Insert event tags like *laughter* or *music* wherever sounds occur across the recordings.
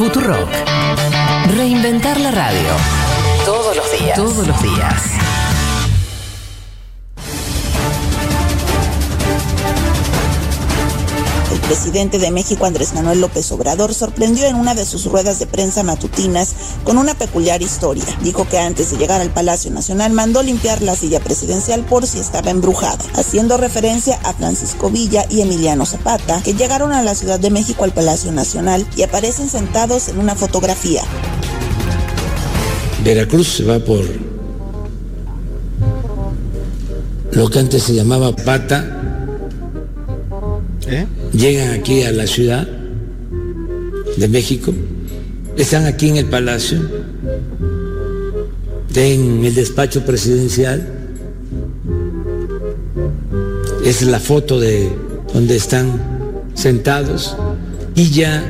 Futurock. Reinventar la radio. Todos los días. Todos los días. Presidente de México, Andrés Manuel López Obrador, sorprendió en una de sus ruedas de prensa matutinas con una peculiar historia. Dijo que antes de llegar al Palacio Nacional mandó limpiar la silla presidencial por si estaba embrujada, haciendo referencia a Francisco Villa y Emiliano Zapata, que llegaron a la Ciudad de México al Palacio Nacional y aparecen sentados en una fotografía. Veracruz se va por lo que antes se llamaba Pata. Llegan aquí a la ciudad de México, están aquí en el palacio, en el despacho presidencial. Es la foto de donde están sentados y ya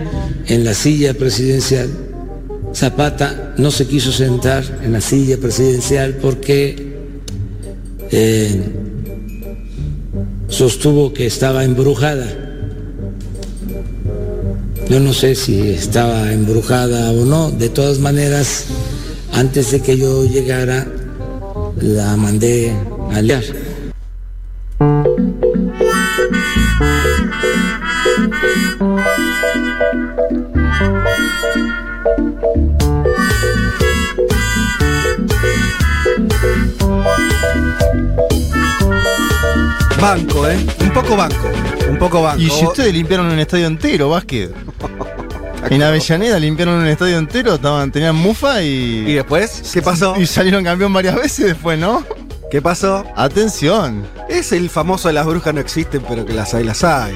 en la silla presidencial Zapata no se quiso sentar en la silla presidencial porque eh, sostuvo que estaba embrujada. Yo no sé si estaba embrujada o no. De todas maneras, antes de que yo llegara, la mandé a liar. Banco, ¿eh? Un poco banco. Un poco banco. Y si ustedes limpiaron un estadio entero, Vázquez. En Avellaneda limpiaron un estadio entero, estaban, tenían mufa y. ¿Y después? ¿Qué pasó? Y salieron campeón varias veces después, ¿no? ¿Qué pasó? Atención. Es el famoso de las brujas no existen, pero que las hay, las hay.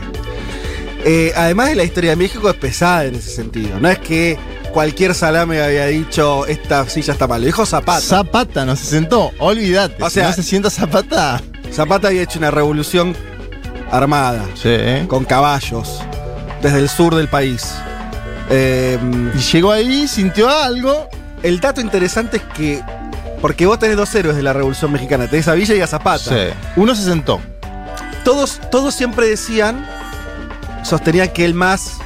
Eh, además de la historia de México es pesada en ese sentido. No es que cualquier salame había dicho esta silla está mal. Lo dijo Zapata. Zapata no se sentó, olvídate. O sea- sea, no se sienta Zapata. Zapata había hecho una revolución armada, Sí. con caballos, desde el sur del país. Eh, Y llegó ahí, sintió algo. el dato interesante es que, porque vos tenés dos héroes de la revolución mexicana, tenés a Villa y a Zapata. Sí. Uno se sentó. todos, todos siempre decían, sostenían que el más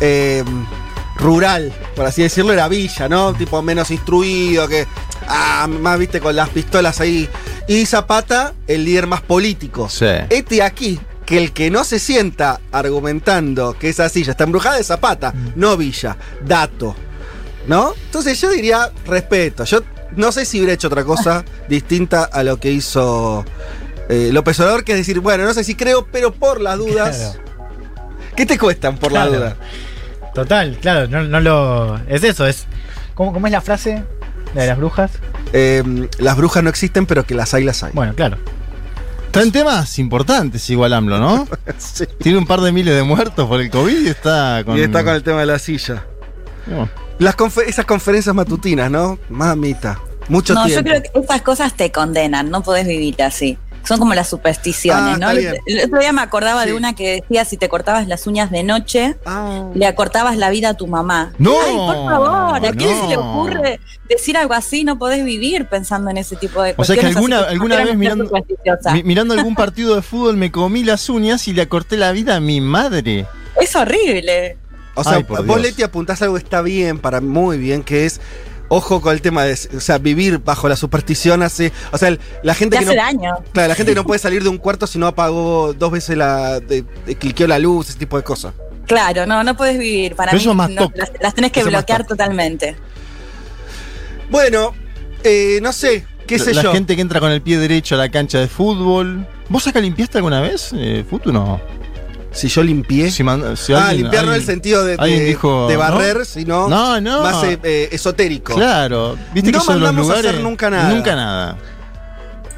eh, rural, por así decirlo, era Villa, ¿no? Tipo menos instruido, que ah, más viste con las pistolas ahí. Y Zapata, el líder más político. Sí. Este aquí, que el que no se sienta argumentando que esa silla está embrujada es Zapata, no Villa. Dato. ¿No? Entonces yo diría respeto. Yo no sé si hubiera hecho otra cosa *laughs* distinta a lo que hizo eh, López Obrador, que es decir, bueno, no sé si creo, pero por las dudas. ¿Qué te cuestan por la Claro. duda? Total, claro, no, no lo. Es eso, es. ¿Cómo, cómo es la frase? La de las brujas. Eh, las brujas no existen, pero que las hay, las hay. Bueno, claro. Está en temas importantes igual AMLO, ¿no? *laughs* Sí. Tiene un par de miles de muertos por el COVID y está con. Y está con el tema de la silla. No. Las confer- esas conferencias matutinas, ¿no? Mamita. Mucho No, yo creo que esas cosas te condenan, no podés vivir así. Son como las supersticiones, Ah, ¿no? El, el otro día me acordaba Sí. de una que decía si te cortabas las uñas de noche, Ah. le acortabas la vida a tu mamá. No, Ay, por favor, ¿a quién no. se le ocurre decir algo así? No podés vivir pensando en ese tipo de O sea que cuestiones. alguna- que alguna vez mirando- supersticiosa. Mi- mirando algún partido de fútbol me comí las uñas y le acorté la vida a mi madre. Es horrible. O sea, Ay, vos. Leti apuntás algo que está bien, para muy bien, que es ojo con el tema de, o sea, vivir bajo la superstición hace, o sea, el- la gente Te que hace no, daño. claro, la gente que no puede salir de un cuarto si no apagó dos veces la, de, de- cliqueó la luz, ese tipo de cosas. Claro, no, no podés vivir. Para Pero mí eso más no, las, las tenés que Eso bloquear totalmente. Bueno, eh, no sé, qué sé la yo. gente que entra con el pie derecho a la cancha de fútbol. ¿Vos acá limpiaste alguna vez? Eh, ¿Futu no? Si yo limpié. Si man- si ah, alguien- limpiar no en el sentido de, de- dijo, de ¿no? barrer, sino No, no. más eh, esotérico. Claro. ¿Viste No los mandamos a hacer nunca nada. Nunca nada.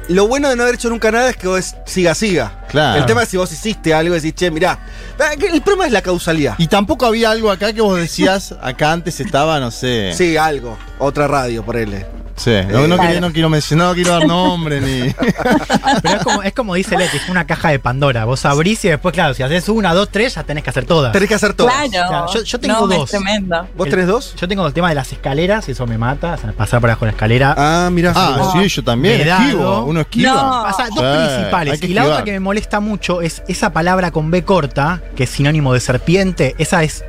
Lo bueno de no haber hecho nunca nada es que vos siga, siga. Claro. El tema es si vos hiciste algo y decís, che, mirá. Ah, El problema es la causalidad. Y tampoco había algo acá que vos decías, acá antes estaba, no sé. Sí, algo. Otra radio, por él. Sí. No, no Claro. quería- no quiero mencionar, no quiero dar nombre ni. *laughs* Pero es como, es como dice Leti, es una caja de Pandora. Vos abrís y después, claro, si haces una, dos, tres, ya tenés que hacer todas. Tenés que hacer todo. Claro. Yo- yo tengo no, dos. Es tremendo. ¿Vos tenés dos? Yo tengo el tema de las escaleras y eso me mata. O sea, pasar por abajo de la escalera. Ah, mirá. Ah, sí, yo también. Esquivo. Uno esquiva. No. Pasa dos Sí, principales. Y la otra que me molesta mucho es esa palabra con B corta, que es sinónimo de serpiente. Esa es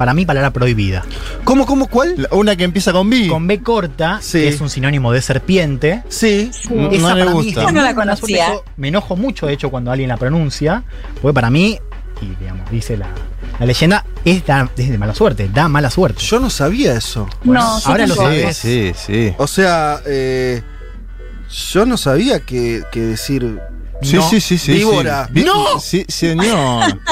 para mí, palabra prohibida. ¿Cómo, cómo, cuál? Una que empieza con B. Con B corta, Sí. que es un sinónimo de serpiente. Sí. No, Esa no mí gusta. Yo no la conocía. Me enojo mucho, de hecho, cuando alguien la pronuncia, porque para mí, y digamos, dice la, la leyenda, es, da- es de mala suerte, da mala suerte. Yo no sabía eso. No, ahora lo sabes. Sí, sí, sí. O sea, eh, yo no sabía que, que decir. Sí, no, sí, sí, sí. Víbora. sí. ¡No! Sí, señor. *laughs*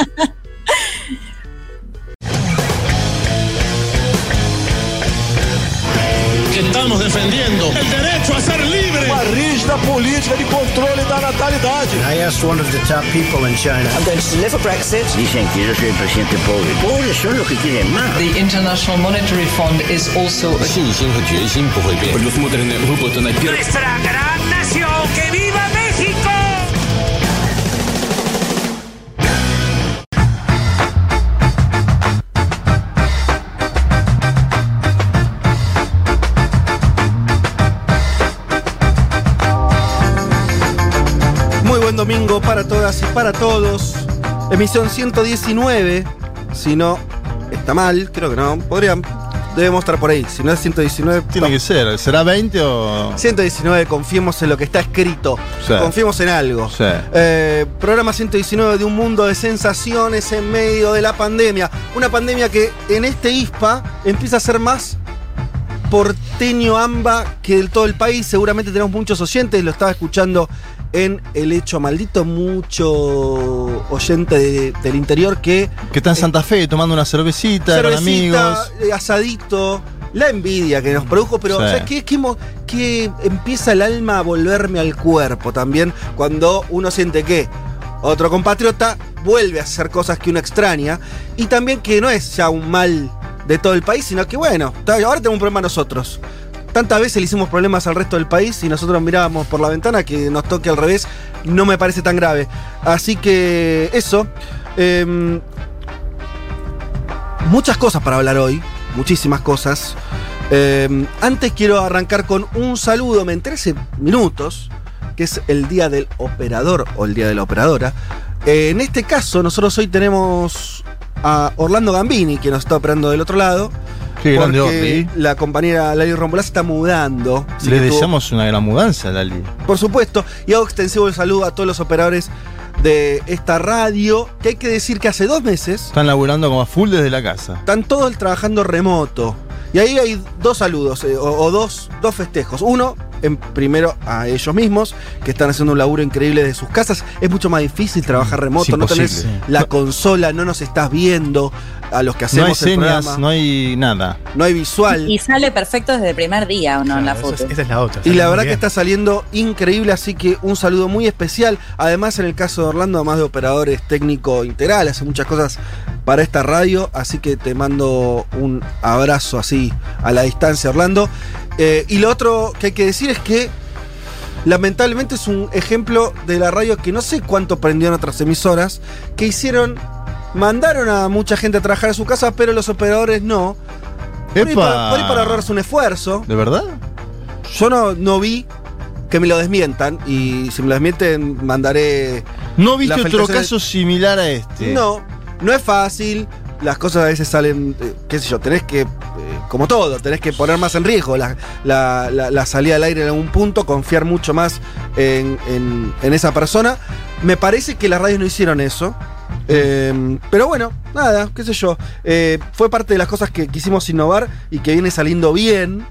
que estamos defendiendo el derecho a ser libre. Uma rígida política de controle da natalidade. I asked one of the top people in China. I'm going to deliver Brexit. Dicen que yo soy el presidente pobre. Pobres son los que quieren más. The International Monetary Fund is also a 信心和决心不会变。Предусмотрены выплаты на первый. Nuestra gran nación, que viva domingo para todas y para todos. Emisión 119. Si no está mal, creo que no. Podrían. Debemos estar por ahí. Si no es 119, Tiene que ser. ¿Será 20 o.? 119, confiemos en lo que está escrito. Sí. Confiemos en algo. Sí. Eh, programa 119 de un mundo de sensaciones en medio de la pandemia. Una pandemia que en este ISPA empieza a ser más porteño amba que del todo el país. Seguramente tenemos muchos oyentes, lo estaba escuchando en El Hecho Maldito, mucho oyente de- del interior que Que está en Santa Fe tomando una cervecita, con cervecita, amigos. eh, asadito, la envidia que nos produjo, pero Sí. ¿sabes qué? Que, que empieza el alma a volverme al cuerpo también cuando uno siente que otro compatriota vuelve a hacer cosas que uno extraña y también que no es ya un mal de todo el país, sino que bueno, ahora tenemos un problema nosotros. Tantas veces le hicimos problemas al resto del país y nosotros mirábamos por la ventana que nos toque al revés, no me parece tan grave. Así que eso. em, muchas cosas para hablar hoy, muchísimas cosas. Eh, antes quiero arrancar con un saludo, me hace minutos, que es el Día del Operador o el Día de la Operadora. Eh, en este caso, nosotros hoy tenemos a Orlando Gambini, que nos está operando del otro lado. Qué grande porque la compañera Lali Rombolá está mudando. Le tuvo- deseamos una gran mudanza, Lali. por supuesto, y hago extensivo el saludo a todos los operadores de esta radio, que hay que decir que hace dos meses Están laburando como a full desde la casa. están todos trabajando remoto. Y ahí hay dos saludos, eh, o, o dos, dos festejos. Uno, en, primero a ellos mismos, que están haciendo un laburo increíble de sus casas. Es mucho más difícil trabajar remoto, no tenés la consola, no nos estás viendo a los que No hacemos hay el señas, programa. no hay nada. No hay visual. Y sale perfecto desde el primer día, ¿o no? en la foto. es- esa es la otra. Y la verdad que está saliendo increíble, así que un saludo muy especial. Además, en el caso de Orlando, además de operadores técnico integral, hace muchas cosas para esta radio, así que te mando un abrazo así a la distancia, Orlando. Eh, y lo otro que hay que decir es que lamentablemente es un ejemplo de la radio que no sé cuánto prendió en otras emisoras, que hicieron, mandaron a mucha gente a trabajar a su casa, pero los operadores no. Por ahí, para, por ahí para ahorrarse un esfuerzo. ¿De verdad? Yo no, no vi que me lo desmientan y si me lo desmienten mandaré... ¿No viste otro caso similar a este? No, no es fácil. Las cosas a veces salen, eh, qué sé yo, tenés que, eh, como todo, tenés que poner más en riesgo la, la- la- la salida al aire en algún punto, confiar mucho más en, en- en esa persona. Me parece que las radios no hicieron eso. Eh, pero bueno, nada, qué sé yo. Eh, fue parte de las cosas que quisimos innovar y que viene saliendo bien.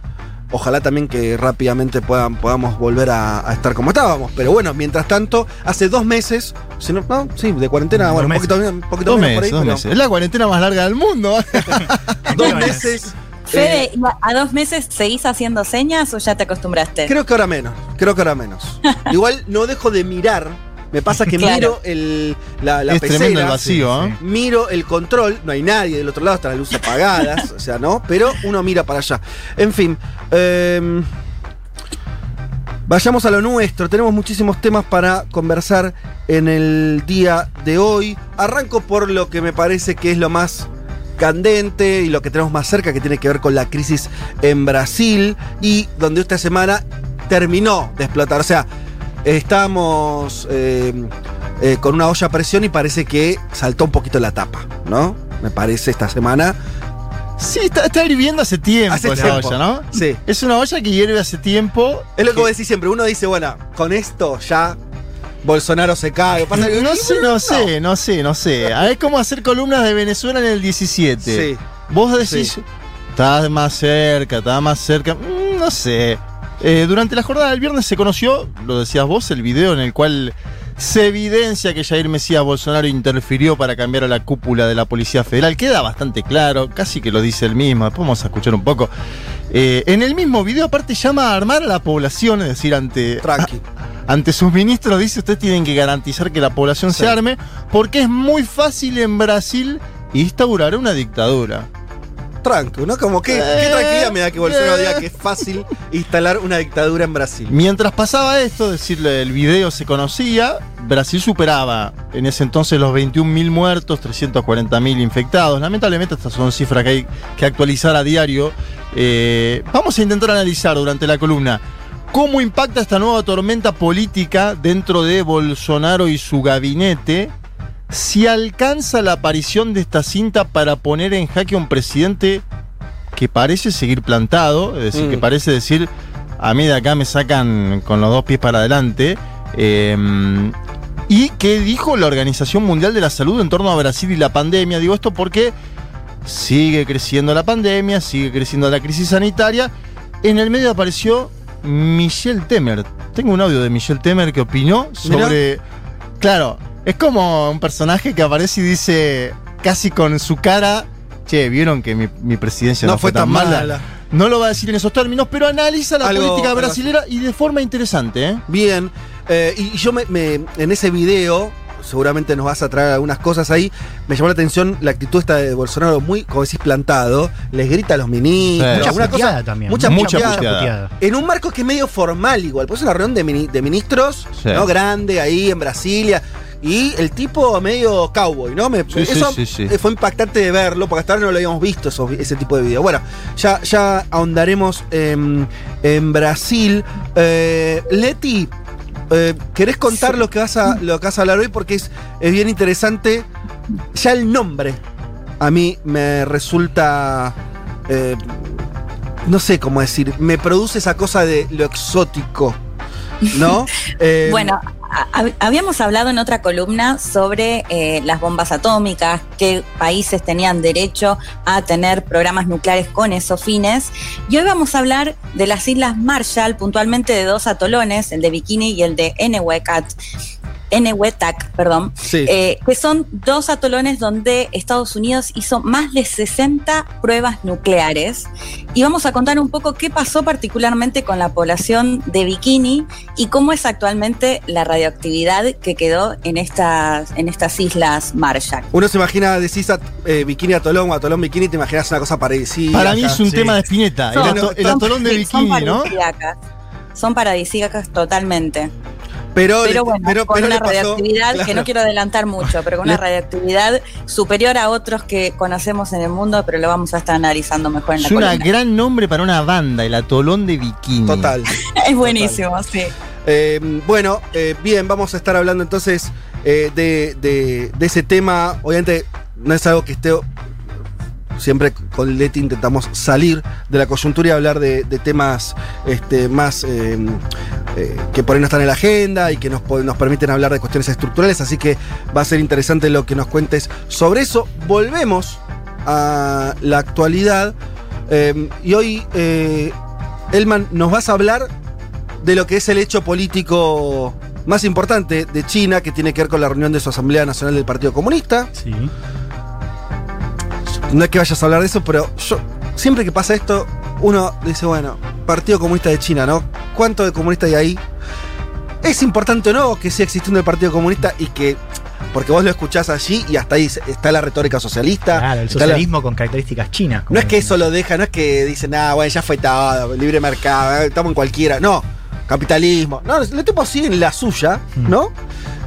Ojalá también que rápidamente puedan, podamos volver a, a estar como estábamos. Pero bueno, mientras tanto, hace dos meses, si no, no, sí, de cuarentena, Dos bueno, un poquito, un poquito Dos menos por meses, ahí, dos pero meses. Es la cuarentena más larga del mundo. *laughs* dos meses. Fede, eh, ¿y a- ¿a dos meses seguís haciendo señas o ya te acostumbraste? creo que ahora menos, creo que ahora menos. *laughs* Igual no dejo de mirar. Me pasa que Claro. miro el, la, la es tremendo el vacío, sí, ¿eh? miro el control, no hay nadie del otro lado, están las luces apagadas, *laughs* o sea, no, pero uno mira para allá. En fin, eh, vayamos a lo nuestro, tenemos muchísimos temas para conversar en el día de hoy. Arranco por lo que me parece que es lo más candente y lo que tenemos más cerca, que tiene que ver con la crisis en Brasil y donde esta semana terminó de explotar. O sea, estamos eh, eh, con una olla a presión y parece que saltó un poquito la tapa, ¿no? Me parece esta semana Sí, está, está hirviendo hace tiempo Hace esa tiempo. olla, ¿no? Sí. Es una olla que hierve hace tiempo. Es lo que vos decís siempre. Uno dice, bueno, con esto ya Bolsonaro se cae. Pasa que- No sé, no sé, no sé, no sé. A ver cómo hacer columnas de Venezuela en el 17. Sí. Vos decís, Sí. estás más cerca, estás más cerca. Mm, no sé. Eh, durante la jornada del viernes se conoció, lo decías vos, el video en el cual se evidencia que Jair Mesías Bolsonaro interfirió para cambiar a la cúpula de la Policía Federal. Queda bastante claro, casi que lo dice él mismo. Después vamos a escuchar un poco. Eh, en el mismo video, aparte, llama a armar a la población, es decir, ante, Tranqui. *laughs* ante sus ministros, dice: Ustedes tienen que garantizar que la población se arme, porque es muy fácil en Brasil instaurar una dictadura. Tranqui, ¿no? Como que, Eh, qué tranquilidad me da que Bolsonaro eh. diga que es fácil instalar una dictadura en Brasil. Mientras pasaba esto, es decir, el video se conocía, Brasil superaba en ese entonces los 21.000 muertos, 340.000 infectados. Lamentablemente estas son cifras que hay que actualizar a diario. Eh, vamos a intentar analizar durante la columna cómo impacta esta nueva tormenta política dentro de Bolsonaro y su gabinete. Si alcanza la aparición de esta cinta para poner en jaque a un presidente que parece seguir plantado, es decir, Mm. que parece decir, a mí de acá me sacan con los dos pies para adelante. eh, y que dijo la Organización Mundial de la Salud en torno a Brasil y la pandemia. Digo esto porque sigue creciendo la pandemia, sigue creciendo la crisis sanitaria. En el medio apareció Michelle Temer. Tengo un audio de Michelle Temer que opinó sobre. Claro, es como un personaje que aparece y dice, casi con su cara, che, vieron que mi, mi presidencia no, fue tan mala. No lo va a decir en esos términos, pero analiza la Algo- política brasilera y de forma interesante, ¿eh? Bien. eh, y y yo me, me- en ese video, seguramente nos vas a traer algunas cosas ahí. Me llamó la atención la actitud esta de Bolsonaro, muy, como decís, plantado. Les grita a los ministros. Sí. Mucha puteada cosa- también. Mucha, Mucha puteada. puteada. En un marco que es medio formal igual. Pues es una reunión de, mini- de ministros, Sí. ¿no? Grande ahí en Brasilia. Y el tipo medio cowboy, ¿no? Me- Sí, sí, eso sí, sí. fue impactante de verlo, porque hasta ahora no lo habíamos visto ese tipo de video. Bueno, ya, ya ahondaremos en, en Brasil. Eh, Leti, eh, ¿querés contar lo, que vas a, lo que vas a hablar hoy? Porque es, es bien interesante. Ya el nombre a mí me resulta. eh, no sé cómo decir. Me produce esa cosa de lo exótico. ¿No? *laughs* Eh, Bueno, habíamos hablado en otra columna sobre eh, las bombas atómicas, qué países tenían derecho a tener programas nucleares con esos fines. Y hoy vamos a hablar de las Islas Marshall, puntualmente de dos atolones, el de Bikini y el de Enewetak. Enewetak, perdón, Sí. eh, que son dos atolones donde Estados Unidos hizo más de 60 pruebas nucleares. Y vamos a contar un poco qué pasó particularmente con la población de Bikini y cómo es actualmente la radioactividad que quedó en estas, en estas islas Marshall. Uno se imagina, decís eh, bikini atolón o atolón bikini, te imaginas una cosa parecida. Para mí es un sí. tema de Spinetta. El, ato- atolón de sí, son bikini, ¿no? paradisíacas. Son paradisíacas totalmente. Pero, Pero bueno, pero- con pero una radioactividad que claro. no quiero adelantar mucho, pero con una radioactividad superior a otros que conocemos en el mundo, pero lo vamos a estar analizando mejor en la Es un gran nombre para una banda, el atolón de bikini. Total. *laughs* Es buenísimo, sí. Eh, bueno, eh, bien, vamos a estar hablando entonces eh, de, de- de ese tema. Obviamente no es algo que esté... Siempre con Leti intentamos salir de la coyuntura y hablar de, temas este, más eh, eh, que por ahí no están en la agenda y que nos, nos permiten hablar de cuestiones estructurales. Así que va a ser interesante lo que nos cuentes sobre eso. Volvemos a la actualidad. eh, y hoy, eh, Elman, nos vas a hablar de lo que es el hecho político más importante de China, que tiene que ver con la reunión de su Asamblea Nacional del Partido Comunista. Sí. No es que vayas a hablar de eso, pero yo, siempre que pasa esto, uno dice, bueno, Partido Comunista de China, ¿no? ¿Cuánto de comunistas hay ahí? ¿Es importante o no que siga existiendo el Partido Comunista y que... Porque vos lo escuchás allí y hasta ahí está la retórica socialista. Claro, el la- socialismo con características chinas. No es que eso lo deja, no es que dicen, ah, bueno, ya fue todo, libre mercado, eh, estamos en cualquiera. No, capitalismo. No, los tipos siguen la suya, Mm.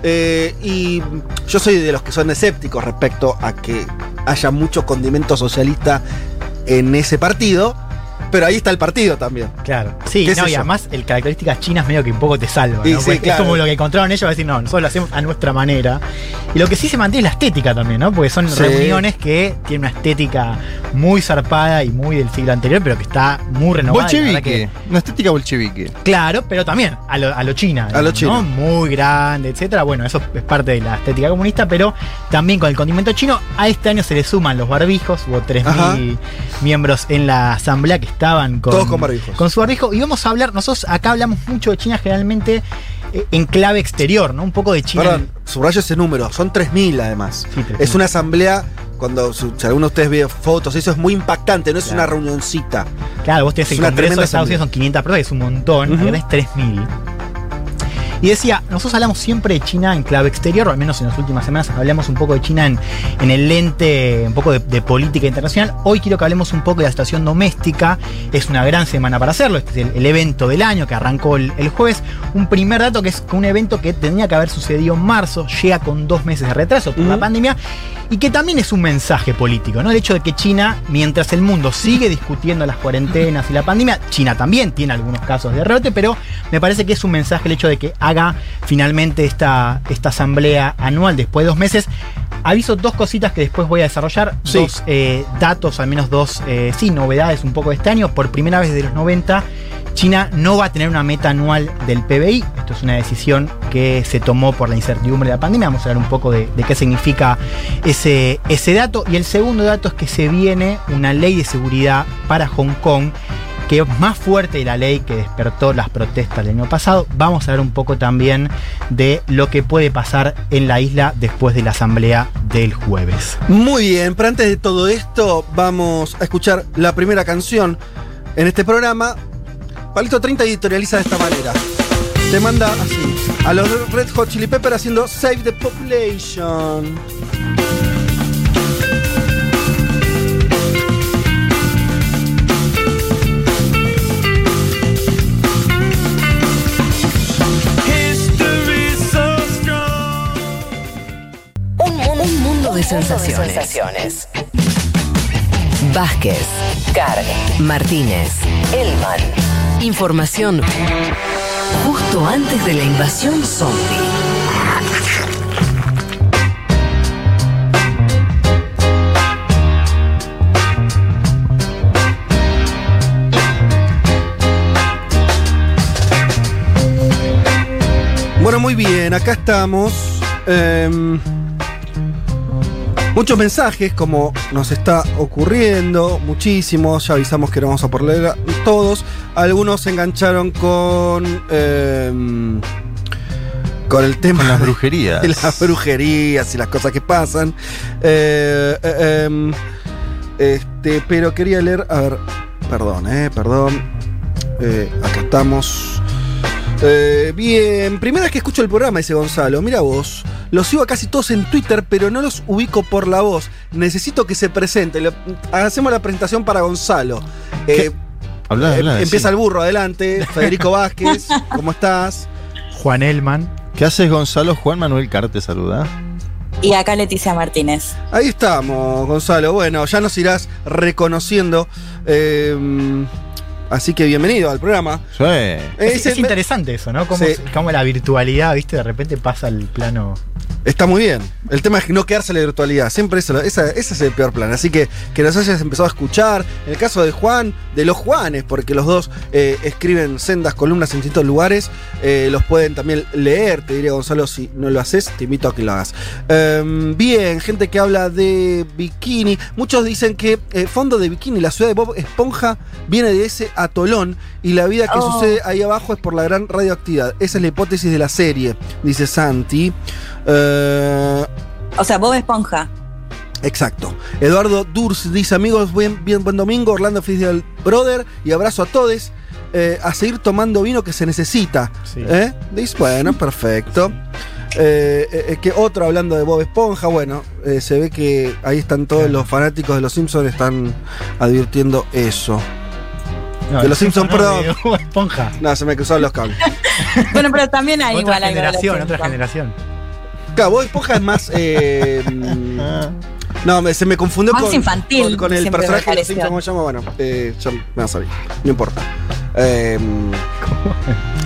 Eh, y yo soy de los que son escépticos respecto a que haya mucho condimento socialista en ese partido. Pero ahí está el partido también. Claro. Sí, ¿Qué no, y yo? además el características chinas medio que un poco te salva. Y ¿no? sí, claro. Es como lo que encontraron ellos, va a decir, no, nosotros lo hacemos a nuestra manera. Y lo que sí se mantiene es la estética también, ¿no? Porque son Sí. reuniones que tienen una estética muy zarpada y muy del siglo anterior, pero que está muy renovada. Bolchevique. que- Una estética bolchevique. Claro, pero también a lo, a lo China. A lo chino. ¿no? Muy grande, etcétera. Bueno, eso es parte de la estética comunista, pero también con el condimento chino, a este año se le suman los barbijos. Hubo 3.000 miembros en la asamblea que estaban con, Todos con barbijos. con su barbijo. Y vamos a hablar, nosotros acá hablamos mucho de China generalmente eh, en clave exterior, ¿no? Un poco de China. Perdón, subrayo ese número, son 3.000 además. Sí, 3.000. Es una asamblea, cuando si alguno de ustedes ve fotos, eso es muy impactante, no es una reunioncita. Claro, vos tenés Es el Congreso de Estados. Unidos, son 500 personas, es un montón, Ujú. acá tenés 3.000. Y decía, nosotros hablamos siempre de China en clave exterior, o al menos en las últimas semanas hablamos un poco de China en, en el lente, un poco de, de política internacional. Hoy quiero que hablemos un poco de la situación doméstica. Es una gran semana para hacerlo. Este es el, el evento del año que arrancó el, el jueves. Un primer dato que es un evento que tenía que haber sucedido en marzo, llega con dos meses de retraso por la pandemia y que también es un mensaje político, ¿no? El hecho de que China, mientras el mundo sigue discutiendo las cuarentenas y la pandemia, China también tiene algunos casos de rebrote, pero me parece que es un mensaje el hecho de que haga finalmente esta, esta asamblea anual después de dos meses. Aviso dos cositas que después voy a desarrollar, Sí. dos eh, datos, al menos dos, eh, sí, novedades un poco de este año. Por primera vez desde los 90, China no va a tener una meta anual del PBI. Esto es una decisión que se tomó por la incertidumbre de la pandemia. Vamos a hablar un poco de, de qué significa ese, ese dato. Y el segundo dato es que se viene una ley de seguridad para Hong Kong que es más fuerte la ley que despertó las protestas del año pasado. Vamos a hablar un poco también de lo que puede pasar en la isla después de la asamblea del jueves. Muy bien, pero antes de todo esto, vamos a escuchar la primera canción en este programa. Palito 30 editorializa de esta manera. Te manda así, a los Red Hot Chili Pepper haciendo Save the Population. De sensaciones. Vázquez, Carg, Martínez, Elman. Información justo antes de la invasión zombie. Bueno, muy bien, acá estamos. Em, muchos mensajes, como nos está ocurriendo, muchísimos. Ya avisamos que no vamos a por leer a todos. Algunos se engancharon con. em, con el tema las brujerías. *laughs* de las brujerías y las cosas que pasan. Eh, eh, em, este, pero quería leer. A ver, perdón, eh, perdón. Eh, acá estamos. Bien, primera vez que escucho el programa, dice Gonzalo. Mira vos, los sigo a casi todos en Twitter, pero no los ubico por la voz. Necesito que se presente. Le- hacemos la presentación para Gonzalo. Eh, Habla, eh, habla, empieza sí. el burro, adelante. Federico *laughs* Vázquez, ¿cómo estás? Juan Elman. ¿Qué haces, Gonzalo? Juan Manuel Car te saluda. Y acá Leticia Martínez. Ahí estamos, Gonzalo. Bueno, ya nos irás reconociendo. eh, así que bienvenido al programa. Sí. Es, Ese- es interesante eso, ¿no? Cómo, Sí. cómo la virtualidad, ¿viste? De repente pasa al plano. Está muy bien. El tema es no quedarse en la virtualidad. Siempre eso, esa- ese es el peor plan. Así que que nos hayas empezado a escuchar. En el caso de Juan, de los Juanes, porque los dos eh, escriben sendas columnas en distintos lugares, eh, los pueden también leer. Te diría, Gonzalo, si no lo haces, te invito a que lo hagas. Em, bien, gente que habla de bikini. Muchos dicen que eh, fondo de bikini, la ciudad de Bob Esponja, viene de ese atolón y la vida que Oh. sucede ahí abajo es por la gran radioactividad. Esa es la hipótesis de la serie, dice Santi. Eh, O sea, Bob Esponja. Exacto. Eduardo Durs dice: Amigos, buen, bien, buen domingo. Orlando Feliz del Brother. Y abrazo a todos. eh, a seguir tomando vino que se necesita. Sí. ¿Eh? Dice, bueno, perfecto. Eh, eh, eh, que otro hablando de Bob Esponja, bueno, eh, se ve que ahí están todos los fanáticos de los Simpsons, están advirtiendo eso. No, De los Simpsons, no, perdón. de Bob *laughs* Esponja. No, se me cruzaron los cables. *laughs* Bueno, pero también hay otra igual algo de los generación, otra generación. Claro, Bob Esponja es más. eh, *laughs* No, me- se me confundió Más con, infantil, con, con el personaje de los. Simpsons, ¿cómo se llama? Bueno, eh, me va a salir. No importa. Eh,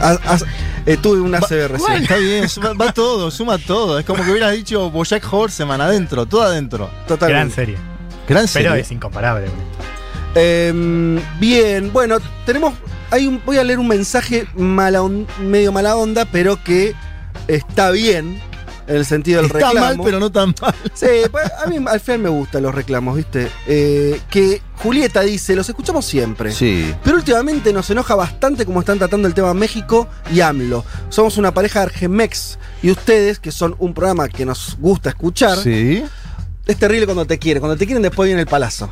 haz- eh, tuve una CB Bueno, recién. está bien, suma- va todo, suma todo. Es como que hubieras dicho Bojack Horseman adentro, todo adentro. Gran Totalmente. serie. Gran serie. Pero es incomparable. Eh, bien, bueno, tenemos. Hay un, voy a leer un mensaje mala on- medio mala onda, pero que está bien en el sentido del Está reclamo. mal, pero no tan mal. Sí, pues, a mí al final me gustan los reclamos, ¿viste? Eh, que Julieta dice, los escuchamos siempre. Sí. Pero últimamente nos enoja bastante como están tratando el tema México y AMLO. Somos una pareja de Argemex y ustedes, que son un programa que nos gusta escuchar, Sí. es terrible cuando te quieren. Cuando te quieren después viene el palazo.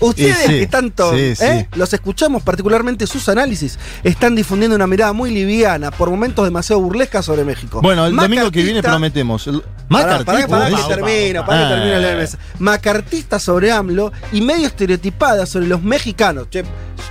Ustedes sí, que tanto sí, ¿eh? sí. los escuchamos, particularmente sus análisis, están difundiendo una mirada muy liviana, por momentos demasiado burlesca sobre México. Bueno, el domingo que viene prometemos. El- Pará, pará, Macartista. pará que Upa, termino, pará que upa. termino Ah. mensaje. Macartista sobre AMLO y medio estereotipada sobre los mexicanos. Che,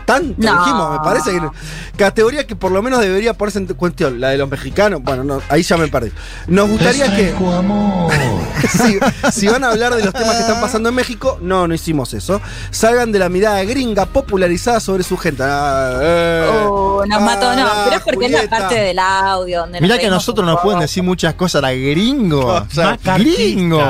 tanto No. dijimos, me parece que. Categoría que por lo menos debería ponerse en cuestión. La de los mexicanos, bueno, no, ahí ya me perdí. Nos gustaría que. *laughs* si, si van a hablar de los temas que están pasando en México, no, no hicimos eso. Salgan de la mirada gringa popularizada sobre su gente. Ah, eh. Oh, nos mató, no, Ah, pero es porque es la parte del audio. Donde Mirá que a nosotros nos pueden decir muchas cosas, la gringo. *laughs* O sea, Macartistas. gringo.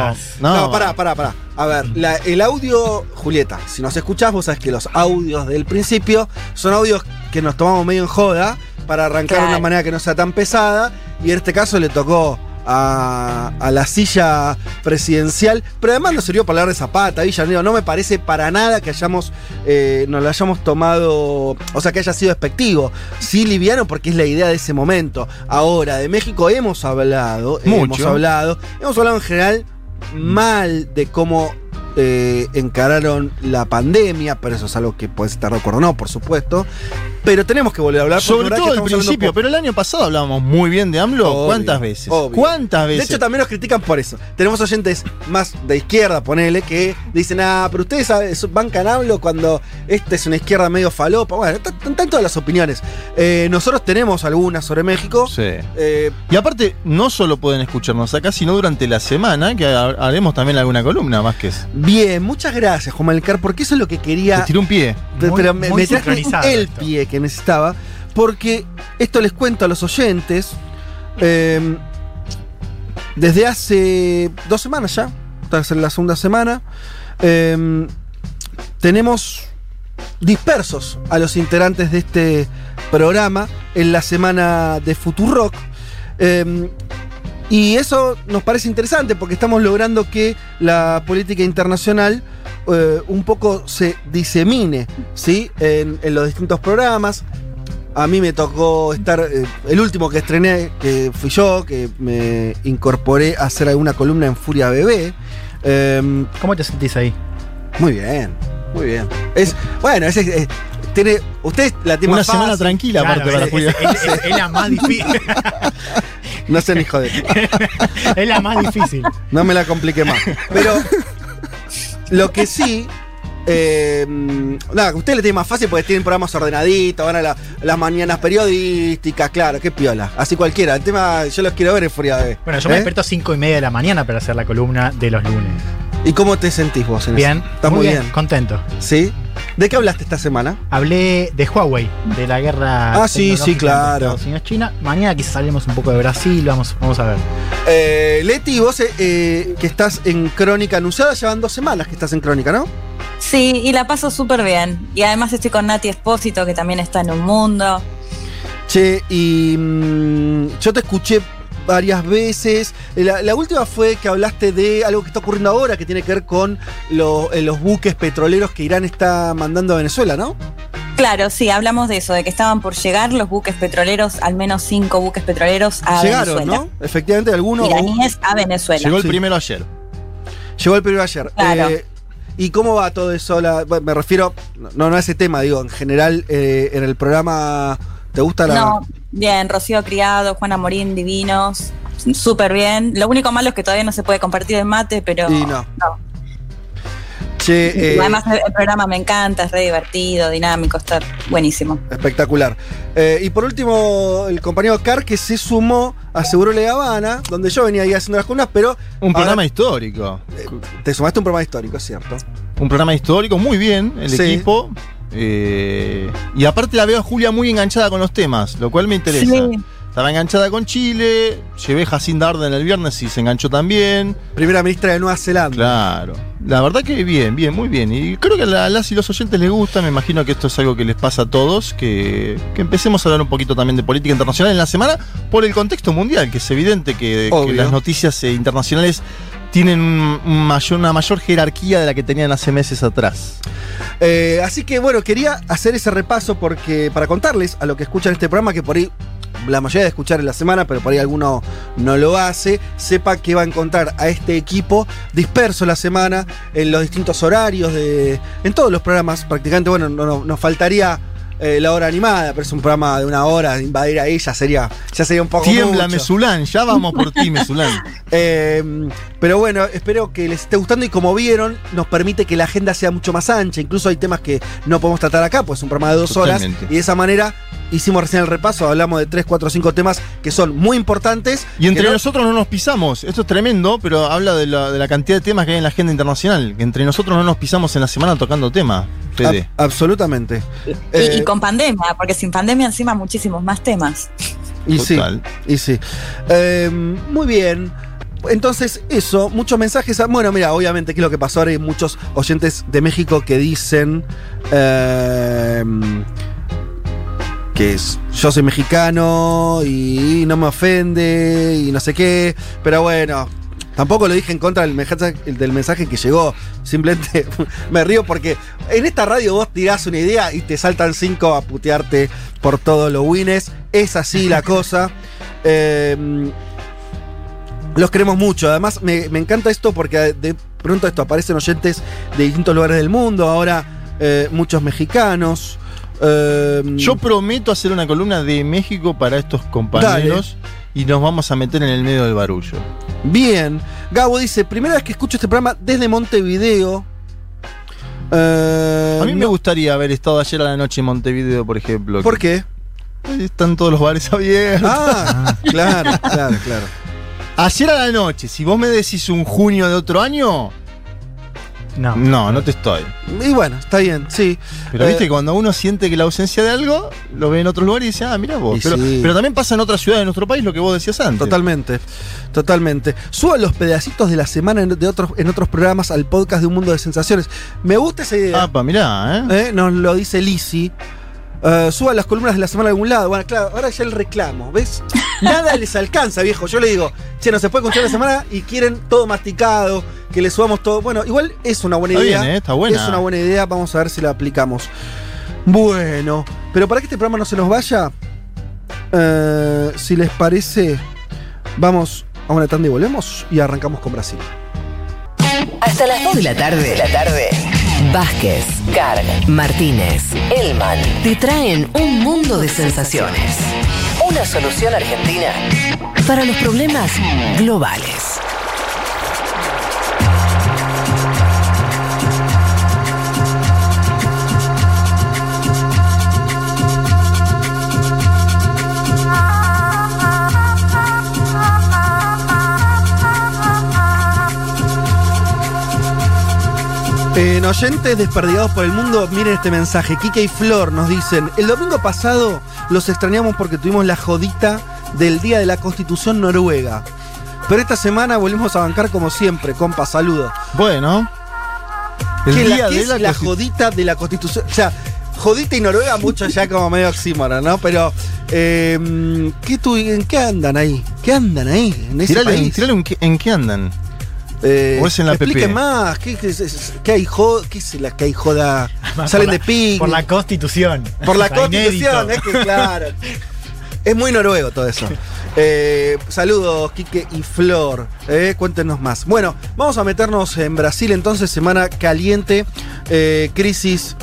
No, No, pará, pará, pará. A ver, la- el audio, Julieta, si nos escuchás, vos sabés que los audios del principio son audios que nos tomamos medio en joda para arrancar de una manera que no sea tan pesada. Y en este caso le tocó a, a la silla presidencial. Pero además nos sirvió para hablar de Zapata, Villanero. No me parece para nada que hayamos, eh, nos lo hayamos tomado, o sea, que haya sido despectivo. Sí, liviano, porque es la idea de ese momento. Ahora, de México hemos hablado, hemos hablado, hemos hablado en general mal de cómo eh, encararon la pandemia, pero eso es algo que puedes estar de acuerdo o no, por supuesto. Pero tenemos que volver a hablar Sobre todo al principio, pero el año pasado hablábamos muy bien de AMLO. Obvio, ¿Cuántas veces? obvio. ¿Cuántas De veces? hecho, también nos critican por eso. Tenemos oyentes más de izquierda, ponele, que dicen, ah, pero ustedes eso- bancan AMLO cuando esta es una izquierda medio falopa. Bueno, están todas las opiniones. Eh, nosotros tenemos algunas sobre México. Sí. Eh, Y aparte, no solo pueden escucharnos acá, sino durante la semana, que ha- haremos también alguna columna más que es. Bien, muchas gracias, Juan Malcar, porque eso es lo que quería. Te tiré un pie. Muy- pero me, muy me el esto. pie que necesitaba, porque esto les cuento a los oyentes. eh, desde hace dos semanas ya, esta es la segunda semana, eh, tenemos dispersos a los integrantes de este programa en la semana de Futurock. Eh, y eso nos parece interesante porque estamos logrando que la política internacional eh, un poco se disemine ¿sí? en, en los distintos programas. A mí me tocó estar, eh, el último que estrené, que fui yo, que me incorporé a hacer alguna columna en Furia Bebé. Eh, ¿Cómo te sentís ahí? muy bien, muy bien. Es, bueno, es, es- tiene, usted la tiene Una más semana fácil. tranquila, Claro, aparte, para es, Julia. es- es- es la más difícil. *laughs* No sean hijo de... *laughs* es la más difícil. No me la compliqué más. Pero lo que sí. eh, nada, que usted le tiene más fácil porque tienen programas ordenaditos, van a la- las mañanas periodísticas, claro, qué piola. Así cualquiera. El tema, yo los quiero ver en Furia Bebé. Bueno, yo me ¿Eh? desperto a 5 y media de la mañana para hacer la columna de los lunes. ¿Y cómo te sentís vos en Bien, eso? Estás muy bien. contento. ¿Sí? ¿De qué hablaste esta semana? Hablé de Huawei, de la guerra. Ah, sí, sí, claro. Estados Unidos China. Mañana quizás hablemos un poco de Brasil, vamos, vamos a ver. Eh, Leti, vos eh, eh, que estás en Crónica Anunciada, llevan dos semanas que estás en Crónica, ¿no? Sí, y la paso súper bien. Y además estoy con Nati Espósito, que también está en un mundo. Che, y mm, yo te escuché varias veces. La, la última fue que hablaste de algo que está ocurriendo ahora, que tiene que ver con lo- eh, los buques petroleros que Irán está mandando a Venezuela, ¿no? Claro, sí, hablamos de eso, de que estaban por llegar los buques petroleros, al menos cinco buques petroleros a Llegaron, Venezuela. ¿no? Efectivamente, algunos. Iraníes a Venezuela. Llegó el Sí. primero ayer. Llegó el primero ayer. Claro. Eh, ¿Y cómo va todo eso? La- me refiero, no, no a ese tema, digo, en general, eh, en el programa, ¿te gusta la...? No, bien, Rocío Criado, Juana Morín, divinos, súper bien. Lo único malo es que todavía no se puede compartir el mate, pero Y no. Che, eh, Además, el programa me encanta, es re divertido, dinámico, está buenísimo. Espectacular. Eh, y por último, el compañero Car que se sumó a Seguro Le Habana, donde yo venía ahí haciendo las columnas, pero. Un ahora programa histórico. Te sumaste a un programa histórico, es cierto. Un programa histórico, muy bien, el Sí. equipo. Eh, y aparte la veo a Julia muy enganchada con los temas, lo cual me interesa. Sí. Estaba enganchada con Chile, llevé Jacinda Arden el viernes y se enganchó también. Primera ministra de Nueva Zelanda. Claro. La verdad que bien, bien, muy bien. Y creo que a las y los oyentes les gusta. Me imagino que esto es algo que les pasa a todos. Que, que empecemos a hablar un poquito también de política internacional en la semana por el contexto mundial, que es evidente que, las noticias internacionales tienen mayor, una mayor jerarquía de la que tenían hace meses atrás. Eh, así que bueno, quería hacer ese repaso porque para contarles a lo que escuchan este programa, que por ahí la mayoría de escuchar en la semana, pero por ahí alguno no lo hace, sepa que va a encontrar a este equipo disperso la semana en los distintos horarios, de, en todos los programas prácticamente. Bueno, no, no- nos faltaría eh, la hora animada, pero es un programa de una hora, invadir ahí ya sería, ya sería un poco Tiembla. Mesulán, ya vamos por ti, Mesulán. *laughs* Eh, pero bueno, espero que les esté gustando y como vieron, nos permite que la agenda sea mucho más ancha. Incluso hay temas que no podemos tratar acá, pues es un programa de dos Totalmente. horas. Y de esa manera hicimos recién el repaso, hablamos de tres, cuatro, cinco temas que son muy importantes. Y entre no- nosotros no nos pisamos. Esto es tremendo, pero habla de la, de la cantidad de temas que hay en la agenda internacional. Que entre nosotros no nos pisamos en la semana tocando temas. Fede. Ab- absolutamente. Y, Eh, y con pandemia, porque sin pandemia encima muchísimos más temas. Y sí, Total. y sí. Eh, muy bien. Entonces, eso, muchos mensajes. a- Bueno, mira, obviamente, ¿qué es lo que pasó? Ahora hay muchos oyentes de México que dicen eh, que es- yo soy mexicano y no me ofende y no sé qué. Pero bueno, tampoco lo dije en contra del mensaje, del mensaje que llegó. Simplemente *laughs* me río porque en esta radio vos tirás una idea y te saltan cinco a putearte por todos los wines. Es así la *laughs* cosa. Eh, los queremos mucho. Además, me, me encanta esto porque de pronto esto aparecen oyentes de distintos lugares del mundo. Ahora, eh, muchos mexicanos. Eh, Yo prometo hacer una columna de México para estos compañeros y nos vamos a meter en el medio del barullo. Bien. Gabo dice: Primera vez que escucho este programa desde Montevideo. Eh, A mí me gustaría haber estado ayer a la noche en Montevideo, por ejemplo. ¿Por qué? Están todos los bares abiertos. Ah, *laughs* claro, claro, claro. Ayer a la noche, si vos me decís un junio de otro año, No. no, no te estoy. Y bueno, está bien, sí. Pero Eh, viste, cuando uno siente que la ausencia de algo, lo ve en otros lugares y dice, ah, mira vos. Y Pero, sí. pero también pasa en otras ciudades de nuestro país lo que vos decías antes. Totalmente, totalmente. Suba los pedacitos de la semana en, de otros, en otros programas al podcast de Un Mundo de Sensaciones. Me gusta esa idea. Ah, pa, mirá, ¿eh? ¿eh? Nos lo dice Lisi. Eh, suba las columnas de la semana a algún lado. Bueno, claro, ahora ya el reclamo, ¿ves? Nada les alcanza, viejo. Yo le digo, che, no se puede escuchar la semana y quieren todo masticado, que le subamos todo. Bueno, igual es una buena Está idea. bien, ¿eh? Está buena. Es una buena idea, vamos a ver si la aplicamos. Bueno, pero para que este programa no se nos vaya, eh, si les parece, vamos a una tanda y volvemos y arrancamos con Brasil. Hasta las 2 de la tarde. la tarde. Vázquez, Carg, Martínez, Elman te traen un mundo de sensaciones. Una solución argentina para los problemas globales. En oyentes desperdigados por el mundo, miren este mensaje. Kike y Flor nos dicen, el domingo pasado los extrañamos porque tuvimos la jodita del Día de la Constitución Noruega. Pero esta semana volvimos a bancar como siempre, compa, saludos. Bueno. El ¿Qué día la, de es la, la jodita de la Constitución? O sea, jodita y Noruega mucho ya como medio oxímoron, ¿no? Pero, eh, ¿qué tu- ¿en qué andan ahí? ¿Qué andan ahí? En ese Tirale, país? tirale un en qué andan. Eh, ¿O es en la expliquen PP? más, ¿qué, qué, qué hay joda? *laughs* ¿Qué es la que hay joda? Además, Salen de ping. Por la constitución. Por la *laughs* constitución, es que claro. *laughs* Es muy noruego todo eso. Eh, saludos, Quique y Flor. Eh, cuéntenos más. Bueno, vamos a meternos en Brasil entonces, semana caliente. eh, crisis,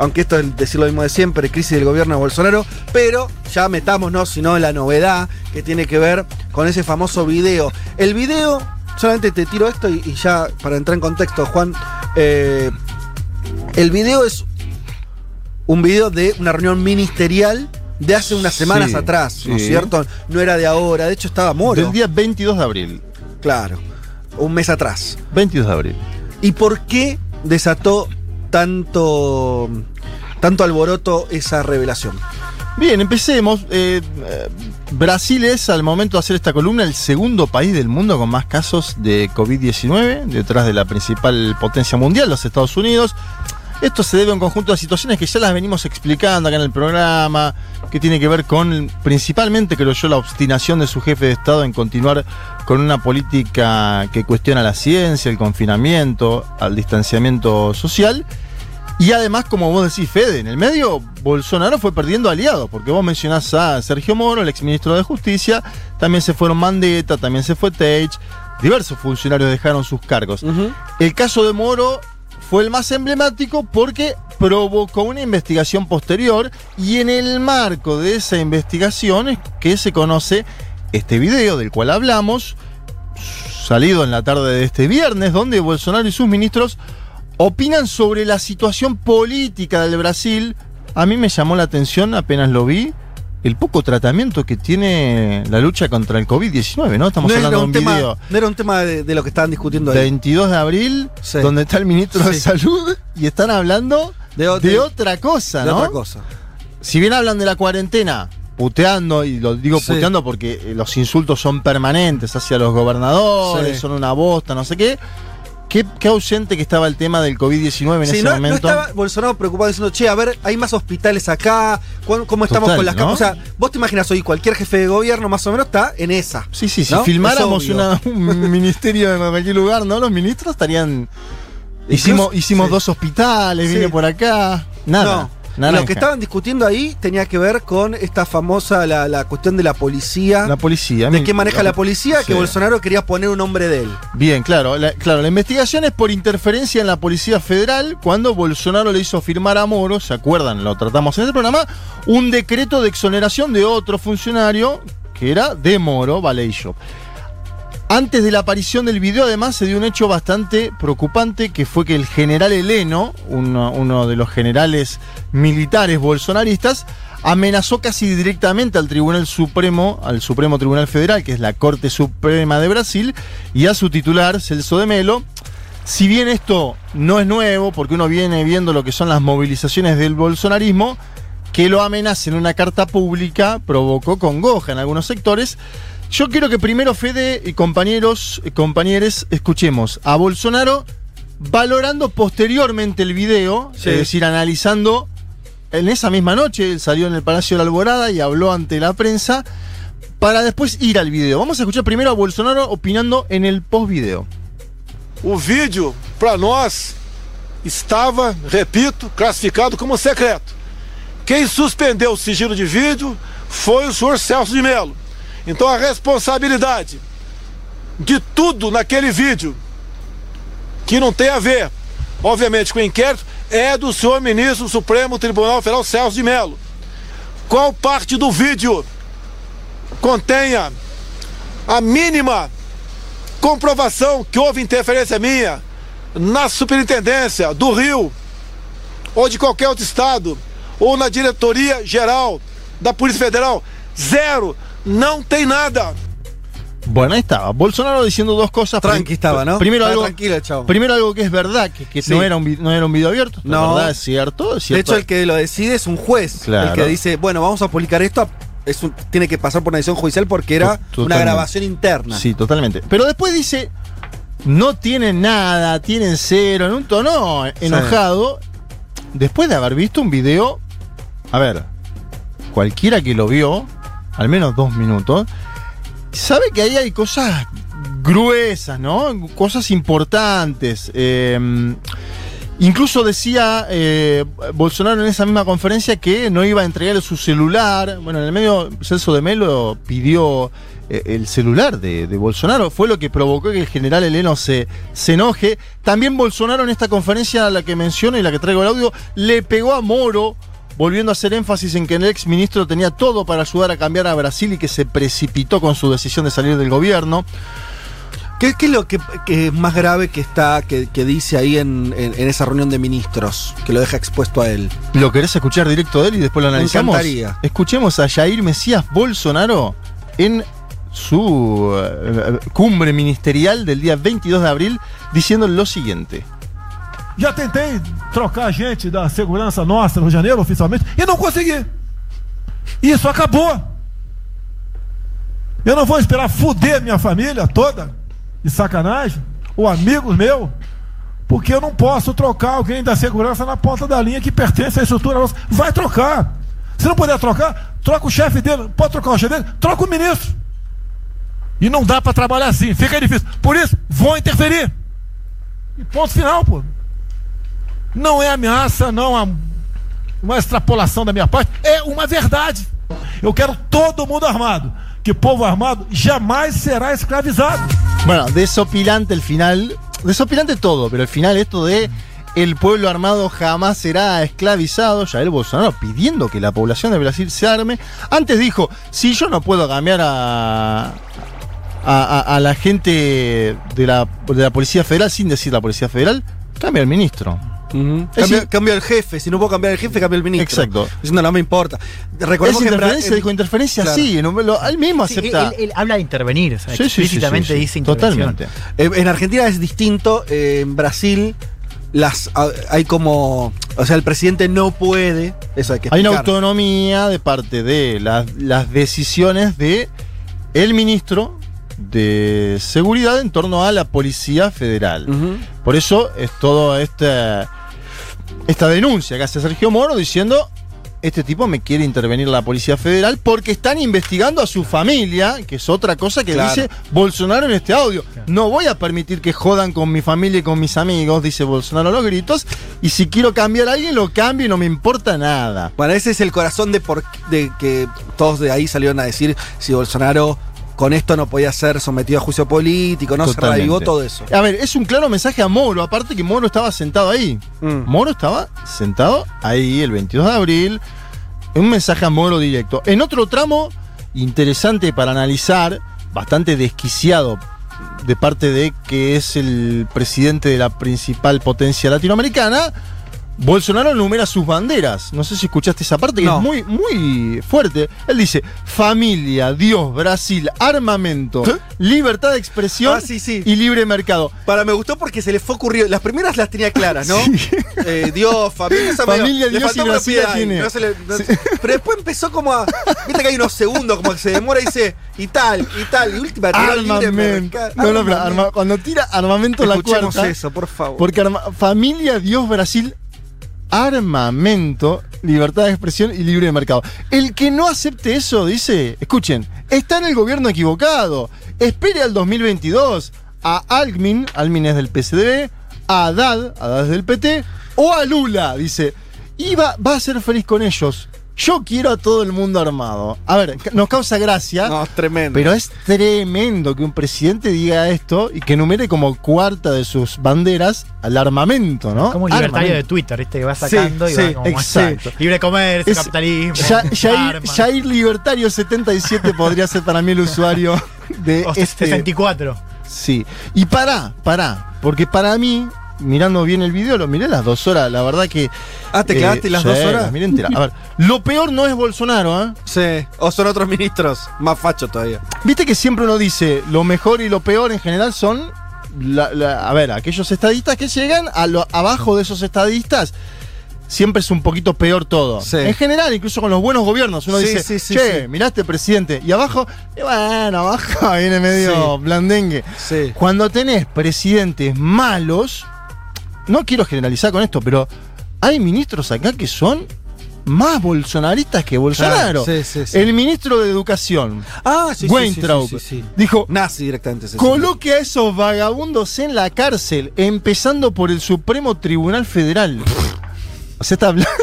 aunque esto es decir lo mismo de siempre, crisis del gobierno de Bolsonaro. Pero ya metámonos, sino en la novedad que tiene que ver con ese famoso video. El video, solamente te tiro esto y, y ya para entrar en contexto, Juan, Eh, el video es un video de una reunión ministerial de hace unas semanas Sí, atrás, ¿no es cierto? No era de ahora, de hecho estaba Moro. Del día 22 de abril. Claro, un mes atrás. 22 de abril. ¿Y por qué desató tanto, tanto alboroto esa revelación? Bien, empecemos. Eh, Brasil es, al momento de hacer esta columna, el segundo país del mundo con más casos de COVID-19, detrás de la principal potencia mundial, los Estados Unidos. Esto se debe a un conjunto de situaciones que ya las venimos explicando acá en el programa, que tiene que ver con, principalmente, creo yo, la obstinación de su jefe de Estado en continuar con una política que cuestiona la ciencia, el confinamiento, al distanciamiento social. Y además, como vos decís, Fede, en el medio Bolsonaro fue perdiendo aliados, porque vos mencionás a Sergio Moro, el exministro de Justicia, también se fueron Mandetta, también se fue Teich, diversos funcionarios dejaron sus cargos. El caso de Moro fue el más emblemático porque provocó una investigación posterior y en el marco de esa investigación es que se conoce este video del cual hablamos, salido en la tarde de este viernes, donde Bolsonaro y sus ministros opinan sobre la situación política del Brasil. A mí me llamó la atención apenas lo vi. El poco tratamiento que tiene la lucha contra el COVID-19, ¿no? Estamos no, era hablando de un tema, video no era un tema de, de lo que estaban discutiendo ahí. 22 de abril, Sí. donde está el ministro de. Salud y están hablando De de, otra- otra cosa, de ¿no? otra cosa. Si bien hablan de la cuarentena, puteando, y lo digo Sí. puteando porque eh, los insultos son permanentes hacia los gobernadores, son una bosta, no sé qué. Qué, qué ausente que estaba el tema del COVID-19 en Sí, ese no, no momento. estaba Bolsonaro preocupado diciendo, che, a ver, hay más hospitales acá, ¿cuán- ¿cómo estamos Total, con las ¿no? camas? O sea, vos te imaginas hoy, cualquier jefe de gobierno más o menos está en esa. Sí, sí, si filmáramos una- un *laughs* ministerio en cualquier lugar, ¿no? Los ministros estarían. Hicimos, hicimos sí. dos hospitales, Sí. vine por acá. Nada. Naranja. lo que estaban discutiendo ahí tenía que ver con esta famosa, la, la cuestión de la policía. La policía. de qué maneja la policía, que Sí. Bolsonaro quería poner un nombre de él. Bien, claro la, claro. la investigación es por interferencia en la Policía Federal cuando Bolsonaro le hizo firmar a Moro, ¿se acuerdan? Lo tratamos en este programa, un decreto de exoneración de otro funcionario que era de Moro, Vallejo. Antes de la aparición del video, además, se dio un hecho bastante preocupante, que fue que el general Heleno, uno, uno de los generales militares bolsonaristas, amenazó casi directamente al Tribunal Supremo, al Supremo Tribunal Federal, que es la Corte Suprema de Brasil, y a su titular, Celso de Melo. Si bien esto no es nuevo, porque uno viene viendo lo que son las movilizaciones del bolsonarismo, que lo amenaza en una carta pública provocó congoja en algunos sectores. Yo quiero que primero, Fede y compañeros, y compañeros, escuchemos a Bolsonaro valorando posteriormente el video, Sí. es decir, analizando en esa misma noche, él salió en el Palacio de la Alborada y habló ante la prensa, para después ir al video. Vamos a escuchar primero a Bolsonaro opinando en el post-video. O vídeo, para nós, estava, repito, classificado como secreto. Quem suspendeu o sigilo de vídeo foi o senhor Celso de Mello. Então a responsabilidade de tudo naquele vídeo que não tem a ver, obviamente, com o inquérito, é do senhor ministro do Supremo Tribunal Federal Celso de Mello. Qual parte do vídeo contenha a mínima comprovação que houve interferência minha na superintendência do Rio ou de qualquer outro estado ou na diretoria geral da Polícia Federal? Zero, não tem nada. Bueno, ahí estaba. Bolsonaro diciendo dos cosas. Tranqui estaba, ¿no? Primero Estaba algo, tranquilo chabón. primero algo que es verdad, que, que Sí. no, era un, no era un video abierto. La No. verdad es cierto, es De hecho, el que lo decide es un juez. Claro. El que dice, bueno, vamos a publicar esto. Es un- tiene que pasar por una decisión judicial porque era una grabación interna. Sí, totalmente. Pero después dice, no tienen nada, tienen cero, en un tono enojado. Después de haber visto un video, a ver, cualquiera que lo vio, al menos dos minutos, sabe que ahí hay cosas gruesas, ¿no? Cosas importantes. Eh, incluso decía eh, Bolsonaro en esa misma conferencia que no iba a entregar su celular. Bueno, en el medio Celso de Melo pidió eh, el celular de, de Bolsonaro. Fue lo que provocó que el general Heleno se, se enoje. También Bolsonaro en esta conferencia, la que menciono y la que traigo el audio, le pegó a Moro volviendo a hacer énfasis en que el ex ministro tenía todo para ayudar a cambiar a Brasil y que se precipitó con su decisión de salir del gobierno. ¿Qué, qué es lo que, que es más grave que está, que, que dice ahí en, en- en esa reunión de ministros, que lo deja expuesto a él? ¿Lo querés escuchar directo de él y después lo Me analizamos? encantaría. Escuchemos a Jair Mesías Bolsonaro en su eh, cumbre ministerial del día 22 de abril diciendo lo siguiente. Já tentei trocar gente da segurança nossa no Rio de Janeiro, oficialmente, e não consegui. Isso acabou. Eu não vou esperar fuder minha família toda, de sacanagem, ou amigos meus, porque eu não posso trocar alguém da segurança na ponta da linha que pertence à estrutura nossa. Vai trocar. Se não puder trocar, troca o chefe dele. Pode trocar o chefe dele? Troca o ministro. E não dá pra trabalhar assim, fica difícil. Por isso, vou interferir. E ponto final, pô. Não é ameaça, não é uma extrapolação da minha parte, é uma verdade. Eu quero todo mundo armado. Que povo armado jamais será escravizado. Bueno, desopilante el final. Desopilante todo, pero el final esto de el pueblo armado jamás será esclavizado. Jair Bolsonaro pidiendo que la población de Brasil se arme. Antes dijo, si yo no puedo cambiar a, a, a- a la gente de la, de la Policía Federal sin decir la Policía Federal, cambia el ministro. Es Cambia, decir, cambia el jefe, si no puedo cambiar el jefe, cambia el ministro. Exacto. Diciendo, no me importa. Recordemos es que interferencia, en- dijo interferencia Claro. sí, no, lo- él mismo Sí, él, acepta. él- él habla de intervenir, o sea, Sí, sí, sí, sí, explícitamente sí, dice. Totalmente. En, en Argentina es distinto. eh, en Brasil las ah, hay como. O sea, el presidente no puede. Eso hay que Hay una autonomía de parte de las, las decisiones de el ministro de seguridad en torno a la policía federal. Por eso es toda esta, esta denuncia que hace Sergio Moro diciendo este tipo me quiere intervenir la policía federal porque están investigando a su familia, que es otra cosa que Claro. dice Bolsonaro en este audio. No voy a permitir que jodan con mi familia y con mis amigos, dice Bolsonaro a los gritos, y si quiero cambiar a alguien lo cambio y no me importa nada. Bueno, ese es el corazón de, por, de que todos de ahí salieron a decir si Bolsonaro con esto no podía ser sometido a juicio político, no se revivó todo eso. A ver, es un claro mensaje a Moro, aparte que Moro estaba sentado ahí. Mm. Moro estaba sentado ahí el 22 de abril. Un mensaje a Moro directo. En otro tramo interesante para analizar, bastante desquiciado de parte de que es el presidente de la principal potencia latinoamericana, Bolsonaro enumera sus banderas. No sé si escuchaste esa parte que No. es muy, muy fuerte. Él dice: familia, Dios, Brasil, armamento, libertad de expresión Ah, sí, sí. y libre mercado. Para, me gustó porque se le fue ocurrido. Las primeras las tenía claras, ¿no? *laughs* Eh, Dios, familia, esa medio- Familia, le Dios y Brasil la tiene. no se le- no- Pero después empezó como a. Viste que hay unos segundos como que se demora y dice y tal, y tal, y última Armamento. No, no, pero arma- cuando tira armamento la Escuchemos cuarta. eso, por favor. Porque arma- familia, Dios, Brasil, armamento, libertad de expresión y libre mercado. El que no acepte eso, dice, escuchen, está en el gobierno equivocado. Espere al 2022 a Almin, Almin es del PCDB, a Haddad, Haddad es del PT, o a Lula, dice, y va a ser feliz con ellos. Yo quiero a todo el mundo armado. A ver, nos causa gracia. No, es tremendo. Pero es tremendo que un presidente diga esto y que numere como cuarta de sus banderas al armamento, ¿no? Como un libertario de. Twitter, ¿viste? Que va Sí, sacando y sí, va como exacto. sí, libre comercio, Es- capitalismo. Ya-. Jair Libertario 77 podría ser para mí el usuario de O este. 64. Sí. Y pará, pará. Porque para mí, mirando bien el video, lo miré las dos horas. La verdad que. Ah, ¿te clavaste las sí, dos horas? las miré enteras. A ver, *laughs* lo peor no es Bolsonaro, ¿eh? Sí, o son otros ministros, más fachos todavía. Viste que siempre uno dice lo mejor y lo peor en general son. la- la- a ver, aquellos estadistas que llegan a lo, abajo de esos estadistas. Siempre es un poquito peor todo. Sí. En general, incluso con los buenos gobiernos, uno Sí, dice, sí, sí, che, sí. miraste presidente. Y abajo, y bueno, abajo *laughs* viene medio blandengue. Sí. Cuando tenés presidentes malos, no quiero generalizar con esto, pero hay ministros acá que son más bolsonaristas que Bolsonaro. Claro, sí, sí, sí. El ministro de Educación, Ah, Weintraub, dijo, Nazi directamente. coloque a esos vagabundos en la cárcel, empezando por el Supremo Tribunal Federal. O sea, está hablando. *laughs*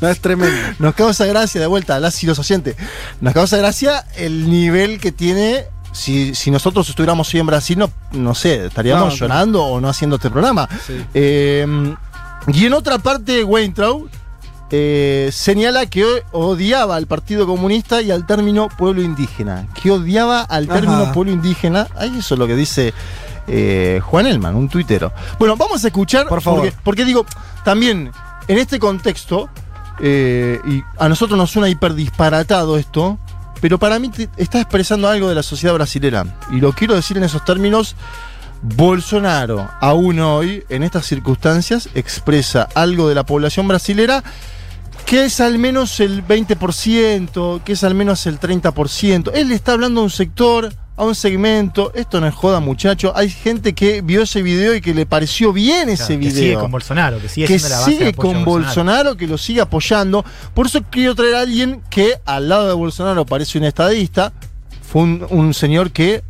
No, es tremendo. Nos causa gracia, de vuelta, las y los oyentes. Nos causa gracia el nivel que tiene. Si, si nosotros estuviéramos en Brasil, no, no sé, estaríamos No, no. llorando o no haciendo este programa. Sí. Eh, y en otra parte, Weintraub eh, señala que odiaba al Partido Comunista y al término pueblo indígena. Que odiaba al Ajá. término pueblo indígena. Ahí eso es lo que dice eh, Juan Elman, un tuitero. Bueno, vamos a escuchar. Por favor. Porque, porque digo, también en este contexto, eh, y a nosotros nos suena hiper disparatado esto, pero para mí está expresando algo de la sociedad brasilera. Y lo quiero decir en esos términos. Bolsonaro, aún hoy, en estas circunstancias, expresa algo de la población brasilera que es al menos el 20%, que es al menos el 30%. Él está hablando a un sector, a un segmento. Esto no es joda, muchacho. Hay gente que vio ese video y que le pareció bien ese Claro, que video sigue con Bolsonaro, que sigue que la base sigue con Bolsonaro. que lo sigue apoyando. Por eso quiero traer a alguien que al lado de Bolsonaro parece un estadista. Fue un, un señor que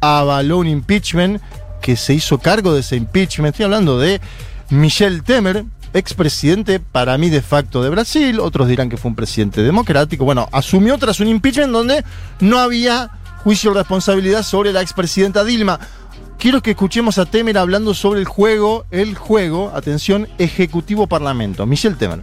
avaló un impeachment, que se hizo cargo de ese impeachment. Estoy hablando de Michel Temer, expresidente para mí de facto de Brasil. Otros dirán que fue un presidente democrático. Bueno, asumió tras un impeachment donde no había juicio de responsabilidad sobre la expresidenta Dilma. Quiero que escuchemos a Temer hablando sobre el juego, el juego, atención, Ejecutivo Parlamento. Michel Temer.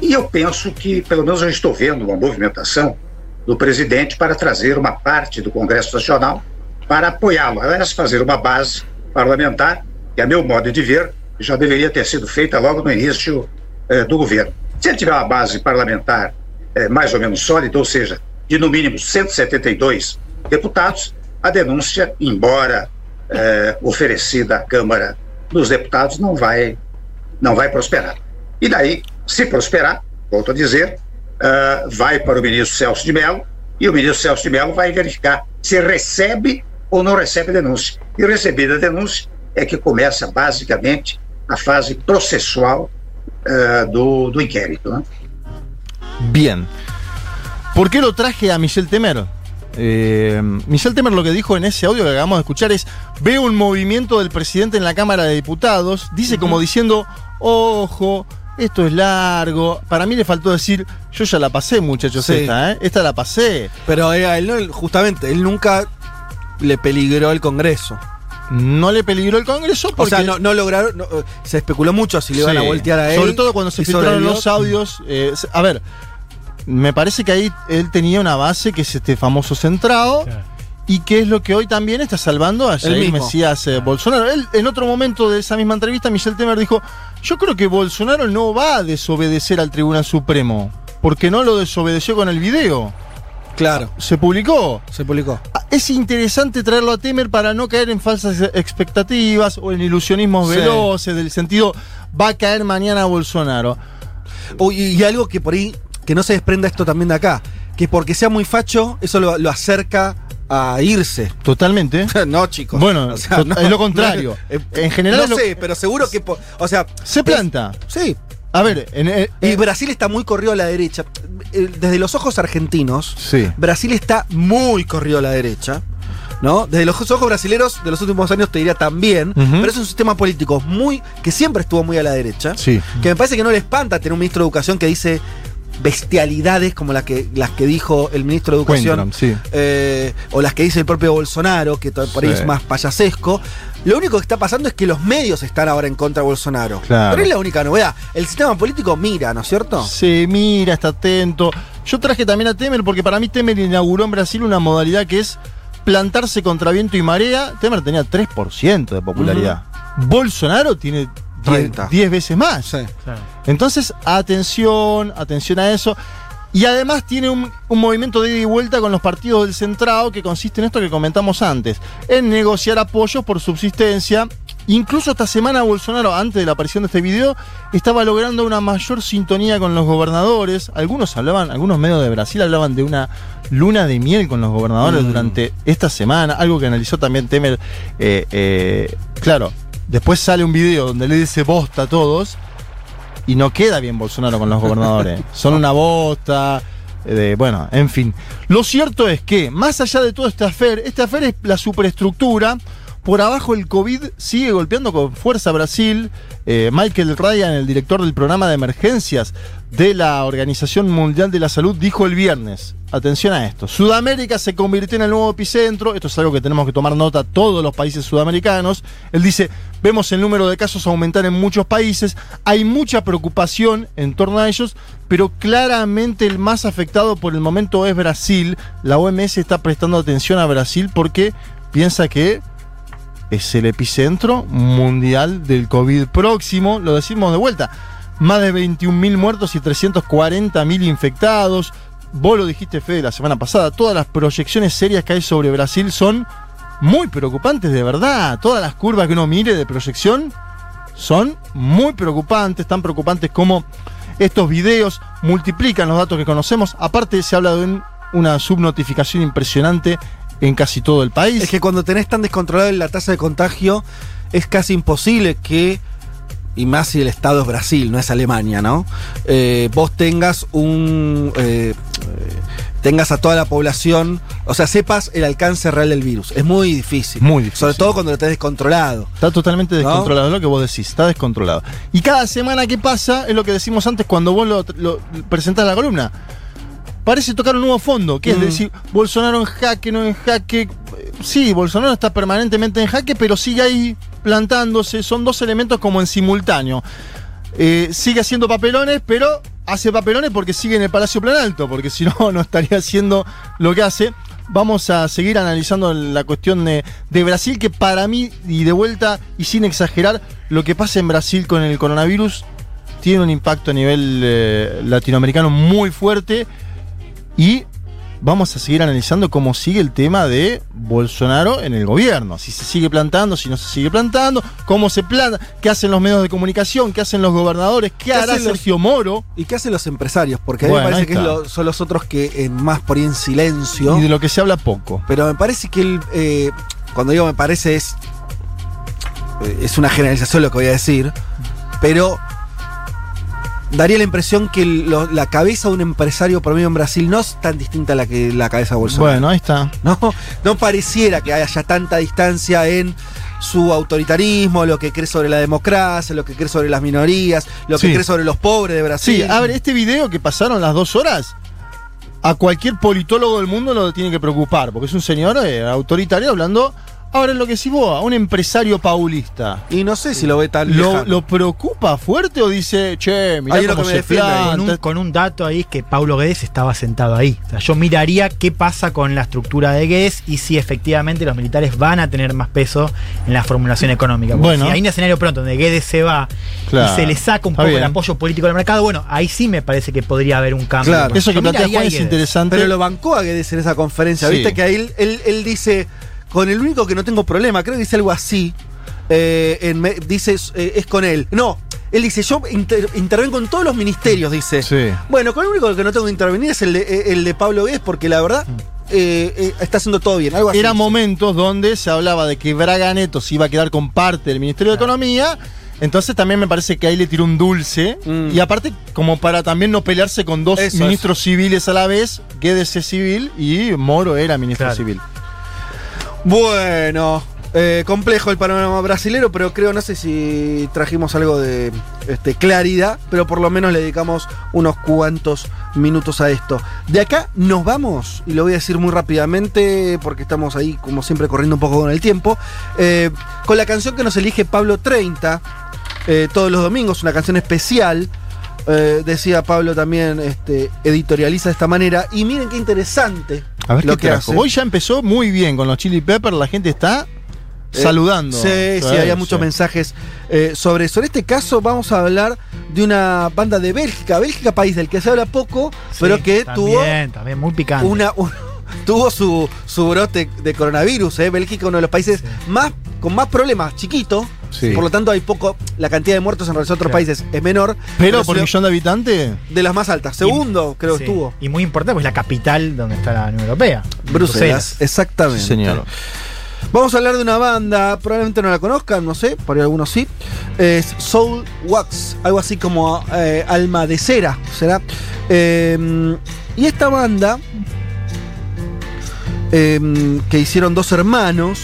E eu penso que, pelo menos, eu estou vendo uma movimentação do presidente para trazer uma parte do Congresso Nacional para apoiá-lo, aliás, fazer uma base parlamentar, que, a meu modo de ver, já deveria ter sido feita logo no início eh, do governo. Se ele tiver uma base parlamentar eh, mais ou menos sólida, ou seja, de no mínimo 172 deputados, a denúncia, embora eh, oferecida à Câmara dos Deputados, não vai, não vai prosperar. E daí, se prosperar, volto a dizer, ah, vai para o ministro Celso de Mello e o ministro Celso de Mello vai verificar se recebe ou não recebe denúncia. E recebida a denúncia é que começa basicamente a fase processual ah, do, do inquérito. Né? Bien. ¿Por qué lo traje a Michel Temer? Eh, Michel Temer lo que dijo en ese audio que acabamos de escuchar es, veo un movimiento del presidente en la Cámara de Diputados, dice como diciendo, ojo, esto es largo. Para mí le faltó decir, yo ya la pasé, muchachos, Sí. esta, ¿eh? Esta la pasé. Pero eh, él justamente, él nunca le peligró el Congreso. No le peligró el Congreso O porque... sea, no, no lograron. no, eh, se especuló mucho si le iban a voltear a él. Sobre todo cuando se filtraron los audios. eh, a ver, me parece que ahí él tenía una base que es este famoso centrado. Y que es lo que hoy también está salvando a Jair. Mesías eh, Bolsonaro. Él, en otro momento de esa misma entrevista, Michel Temer dijo: Yo creo que Bolsonaro no va a desobedecer al Tribunal Supremo. Porque no lo desobedeció con el video. Claro. Se publicó. Se publicó. Es interesante traerlo a Temer para no caer en falsas expectativas o en ilusionismos Sí. veloces, del sentido, va a caer mañana Bolsonaro. Y algo que por ahí, que no se desprenda esto también de acá, que porque sea muy facho, eso lo, lo acerca a irse. Totalmente. *laughs* no, chicos. Bueno, es lo contrario. *laughs* Eh, En general No lo- sé, pero seguro que. O sea. Se planta. Sí. A ver, en, eh, Y Brasil está muy corrido a la derecha. Eh, Desde los ojos argentinos, Sí. Brasil está muy corrido a la derecha. ¿No? Desde los ojos brasileros de los últimos años te diría también, pero es un sistema político muy que siempre estuvo muy a la derecha. Sí. Que me parece que no le espanta tener un ministro de educación que dice bestialidades como las que, las que dijo el ministro de Educación. Sí. eh, o las que dice el propio Bolsonaro, que por ahí Sí. es más payasesco. Lo único que está pasando es que los medios están ahora en contra de Bolsonaro. Claro. Pero es la única novedad. El sistema político mira, ¿no es cierto? Se mira, está atento. Yo traje también a Temer porque para mí Temer inauguró en Brasil una modalidad que es plantarse contra viento y marea. Temer tenía 3% de popularidad. Bolsonaro tiene 10 30. 10 veces más. Sí. Entonces, atención, atención a eso. Y además tiene un, un movimiento de ida y vuelta con los partidos del centrado que consiste en esto que comentamos antes, en negociar apoyos por subsistencia. Incluso esta semana Bolsonaro, antes de la aparición de este video, estaba logrando una mayor sintonía con los gobernadores. Algunos hablaban, algunos medios de Brasil hablaban de una luna de miel con los gobernadores Mm. durante esta semana, algo que analizó también Temer. eh, eh, claro, después sale un video donde le dice bosta a todos y no queda bien Bolsonaro con los gobernadores. *laughs* Son una bosta. eh, de- bueno, en fin. Lo cierto es que, más allá de todo este afer, este afer es la superestructura, por abajo el COVID sigue golpeando con fuerza Brasil. Eh, Michael Ryan, el director del programa de emergencias de la Organización Mundial de la Salud, dijo el viernes, atención a esto, Sudamérica se convirtió en el nuevo epicentro, esto es algo que tenemos que tomar nota todos los países sudamericanos. Él dice, vemos el número de casos aumentar en muchos países, hay mucha preocupación en torno a ellos, pero claramente el más afectado por el momento es Brasil. La OMS está prestando atención a Brasil porque piensa que es el epicentro mundial del COVID próximo, lo decimos de vuelta. Más de 21.000 muertos y 340.000 infectados. Vos lo dijiste, Fede, la semana pasada. Todas las proyecciones serias que hay sobre Brasil son muy preocupantes, de verdad. Todas las curvas que uno mire de proyección son muy preocupantes, tan preocupantes como estos videos multiplican los datos que conocemos. Aparte, se habla de una subnotificación impresionante en casi todo el país. Es que cuando tenés tan descontrolada la tasa de contagio, es casi imposible que, y más si el Estado es Brasil, no es Alemania, ¿no? Eh, vos tengas un. eh, tengas a toda la población, o sea, sepas el alcance real del virus. Es muy difícil. Muy difícil. Sobre todo cuando lo tenés descontrolado. Está totalmente ¿No? descontrolado, es lo que vos decís, está descontrolado. Y cada semana que pasa, es lo que decimos antes cuando vos lo, lo presentás la columna. Parece tocar un nuevo fondo, que es Mm. decir, Bolsonaro en jaque, no en jaque. Sí, Bolsonaro está permanentemente en jaque, pero sigue ahí plantándose. Son dos elementos como en simultáneo. Eh, sigue haciendo papelones, pero hace papelones porque sigue en el Palacio Planalto, porque si no, *laughs* no estaría haciendo lo que hace. Vamos a seguir analizando la cuestión de, de Brasil, que para mí, y de vuelta, y sin exagerar, lo que pasa en Brasil con el coronavirus tiene un impacto a nivel eh, latinoamericano muy fuerte. Y vamos a seguir analizando cómo sigue el tema de Bolsonaro en el gobierno. Si se sigue plantando, si no se sigue plantando, cómo se planta, qué hacen los medios de comunicación, qué hacen los gobernadores, qué, hará hacen los- Sergio Moro. ¿Y qué hacen los empresarios? Porque a mí Bueno, me parece que lo- son los otros que eh, más por ahí en silencio. Y de lo que se habla poco. Pero me parece que él, eh, cuando digo me parece es, eh, es una generalización lo que voy a decir, pero daría la impresión que lo- la cabeza de un empresario promedio en Brasil no es tan distinta a la que la cabeza de Bolsonaro. Bueno, ahí está. No, no pareciera que haya tanta distancia en su autoritarismo, lo que cree sobre la democracia, lo que cree sobre las minorías, lo que cree sobre los pobres de Brasil. Sí, a ver, este video que pasaron las dos horas, a cualquier politólogo del mundo lo tiene que preocupar, porque es un señor eh, autoritario hablando. Ahora, lo que si vos, a un empresario paulista. Y no sé si lo ve tan ¿Lo, lejano. lo preocupa fuerte o dice, che, mirá cómo que me se defiende ahí. Con planta? un, con un dato ahí es que Paulo Guedes estaba sentado ahí. O sea, yo miraría qué pasa con la estructura de Guedes y si efectivamente los militares van a tener más peso en la formulación económica. Porque Bueno. si hay un escenario pronto donde Guedes se va Claro. y se le saca un Está poco bien. el apoyo político del mercado, bueno, ahí sí me parece que podría haber un cambio. Claro. Eso que plantea Juan es Guedes. interesante. Pero lo bancó a Guedes en esa conferencia. Sí. Viste que ahí él, él, él dice, con el único que no tengo problema, creo que dice algo así. eh, en dice, eh, es con él. No, él dice, yo inter- intervengo en todos los ministerios, dice. Sí. Bueno, con el único que no tengo que intervenir es el de, eh, el de Pablo Guedes, porque la verdad eh, eh, está haciendo todo bien. Algo así. Eran dice. momentos donde se hablaba de que Braga Neto se iba a quedar con parte del Ministerio de Economía. Entonces también me parece que ahí le tiró un dulce. Mm. Y aparte, como para también no pelearse con dos Eso, ministros civiles a la vez, Guedes es civil y Moro era ministro Claro. civil. Bueno, eh, complejo el panorama brasilero, pero creo, no sé si trajimos algo de este, claridad, pero por lo menos le dedicamos unos cuantos minutos a esto. De acá nos vamos, y lo voy a decir muy rápidamente, porque estamos ahí, como siempre, corriendo un poco con el tiempo, eh, con la canción que nos elige Pablo 30, eh, todos los domingos, una canción especial. decía Pablo también, este, editorializa de esta manera. Y miren qué interesante A ver lo qué que trajo. hace. Hoy ya empezó muy bien con los Chili Peppers, la gente está Eh, saludando. Sí, sí, había muchos mensajes eh, sobre eso. En este caso vamos a hablar de una banda de Bélgica, Bélgica país del que se habla poco, Sí, pero que tuvo también, también muy picante. una, un- tuvo su, su brote de coronavirus. eh. Bélgica uno de los países más con más problemas, chiquito. Sí. Por lo tanto hay poco, la cantidad de muertos en relación a otros Claro. países es menor. Pero por millón de habitantes, de las más altas. Segundo, creo Sí. que estuvo. Y muy importante, pues la capital donde está la Unión Europea. Bruselas, exactamente. Sí, señor. Vamos a hablar de una banda, probablemente no la conozcan, no sé, por ahí algunos sí. Es Soul Wax, algo así como eh, alma de cera, será. Eh, y esta banda, eh, que hicieron dos hermanos,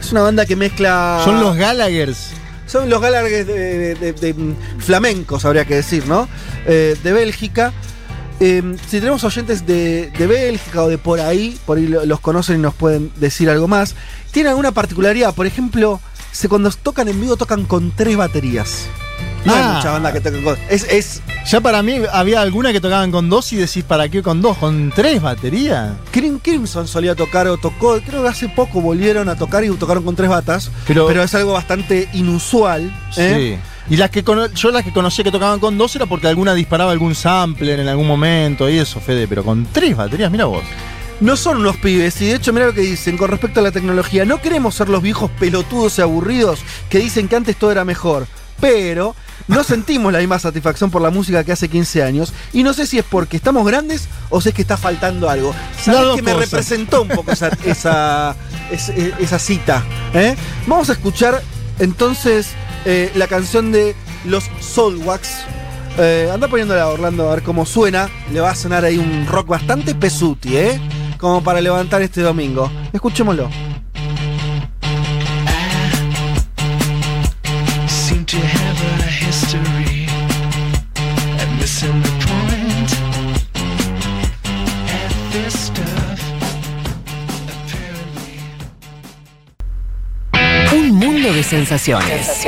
Es una banda que mezcla. Son los Gallaghers. Son los Gallagher de, de- de- de, mm, flamencos, habría que decir, ¿no? Eh, de Bélgica. Eh, si tenemos oyentes de, de Bélgica o de por ahí, por ahí lo- los conocen y nos pueden decir algo más. Tienen alguna particularidad, por ejemplo, se, cuando tocan en vivo tocan con tres baterías. No Ah. hay mucha banda que toque con. Es, es Ya para mí había alguna que tocaban con dos y decís, ¿para qué con dos? ¿Con tres baterías? Crim- Crimson solía tocar o tocó, creo que hace poco volvieron a tocar y tocaron con tres batas, Pero- pero, es algo bastante inusual. ¿eh? Sí. Y las que yo las que conocía que tocaban con dos era porque alguna disparaba algún sampler en algún momento y eso, Fede, pero con tres baterías, mira vos. No son unos pibes, y de hecho mira lo que dicen con respecto a la tecnología, no queremos ser los viejos pelotudos y aburridos que dicen que antes todo era mejor, pero no sentimos la misma satisfacción por la música que hace 15 años, y no sé si es porque estamos grandes o si es que está faltando algo. ¿Sabes que me cosas. representó un poco esa, *laughs* esa, es- eh, esa cita? ¿eh? Vamos a escuchar entonces eh, la canción de los Soulwax. Eh, anda poniéndola a Orlando a ver cómo suena. Le va a sonar ahí un rock bastante pesuti, ¿eh? Como para levantar este domingo. Escuchémoslo. Un mundo de sensaciones.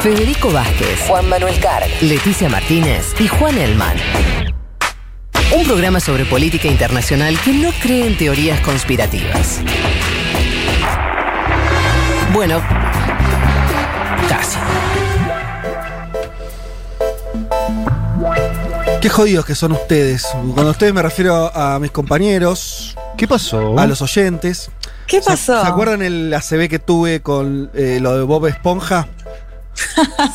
Federico Vázquez, Juan Manuel Carg, Leticia Martínez y Juan Elman. Un programa sobre política internacional que no cree en teorías conspirativas. Bueno, casi. Qué jodidos que son ustedes. Cuando ustedes me refiero a mis compañeros. ¿Qué pasó? A los oyentes. ¿Qué ¿Se- pasó? ¿Se, acuerdan el ACB que tuve con eh, lo de Bob Esponja?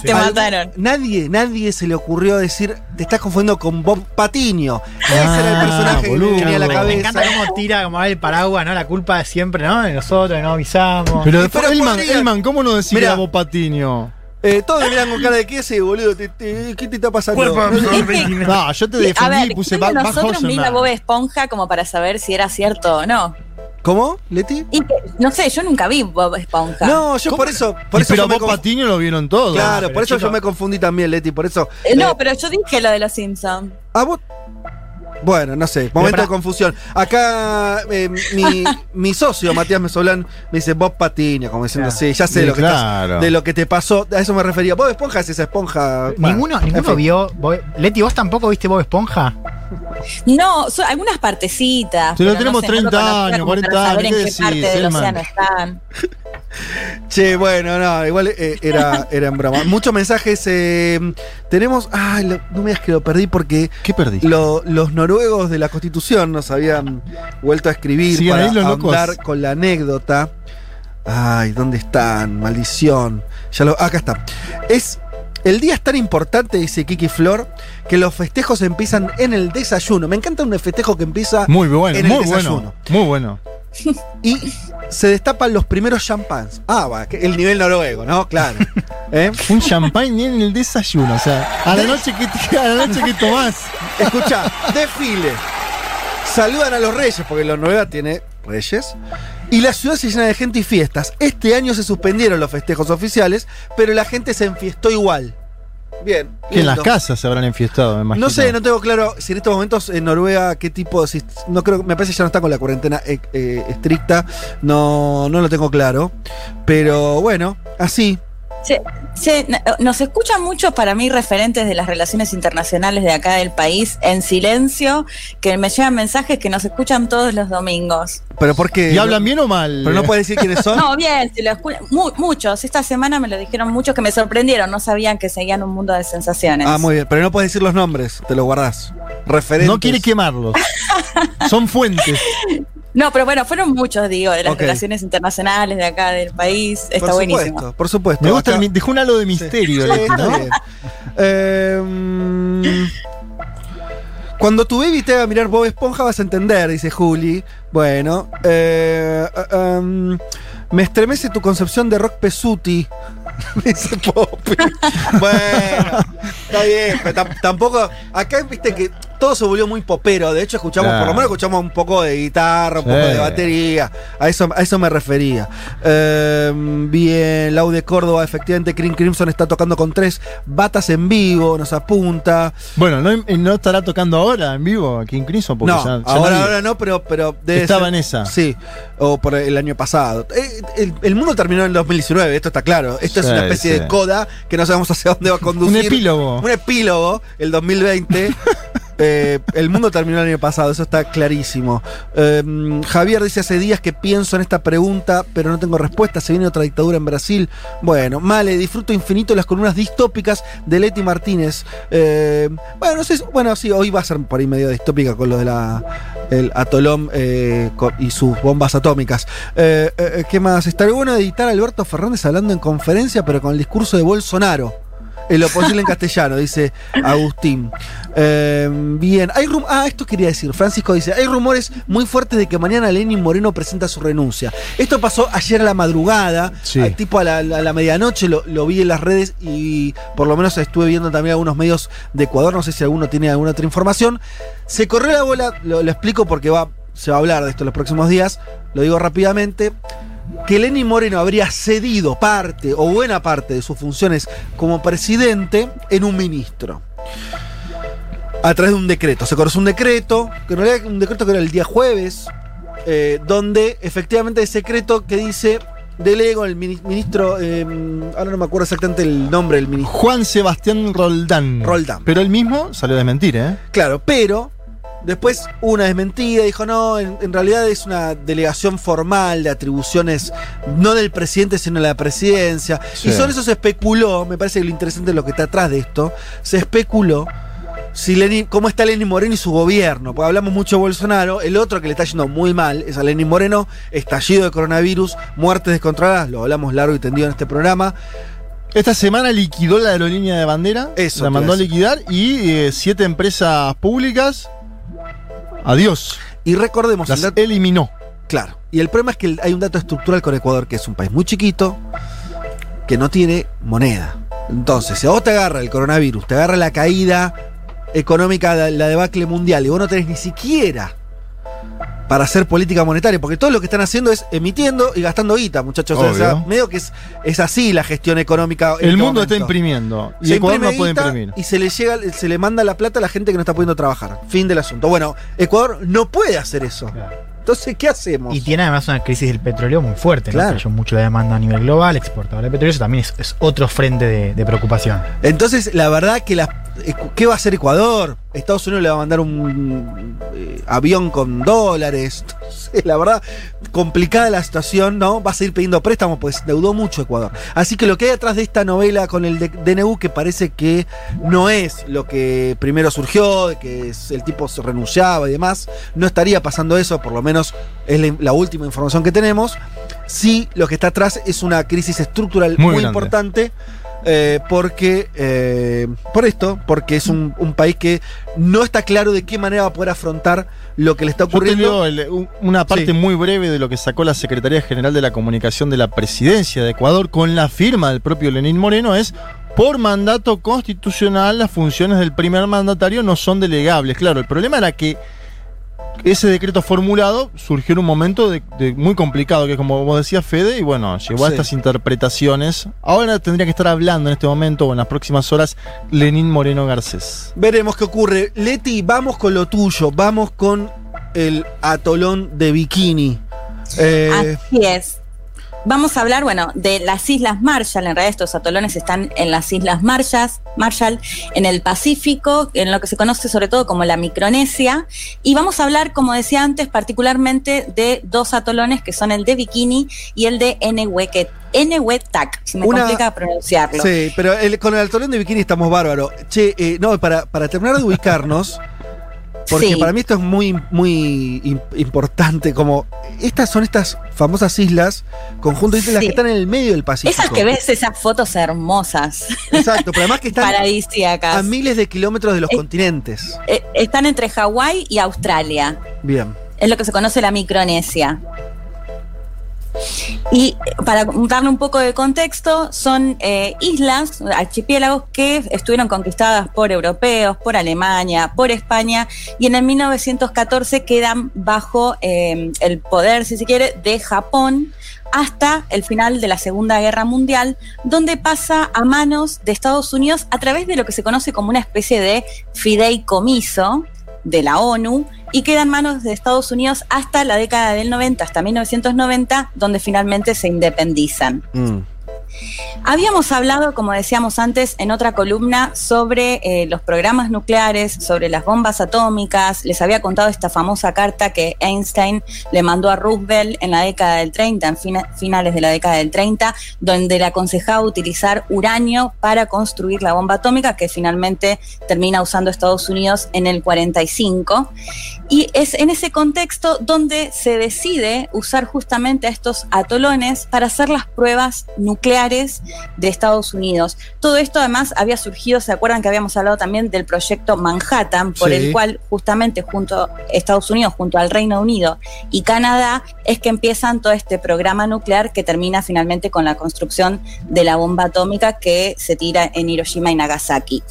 Te mataron. Nadie, nadie se le ocurrió decir, te estás confundiendo con Bob Patiño. Ese era el Ah, personaje que boludo. me tenía en la Me cabeza. encanta cómo tira como el paraguas, ¿no? La culpa es siempre, ¿no? De nosotros, que no avisamos. Pero, después, pero Elman, podría- Elman, ¿cómo no decir Mirá. a Bob Patiño? Eh, todos me miran con cara de qué ese boludo. te- te- ¿Qué te está pasando? No, yo te a defendí ver, y puse ¿quién de Back Back nosotros mira Horseman. Bob Esponja como para saber si era cierto o no? ¿Cómo, Leti? Y que- no sé, yo nunca vi Bob Esponja. No, yo por eso. Por Y eso pero yo me Bob Patiño lo vieron todo. Claro, pero por eso chico- yo me confundí también, Leti. Por eso. Eh, no, eh, pero yo dije lo de los Simpsons. Ah, vos- Bueno, no sé, momento pará. de confusión. Acá eh, mi, *laughs* mi socio, Matías Mesolán, me dice Bob Patiño, como diciendo, Claro. sí, ya sé Sí, lo que claro. estás- de lo que te pasó. A eso me refería. Bob Esponja es esa esponja. bueno, Ninguno, en ninguno fin. vio. Bob- Leti, ¿vos tampoco viste Bob Esponja? No, so- algunas partecitas. Pero pero tenemos no sé, no lo 30 conocía años, como 40 para saber años, en ¿qué qué parte decís, del océano están. Che, bueno, no, igual eh, era, era en broma. Muchos mensajes. eh, tenemos. Ay, lo- no me digas que lo perdí porque ¿Qué perdí? lo- los noruegos de la Constitución nos habían vuelto a escribir para ahí los locos. hablar con la anécdota. Ay, ¿dónde están? Maldición. Ya lo, acá está. Es. El día es tan importante, dice Kiki Flor, que los festejos empiezan en el desayuno. Me encanta un festejo que empieza Muy bueno, en el muy desayuno. bueno. Muy bueno. Y se destapan los primeros champans. Ah, va, el nivel noruego, ¿no? Claro. *laughs* ¿Eh? Un champagne en el desayuno. O sea, a la noche que, a la noche que tomás. *laughs* Escucha, desfile. Saludan a los reyes, porque la Noruega tiene reyes. Y la ciudad se llena de gente y fiestas. Este año se suspendieron los festejos oficiales, pero la gente se enfiestó igual. Bien. Que en las casas se habrán enfiestado, me imagino. No sé, no tengo claro si en estos momentos en Noruega qué tipo, si, no creo, me parece que ya no está con la cuarentena eh, eh, estricta, no, no lo tengo claro, pero bueno, así. Se- se- n- nos escuchan muchos para mí referentes de las relaciones internacionales de acá del país en silencio, que me llegan mensajes que nos escuchan todos los domingos. Pero porque ¿Y hablan bien o mal? Pero no puedes decir quiénes son. *laughs* No, bien, si lo mu- muchos. Esta semana me lo dijeron muchos que me sorprendieron, no sabían que seguían un mundo de sensaciones. Ah, muy bien, pero no puedes decir los nombres, te lo guardás. Referentes. No quiere quemarlos. *laughs* Son fuentes. *laughs* No, pero bueno, fueron muchos, digo, de las relaciones internacionales de acá del país. Está por buenísimo. supuesto, por supuesto. Me gusta, Acá- el dejó un halo de misterio. Sí, está ¿no? Eh, cuando tu baby te haga mirar Bob Esponja vas a entender, dice Juli. Bueno, eh, um, me estremece tu concepción de rock pesuti. *laughs* dice Poppy. bueno, está bien, pero tampoco. Acá viste que todo se volvió muy popero. De hecho, escuchamos, Claro. por lo menos escuchamos un poco de guitarra, un Sí. poco de batería. A eso, a eso me refería. Eh, bien, Lau de Córdoba, efectivamente, Cream Crimson está tocando con tres batas en vivo, nos apunta. Bueno, no, no estará tocando ahora en vivo King Crimson porque no, ya- ya ahora, ahora no, pero, pero Estaba ser- en esa. Sí, o por el año pasado. Eh, El, el mundo terminó en 2019, esto está claro. Esto es una especie sí. de coda que no sabemos hacia dónde va a *laughs* conducir. Un epílogo. Un epílogo, el 2020. *laughs* Eh, el mundo terminó el año pasado, eso está clarísimo. Eh, Javier dice hace días que pienso en esta pregunta, pero no tengo respuesta. Se viene otra dictadura en Brasil. Bueno, Male, disfruto infinito las columnas distópicas de Leti Martínez. Eh, bueno, no sé, bueno, sí, hoy va a ser por ahí medio distópica con lo de la el atolón eh, y sus bombas atómicas. Eh, ¿Qué más? Estaría bueno editar a Alberto Fernández hablando en conferencia, pero con el discurso de Bolsonaro. En lo posible en castellano, dice Agustín. Eh, bien, hay rum- ah, esto quería decir. Francisco dice: hay rumores muy fuertes de que mañana Lenin Moreno presenta su renuncia. Esto pasó ayer a la madrugada, Sí. al tipo a la, a la medianoche, lo, lo vi en las redes y por lo menos estuve viendo también algunos medios de Ecuador. No sé si alguno tiene alguna otra información. Se corrió la bola, lo, lo explico porque va, se va a hablar de esto en los próximos días. Lo digo rápidamente que Lenín Moreno habría cedido parte o buena parte de sus funciones como presidente en un ministro. A través de un decreto. Se conoce un decreto, que en realidad un decreto que era el día jueves, eh, donde efectivamente ese decreto que dice delego el mini- ministro, eh, ahora no me acuerdo exactamente el nombre del ministro. Juan Sebastián Roldán. Roldán. Pero él mismo salió a desmentir, ¿eh? Claro, pero después una desmentida, dijo no, en, en realidad es una delegación formal de atribuciones no del presidente, sino de la presidencia. Sí. Y sobre eso se especuló, me parece que lo interesante es lo que está atrás de esto, se especuló si Lenin, cómo está Lenin Moreno y su gobierno. Porque hablamos mucho de Bolsonaro, el otro que le está yendo muy mal es a Lenin Moreno, estallido de coronavirus, muertes descontroladas, lo hablamos largo y tendido en este programa. Esta semana liquidó la aerolínea de bandera. Eso La mandó a liquidar y eh, siete empresas públicas. Adiós. Y recordemos, el Las dato- eliminó. Claro. Y el problema es que hay un dato estructural con Ecuador, que es un país muy chiquito, que no tiene moneda. Entonces, si a vos te agarra el coronavirus, te agarra la caída económica, de la debacle mundial, y vos no tenés ni siquiera para hacer política monetaria, porque todo lo que están haciendo es emitiendo y gastando guita, muchachos. O sea, Obvio. medio que es, es así la gestión económica. en El este mundo está imprimiendo. Y Se Ecuador no puede imprimir. Y se le llega, se le manda la plata a la gente que no está pudiendo trabajar. Fin del asunto. Bueno, Ecuador no puede hacer eso. Entonces, ¿qué hacemos? Y tiene además una crisis del petróleo muy fuerte, ¿no? Claro. Cayó mucho la demanda a nivel global, exportador de petróleo, eso también es, es otro frente de, de preocupación. Entonces, la verdad que la, ¿qué va a hacer Ecuador? Estados Unidos le va a mandar un eh, avión con dólares. *laughs* No sé, la verdad, complicada la situación, ¿no? Va a seguir pidiendo préstamos, pues deudó mucho Ecuador. Así que lo que hay atrás de esta novela con el de- DNU, que parece que no es lo que primero surgió, de que el tipo se renunciaba y demás, no estaría pasando eso, por lo menos es la, la última información que tenemos. Sí, lo que está atrás es una crisis estructural Muy muy, importante. Eh, porque eh, por esto, porque es un, un país que no está claro de qué manera va a poder afrontar lo que le está Yo te ocurriendo. leo el- un- una parte Sí. muy breve de lo que sacó la Secretaría General de la Comunicación de la Presidencia de Ecuador con la firma del propio Lenín Moreno es por mandato constitucional las funciones del primer mandatario no son delegables. Claro, el problema era que ese decreto formulado surgió en un momento de, de muy complicado, que como vos decías, Fede, y bueno, llevó a Sí. estas interpretaciones. Ahora tendría que estar hablando en este momento o en las próximas horas Lenín Moreno Garcés. Veremos qué ocurre. Leti, vamos con lo tuyo, vamos con el atolón de bikini. Eh, Así es. Vamos a hablar, bueno, de las Islas Marshall. En realidad estos atolones están en las Islas Marshall, Marshall, en el Pacífico, en lo que se conoce sobre todo como la Micronesia. Y vamos a hablar, como decía antes, particularmente de dos atolones que son el de Bikini y el de Enehueque- Enehuetac, si me Una- complica pronunciarlo. Sí, pero el- con el atolón de bikini estamos bárbaro. Che, eh, no, para, para terminar de ubicarnos, *laughs* porque Sí. para mí esto es muy, muy im- importante, como estas son estas famosas islas, conjunto de islas Sí. que están en el medio del Pacífico. Esas que ves, esas fotos hermosas, Exacto, pero además que están paradisíacas. a miles de kilómetros de los Eh, continentes. Eh, están entre Hawái y Australia. Bien. es lo que se conoce la Micronesia. Y para darle un poco de contexto, son eh, islas, archipiélagos que estuvieron conquistadas por europeos, por Alemania, por España, y en el 1914 quedan bajo eh, el poder, si se quiere, de Japón hasta el final de la Segunda Guerra Mundial, donde pasa a manos de Estados Unidos a través de lo que se conoce como una especie de fideicomiso de la ONU y queda en manos de Estados Unidos hasta la década del 90, hasta 1990, donde finalmente se independizan. Mm. Habíamos hablado, como decíamos antes, en otra columna sobre eh, los programas nucleares, sobre las bombas atómicas. Les había contado esta famosa carta que Einstein le mandó a Roosevelt en la década del 30, en fina- finales de la década del 30, donde le aconsejaba utilizar uranio para construir la bomba atómica, que finalmente termina usando Estados Unidos en el 45. Y es en ese contexto donde se decide usar justamente a estos atolones para hacer las pruebas nucleares de Estados Unidos. Todo esto además había surgido, ¿se acuerdan que habíamos hablado también del proyecto Manhattan, por Sí. el cual justamente junto a Estados Unidos, junto al Reino Unido y Canadá, es que empiezan todo este programa nuclear que termina finalmente con la construcción de la bomba atómica que se tira en Hiroshima y Nagasaki.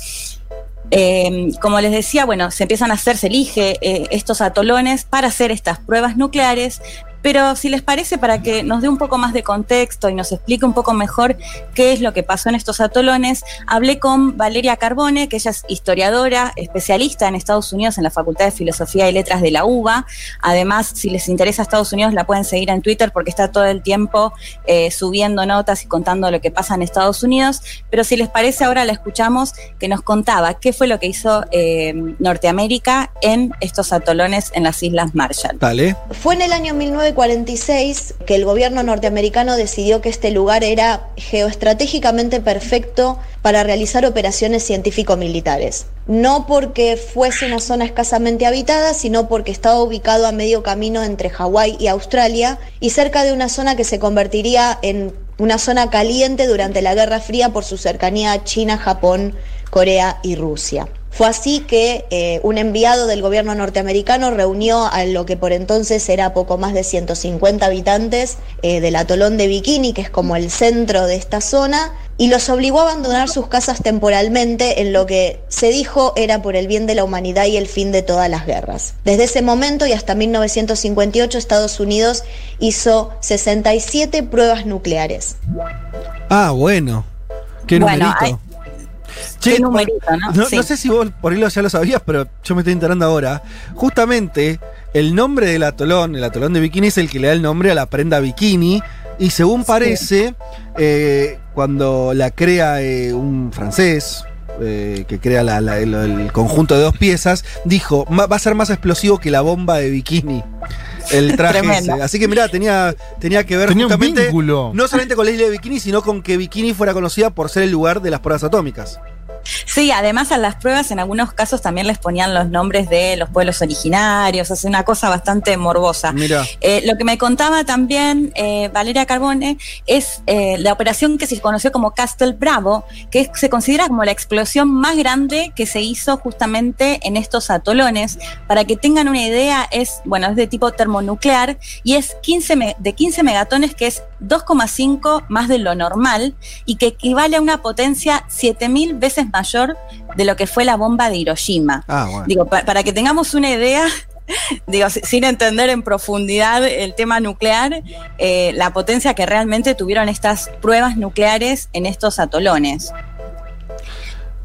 Eh, como les decía, bueno, se empiezan a hacer, se elige eh, estos atolones para hacer estas pruebas nucleares, pero si les parece, para que nos dé un poco más de contexto y nos explique un poco mejor qué es lo que pasó en estos atolones, hablé con Valeria Carbone, que ella es historiadora, especialista en Estados Unidos en la Facultad de Filosofía y Letras de la UBA. Además, si les interesa Estados Unidos, la pueden seguir en Twitter porque está todo el tiempo eh, subiendo notas y contando lo que pasa en Estados Unidos. Pero si les parece, ahora la escuchamos que nos contaba qué fue lo que hizo eh, Norteamérica en estos atolones en las Islas Marshall. Dale. Fue en el año 1946 que el gobierno norteamericano decidió que este lugar era geoestratégicamente perfecto para realizar operaciones científico-militares. No porque fuese una zona escasamente habitada, sino porque estaba ubicado a medio camino entre Hawái y Australia y cerca de una zona que se convertiría en una zona caliente durante la Guerra Fría por su cercanía a China, Japón, Corea y Rusia. Fue así que eh, un enviado del gobierno norteamericano reunió a lo que por entonces era poco más de 150 habitantes eh, del atolón de Bikini, que es como el centro de esta zona, y los obligó a abandonar sus casas temporalmente en lo que se dijo era por el bien de la humanidad y el fin de todas las guerras. Desde ese momento y hasta 1958 Estados Unidos hizo 67 pruebas nucleares. Ah, bueno. Qué Bueno, numerito. hay- Che, qué numerito, ¿no? No, Sí. no sé si vos por ahí lo- ya lo sabías, pero yo me estoy enterando ahora. Justamente, el nombre del atolón, el atolón de bikini, es el que le da el nombre a la prenda bikini. Y según parece, eh, cuando la crea eh, un francés, eh, que crea la- la- el, el conjunto de dos piezas, dijo, "Ma- va a ser más explosivo que la bomba de bikini. El *laughs* traje ese. Así que mirá, tenía, tenía que ver Tenía un justamente vínculo. no solamente con la isla de Bikini, sino con que Bikini fuera conocida por ser el lugar de las pruebas atómicas. Sí, además a las pruebas en algunos casos también les ponían los nombres de los pueblos originarios, es una cosa bastante morbosa. Mira. Eh, lo que me contaba también eh, Valeria Carbone es eh, la operación que se conoció como Castle Bravo, que es- se considera como la explosión más grande que se hizo justamente en estos atolones. Para que tengan una idea, es, bueno, es de tipo termonuclear y es 15 me- de 15 megatones, que es 2,5 más de lo normal y que equivale a una potencia 7000 veces mayor de lo que fue la bomba de Hiroshima. Ah, bueno. Digo, pa- para que tengamos una idea, *laughs* digo, si- sin entender en profundidad el tema nuclear, eh, la potencia que realmente tuvieron estas pruebas nucleares en estos atolones.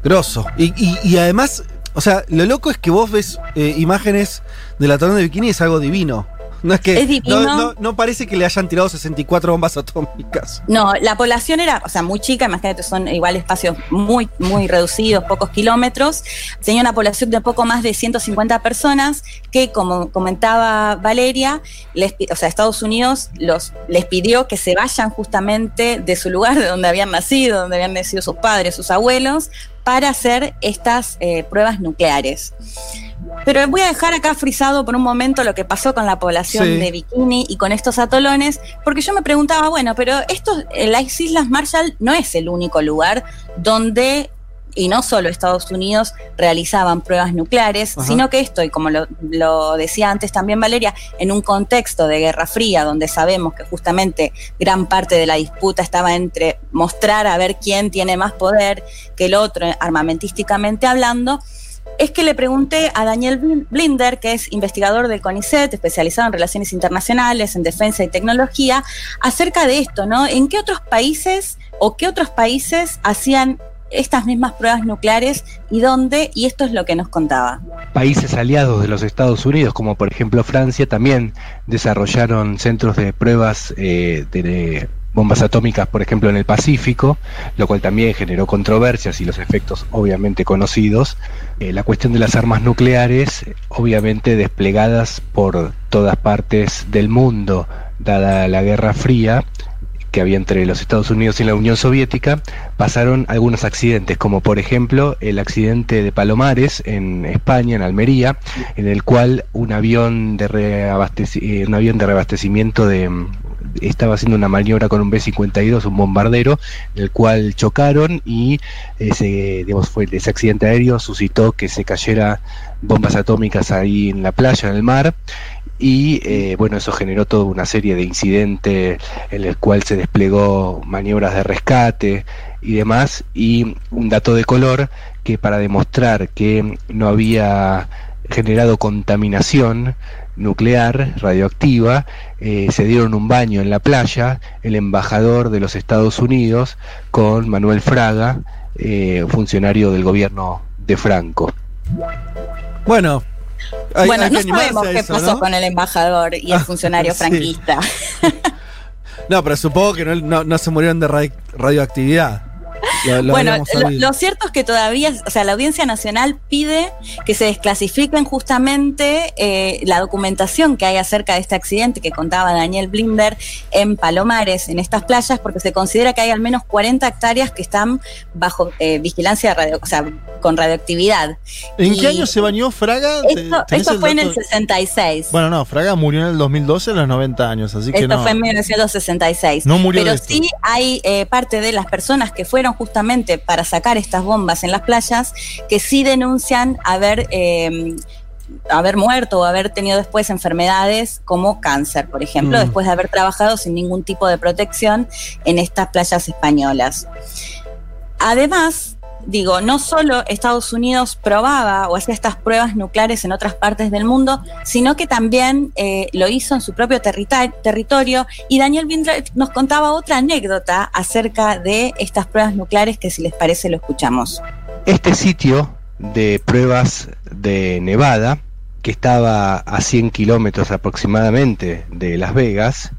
Grosso. Y, y- y además, o sea, lo loco es que vos ves eh, imágenes del atolón de Bikini y es algo divino. No es que. Es divino. No, no- no parece que le hayan tirado 64 bombas atómicas. No, la población era, o sea, muy chica, imagínate, son igual espacios muy, muy reducidos, pocos kilómetros. Tenía una población de poco más de 150 personas que, como comentaba Valeria, les, o sea, Estados Unidos los, les pidió que se vayan justamente de su lugar, de donde habían nacido, donde habían nacido sus padres, sus abuelos, para hacer estas eh, pruebas nucleares. Pero voy a dejar acá frisado por un momento lo que pasó con la población Sí. de Bikini y con estos atolones, porque yo me preguntaba, bueno, pero estos, eh, las Islas Marshall no es el único lugar donde y no solo Estados Unidos realizaban pruebas nucleares, Ajá. sino que esto, y como lo, lo decía antes también Valeria, en un contexto de Guerra Fría, donde sabemos que justamente gran parte de la disputa estaba entre mostrar a ver quién tiene más poder que el otro, armamentísticamente hablando, es que le pregunté a Daniel Blin- Blinder, que es investigador del CONICET, especializado en relaciones internacionales, en defensa y tecnología, acerca de esto, ¿no? ¿En qué otros países o qué otros países hacían estas mismas pruebas nucleares y dónde? Y esto es lo que nos contaba. Países aliados de los Estados Unidos, como por ejemplo Francia, también desarrollaron centros de pruebas eh, de bombas atómicas, por ejemplo, en el Pacífico, lo cual también generó controversias y los efectos obviamente conocidos. Eh, la cuestión de las armas nucleares, obviamente desplegadas por todas partes del mundo, dada la Guerra Fría, que había entre los Estados Unidos y la Unión Soviética, pasaron algunos accidentes, como por ejemplo el accidente de Palomares en España, en Almería, en el cual un avión de, reabasteci- eh, un avión de reabastecimiento de, estaba haciendo una maniobra con un B-52, un bombardero, en el cual chocaron y ese, digamos, fue, ese accidente aéreo suscitó que se cayera bombas atómicas ahí en la playa, en el mar, y eh, bueno, eso generó toda una serie de incidentes en el cual se desplegó maniobras de rescate y demás, y un dato de color que para demostrar que no había generado contaminación nuclear radioactiva, eh, se dieron un baño en la playa el embajador de los Estados Unidos con Manuel Fraga, eh, funcionario del gobierno de Franco. Bueno, hay, bueno, hay no sabemos qué eso, pasó ¿no? con el embajador y el funcionario *laughs* sí. franquista. *laughs* No, pero supongo que no, no- no se murieron de radi- radioactividad. Lo- lo bueno, lo, cierto es que todavía, o sea, la Audiencia Nacional pide que se desclasifiquen justamente eh, la documentación que hay acerca de este accidente que contaba Daniel Blinder en Palomares, en estas playas, porque se considera que hay al menos 40 hectáreas que están bajo eh, vigilancia radio, o sea, con radioactividad. ¿En Y qué año se bañó Fraga? ¿Te- Esto, esto fue en el 66. Bueno, no, Fraga murió en el 2012 a los 90 años, así que Esto no. fue en 1966. No murió Pero de esto. sí hay eh, parte de las personas que fueron justamente para sacar estas bombas en las playas que sí denuncian haber, eh, haber muerto o haber tenido después enfermedades como cáncer, por ejemplo, Mm. después de haber trabajado sin ningún tipo de protección en estas playas españolas. Además, digo, no solo Estados Unidos probaba o hacía estas pruebas nucleares en otras partes del mundo, sino que también eh, lo hizo en su propio territorio. Y Daniel Binder nos contaba otra anécdota acerca de estas pruebas nucleares que si les parece lo escuchamos. Este sitio de pruebas de Nevada, que estaba a 100 kilómetros aproximadamente de Las Vegas,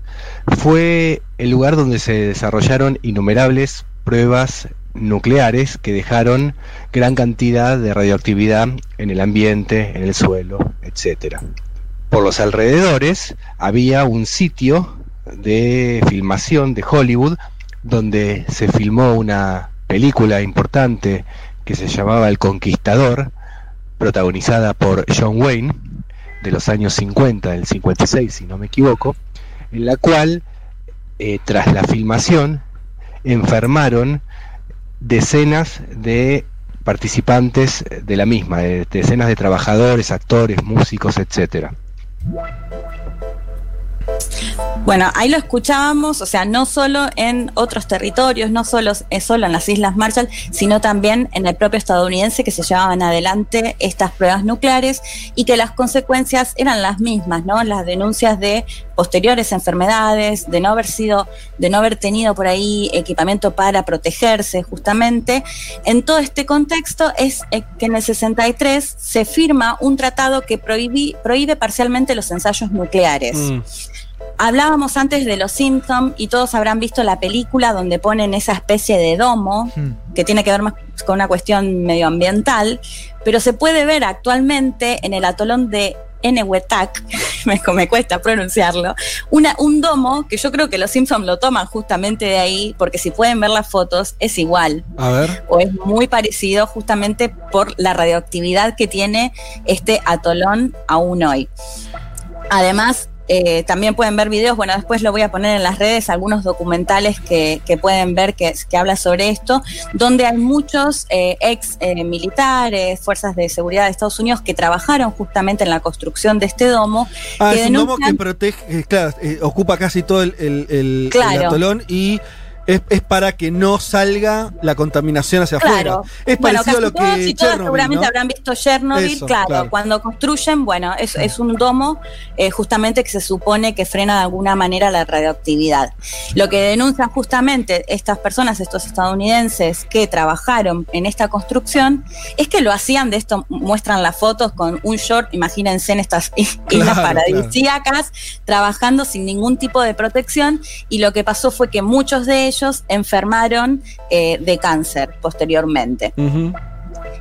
fue el lugar donde se desarrollaron innumerables pruebas nucleares que dejaron gran cantidad de radioactividad en el ambiente, en el suelo, etc. Por los alrededores había un sitio de filmación de Hollywood donde se filmó una película importante que se llamaba El Conquistador, protagonizada por John Wayne, de los años 50, del 56 si no me equivoco, en la cual, eh, tras la filmación, enfermaron decenas de participantes de la misma, de- decenas de trabajadores, actores, músicos, etcétera. Bueno, ahí lo escuchábamos, o sea, no solo en otros territorios, no solo, eh, solo en las Islas Marshall, sino también en el propio estadounidense que se llevaban adelante estas pruebas nucleares y que las consecuencias eran las mismas, ¿no? Las denuncias de posteriores enfermedades, de no haber sido, de no haber tenido por ahí equipamiento para protegerse justamente. En todo este contexto es eh, que en el 63 se firma un tratado que prohíbe, parcialmente los ensayos nucleares. Mm. Hablábamos antes de los Simpsons y todos habrán visto la película donde ponen esa especie de domo que tiene que ver más con una cuestión medioambiental, pero se puede ver actualmente en el atolón de Enewetak, *laughs* me, me cuesta pronunciarlo, una, un domo que yo creo que los Simpsons lo toman justamente de ahí, porque si pueden ver las fotos es igual A ver. o es muy parecido justamente por la radioactividad que tiene este atolón aún hoy. Además, eh, también pueden ver videos, bueno, después lo voy a poner en las redes, algunos documentales que, que pueden ver que, que habla sobre esto, donde hay muchos eh, ex eh, militares, fuerzas de seguridad de Estados Unidos que trabajaron justamente en la construcción de este domo. Ah, que es un domo que protege, eh, claro, ocupa casi todo el, el- el- atolón y es, es para que no salga la contaminación hacia Claro. afuera. Es Bueno, parecido a lo casi todos que y todas Chernobyl, seguramente ¿no? habrán visto Chernobyl, Eso, claro, claro. cuando construyen, bueno, es, es un domo eh, justamente que se supone que frena de alguna manera la radioactividad. Lo que denuncian justamente estas personas, estos estadounidenses que trabajaron en esta construcción, es que lo hacían de esto, muestran las fotos con un short, imagínense en estas *laughs* islas paradisíacas, trabajando sin ningún tipo de protección, y lo que pasó fue que muchos de ellos enfermaron eh, de cáncer posteriormente.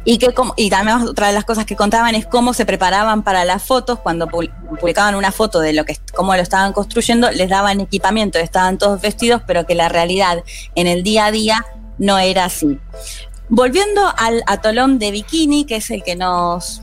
Y, que y también otra de las cosas que contaban es cómo se preparaban para las fotos, cuando pu- publicaban una foto de lo que cómo lo estaban construyendo, les daban equipamiento, estaban todos vestidos, pero que la realidad en el día a día no era así. Volviendo al atolón de Bikini, que es el que nos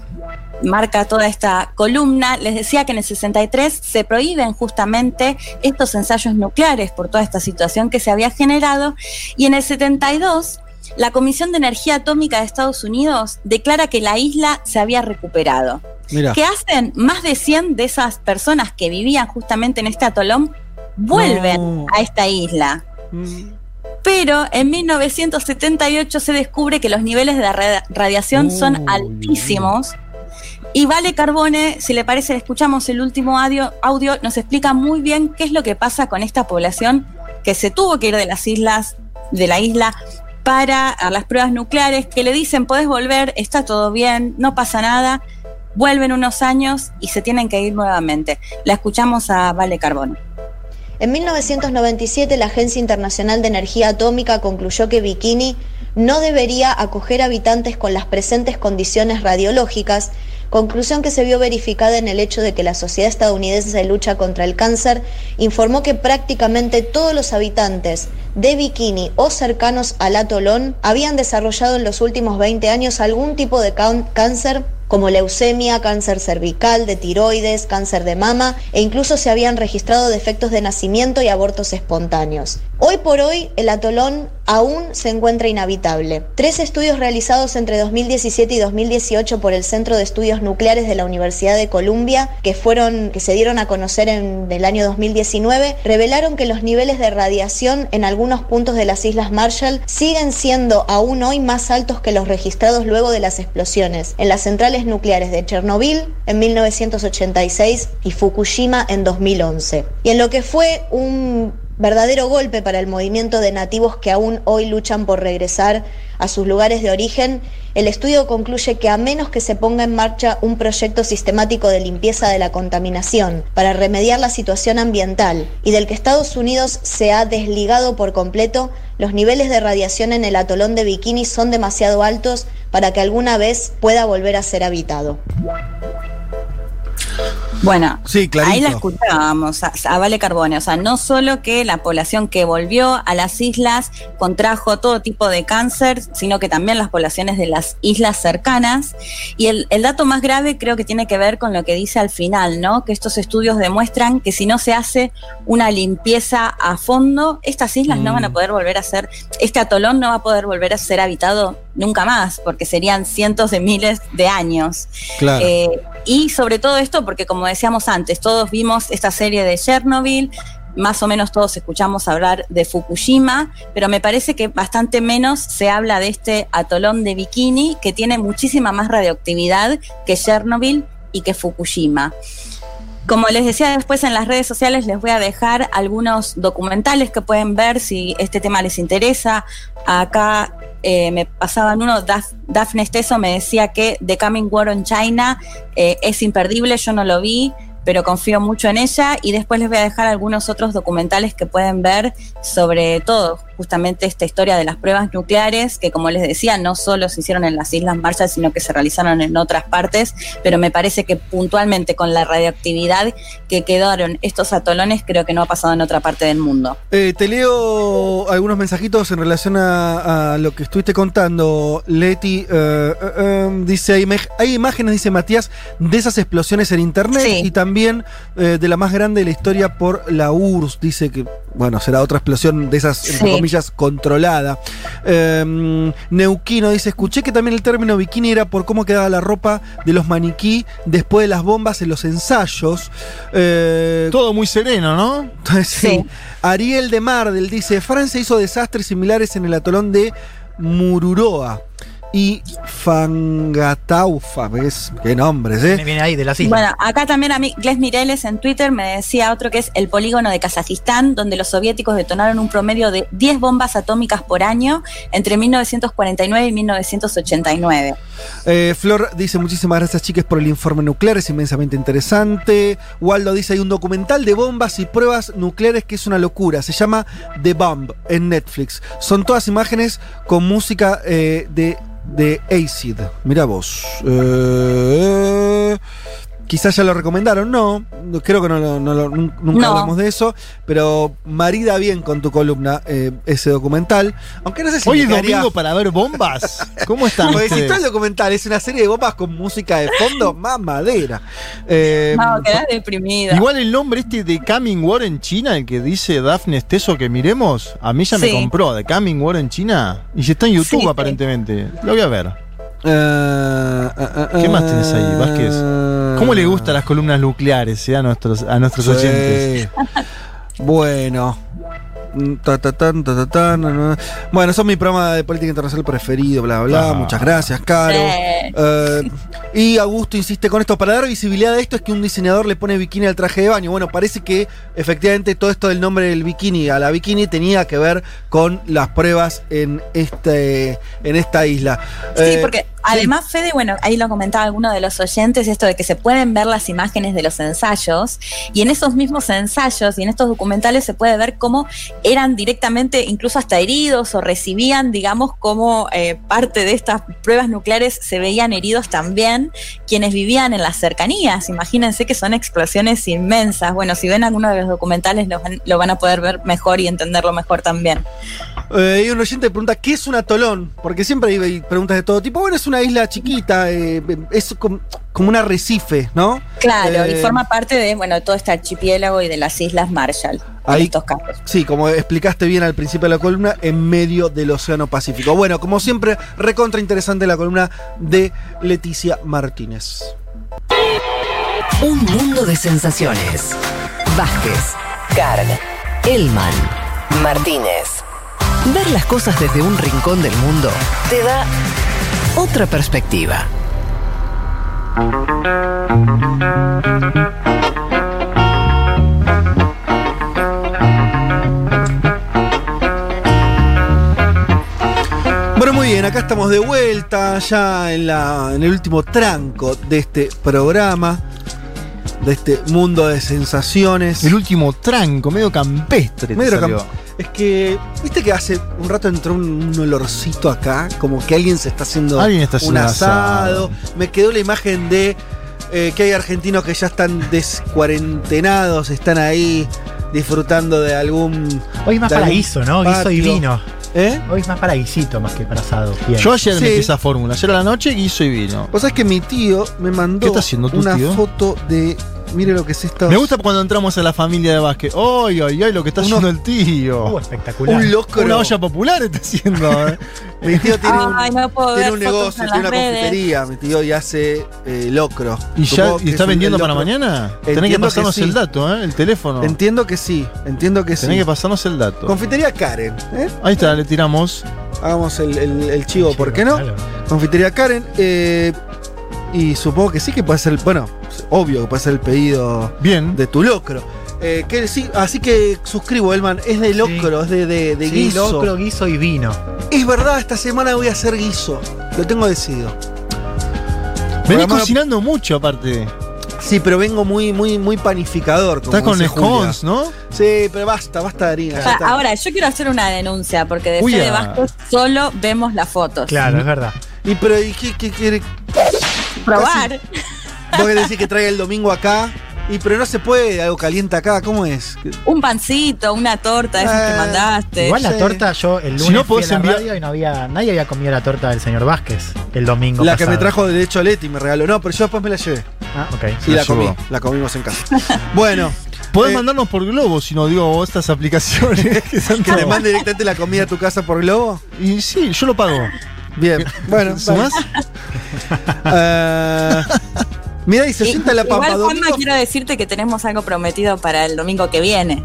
marca toda esta columna, les decía que en el 63 se prohíben justamente estos ensayos nucleares por toda esta situación que se había generado y en el 72 la Comisión de Energía Atómica de Estados Unidos declara que la isla se había recuperado. Mira. ¿Qué hacen? Más de 100 de esas personas que vivían justamente en este atolón vuelven a esta isla. Pero en 1978 se descubre que los niveles de ra- radiación son altísimos. Y Vale Carbone, si le parece, le escuchamos el último audio, nos explica muy bien qué es lo que pasa con esta población que se tuvo que ir de las islas, de la isla para las pruebas nucleares, que le dicen, podés volver, está todo bien, no pasa nada, vuelven unos años y se tienen que ir nuevamente. La escuchamos a Vale Carbone. En 1997 la Agencia Internacional de Energía Atómica concluyó que Bikini no debería acoger habitantes con las presentes condiciones radiológicas, conclusión que se vio verificada en el hecho de que la Sociedad Estadounidense de Lucha contra el Cáncer informó que prácticamente todos los habitantes de Bikini o cercanos al atolón habían desarrollado en los últimos 20 años algún tipo de cáncer como leucemia, cáncer cervical, de tiroides, cáncer de mama e incluso se habían registrado defectos de nacimiento y abortos espontáneos. Hoy por hoy el atolón aún se encuentra inhabitable. Tres estudios realizados entre 2017 y 2018 por el Centro de Estudios Nucleares de la Universidad de Columbia, que fueron que se dieron a conocer en el año 2019, revelaron que los niveles de radiación en algunos puntos de las Islas Marshall siguen siendo aún hoy más altos que los registrados luego de las explosiones en las centrales nucleares de Chernobyl en 1986 y Fukushima en 2011. Y en lo que fue un verdadero golpe para el movimiento de nativos que aún hoy luchan por regresar a sus lugares de origen, el estudio concluye que a menos que se ponga en marcha un proyecto sistemático de limpieza de la contaminación para remediar la situación ambiental y del que Estados Unidos se ha desligado por completo, los niveles de radiación en el atolón de Bikini son demasiado altos para que alguna vez pueda volver a ser habitado. Bueno, Sí, clarito. ahí la escuchábamos a, a Vale Carbone. O sea, no solo que la población que volvió a las islas contrajo todo tipo de cáncer, sino que también las poblaciones de las islas cercanas. Y el, el dato más grave creo que tiene que ver con lo que dice al final, ¿no? Que estos estudios demuestran que si no se hace una limpieza a fondo, estas islas no Mm. van a poder volver a ser, este atolón no va a poder volver a ser habitado nunca más, porque serían cientos de miles de años. Claro. Eh, y sobre todo esto, porque como decíamos antes, todos vimos esta serie de Chernobyl, más o menos todos escuchamos hablar de Fukushima, pero me parece que bastante menos se habla de este atolón de Bikini, que tiene muchísima más radioactividad que Chernobyl y que Fukushima. Como les decía después en las redes sociales, les voy a dejar algunos documentales que pueden ver si este tema les interesa. Acá eh, me pasaban uno, Daf- Daphne Steso me decía que The Coming War on China eh, es imperdible, yo no lo vi, pero confío mucho en ella. Y después les voy a dejar algunos otros documentales que pueden ver sobre todo justamente esta historia de las pruebas nucleares, que como les decía, no solo se hicieron en las Islas Marshall, sino que se realizaron en otras partes, pero me parece que puntualmente con la radioactividad que quedaron estos atolones, creo que no ha pasado en otra parte del mundo. Eh, te leo algunos mensajitos en relación a, a lo que estuviste contando, Leti. eh, eh, eh, dice, hay, imágenes, dice Matías, de esas explosiones en internet Sí. y también eh, de la más grande de la historia por la URSS. Dice que, bueno, será otra explosión de esas, entre Sí. comillas, controlada. Eh, Neuquino dice, escuché que también el término bikini era por cómo quedaba la ropa de los maniquí después de las bombas en los ensayos. Eh, Todo muy sereno, ¿no? *laughs* Sí. Ariel de Mardel dice: Francia hizo desastres similares en el atolón de Mururoa y Fangataufa. ¿Ves? Qué nombres, ¿eh? viene ahí de islas. Bueno, acá también a mí, Gles Mireles en Twitter me decía otro que es el polígono de Kazajistán, donde los soviéticos detonaron un promedio de 10 bombas atómicas por año entre 1949 y 1989. Eh, Flor dice: Muchísimas gracias, chicas, por el informe nuclear. Es inmensamente interesante. Waldo dice: Hay un documental de bombas y pruebas nucleares que es una locura. Se llama The Bomb en Netflix. Son todas imágenes con música eh, de, de Acid. Mira vos. Eh, Quizás ya lo recomendaron, no, creo que no, lo- no nunca No. hablamos de eso, pero marida bien con tu columna eh, ese documental. Aunque no sé si Hoy es quedaría- domingo para ver bombas. *laughs* ¿Cómo están porque si todo el documental es una serie de bombas con música de fondo, *laughs* más madera. Eh, No, quedás deprimida. Igual el nombre este de Coming War en China, el que dice Daphne Esteso que miremos, a mí ya me compró, de Coming War en China. Y si está en YouTube Sí, sí. aparentemente. Lo voy a ver. eh, eh, ¿Qué eh, más tenés ahí, Vázquez? ¿Cómo le gustan las columnas nucleares eh, a nuestros, a nuestros Sí. oyentes? Bueno. Ta, ta, tan, ta, ta, tan, na, na. Bueno, son mi programa de política internacional preferido, bla, bla. Ah. Muchas gracias, Caro. Sí. Eh, y Augusto insiste con esto. Para dar visibilidad a esto es que un diseñador le pone bikini al traje de baño. Bueno, parece que efectivamente todo esto del nombre del bikini a la bikini tenía que ver con las pruebas en, este, en esta isla. Sí, Eh, porque además, Fede, bueno, ahí lo comentaba alguno de los oyentes, esto de que se pueden ver las imágenes de los ensayos, y en esos mismos ensayos y en estos documentales se puede ver cómo eran directamente, incluso hasta heridos o recibían, digamos, como eh, parte de estas pruebas nucleares se veían heridos también quienes vivían en las cercanías. Imagínense que son explosiones inmensas. Bueno, si ven alguno de los documentales lo van, a poder ver mejor y entenderlo mejor también. Eh, y un oyente pregunta, ¿qué es un atolón? Porque siempre hay, preguntas de todo tipo. Bueno, es una isla chiquita, eh, es como, como un arrecife, ¿no? Claro, Eh, y forma parte de bueno todo este archipiélago y de las Islas Marshall. En Ahí- estos casos. Sí, como explicaste bien al principio de la columna, en medio del Océano Pacífico. Bueno, como siempre, recontra interesante la columna de Leticia Martínez. Un mundo de sensaciones. Vázquez, Carg, Elman, Martínez. Ver las cosas desde un rincón del mundo te da otra perspectiva. Bueno, muy bien, acá estamos de vuelta, ya en, la, en el último tranco de este programa, de este mundo de sensaciones. El último tranco, medio campestre. Medio camp- Es que, viste que hace un rato entró un, un olorcito acá, como que alguien se está haciendo Alguien está un asado. asado. Me quedó la imagen de eh, que hay argentinos que ya están descuarentenados, están ahí disfrutando de algún. Hoy más de para guiso, ¿no? Guiso y vino. ¿Eh? Hoy es más para guisito más que para asado. Yo ayer Sí. metí esa fórmula. Ayer a la noche guiso y vino. Vos sabés que mi tío me mandó ¿Qué está haciendo tu una tío? foto de. Mire lo que es esto. Me gusta cuando entramos a la familia de Vázquez. ¡Ay, ay, ay! Lo que está Uno- haciendo el tío. Uh, espectacular. Un locro. Una olla popular está haciendo. ¿eh? *laughs* Mi tío tiene un, Ay, no puedo tiene ver un negocio, en tiene una redes. confitería. Mi tío y hace eh, locro. ¿Y, ya, y está es un- vendiendo para mañana? Tenés que Entiendo que pasarnos sí. el dato, ¿eh? El teléfono. Entiendo que sí, entiendo que Tenés sí. que pasarnos el dato. Confitería Karen, ¿eh? Ahí está, le tiramos. Hagamos el, el- el chivo, ¿por qué no? Claro. Confitería Karen. eh, y supongo que sí que puede ser, bueno, obvio que puede ser el pedido Bien. de tu locro. Eh, que sí, así que suscribo, Elman. Es de locro, es de, de, de Sí, guiso. locro, guiso y vino. Es verdad, esta semana voy a hacer guiso. Lo tengo decidido. Venís cocinando mucho, aparte. Sí, pero vengo muy, muy, muy panificador. como Estás con scones, ¿no? Sí, pero basta, basta de harina. Ah. Ahora, yo quiero hacer una denuncia, porque de Uy, Fede solo vemos las fotos. Claro, es verdad. Y pero, ¿y qué, qué quiere? Probar. *laughs* Vos decir que traiga el domingo acá. Y pero no se puede, algo caliente acá, ¿cómo es? Un pancito, una torta, esas que Eh, mandaste. Igual la Sí. torta, yo el lunes Si no fui podés a la enviar- radio y no había, nadie había comido la torta del señor Vázquez el domingo La que me trajo de hecho Leti me regaló. No, pero yo después me la llevé. Ah, ok. Y La la comí, la comimos en casa. *laughs* bueno, Podés Eh, mandarnos por globo, si no digo estas aplicaciones *laughs* que son que te mande directamente la comida a tu casa por globo. Y sí, yo lo pago. Bien, bueno. ¿Sumás? *laughs* Eh, mira, y se sienta la pampa. Igual, Juanma, quiero decirte que tenemos algo prometido para el domingo que viene.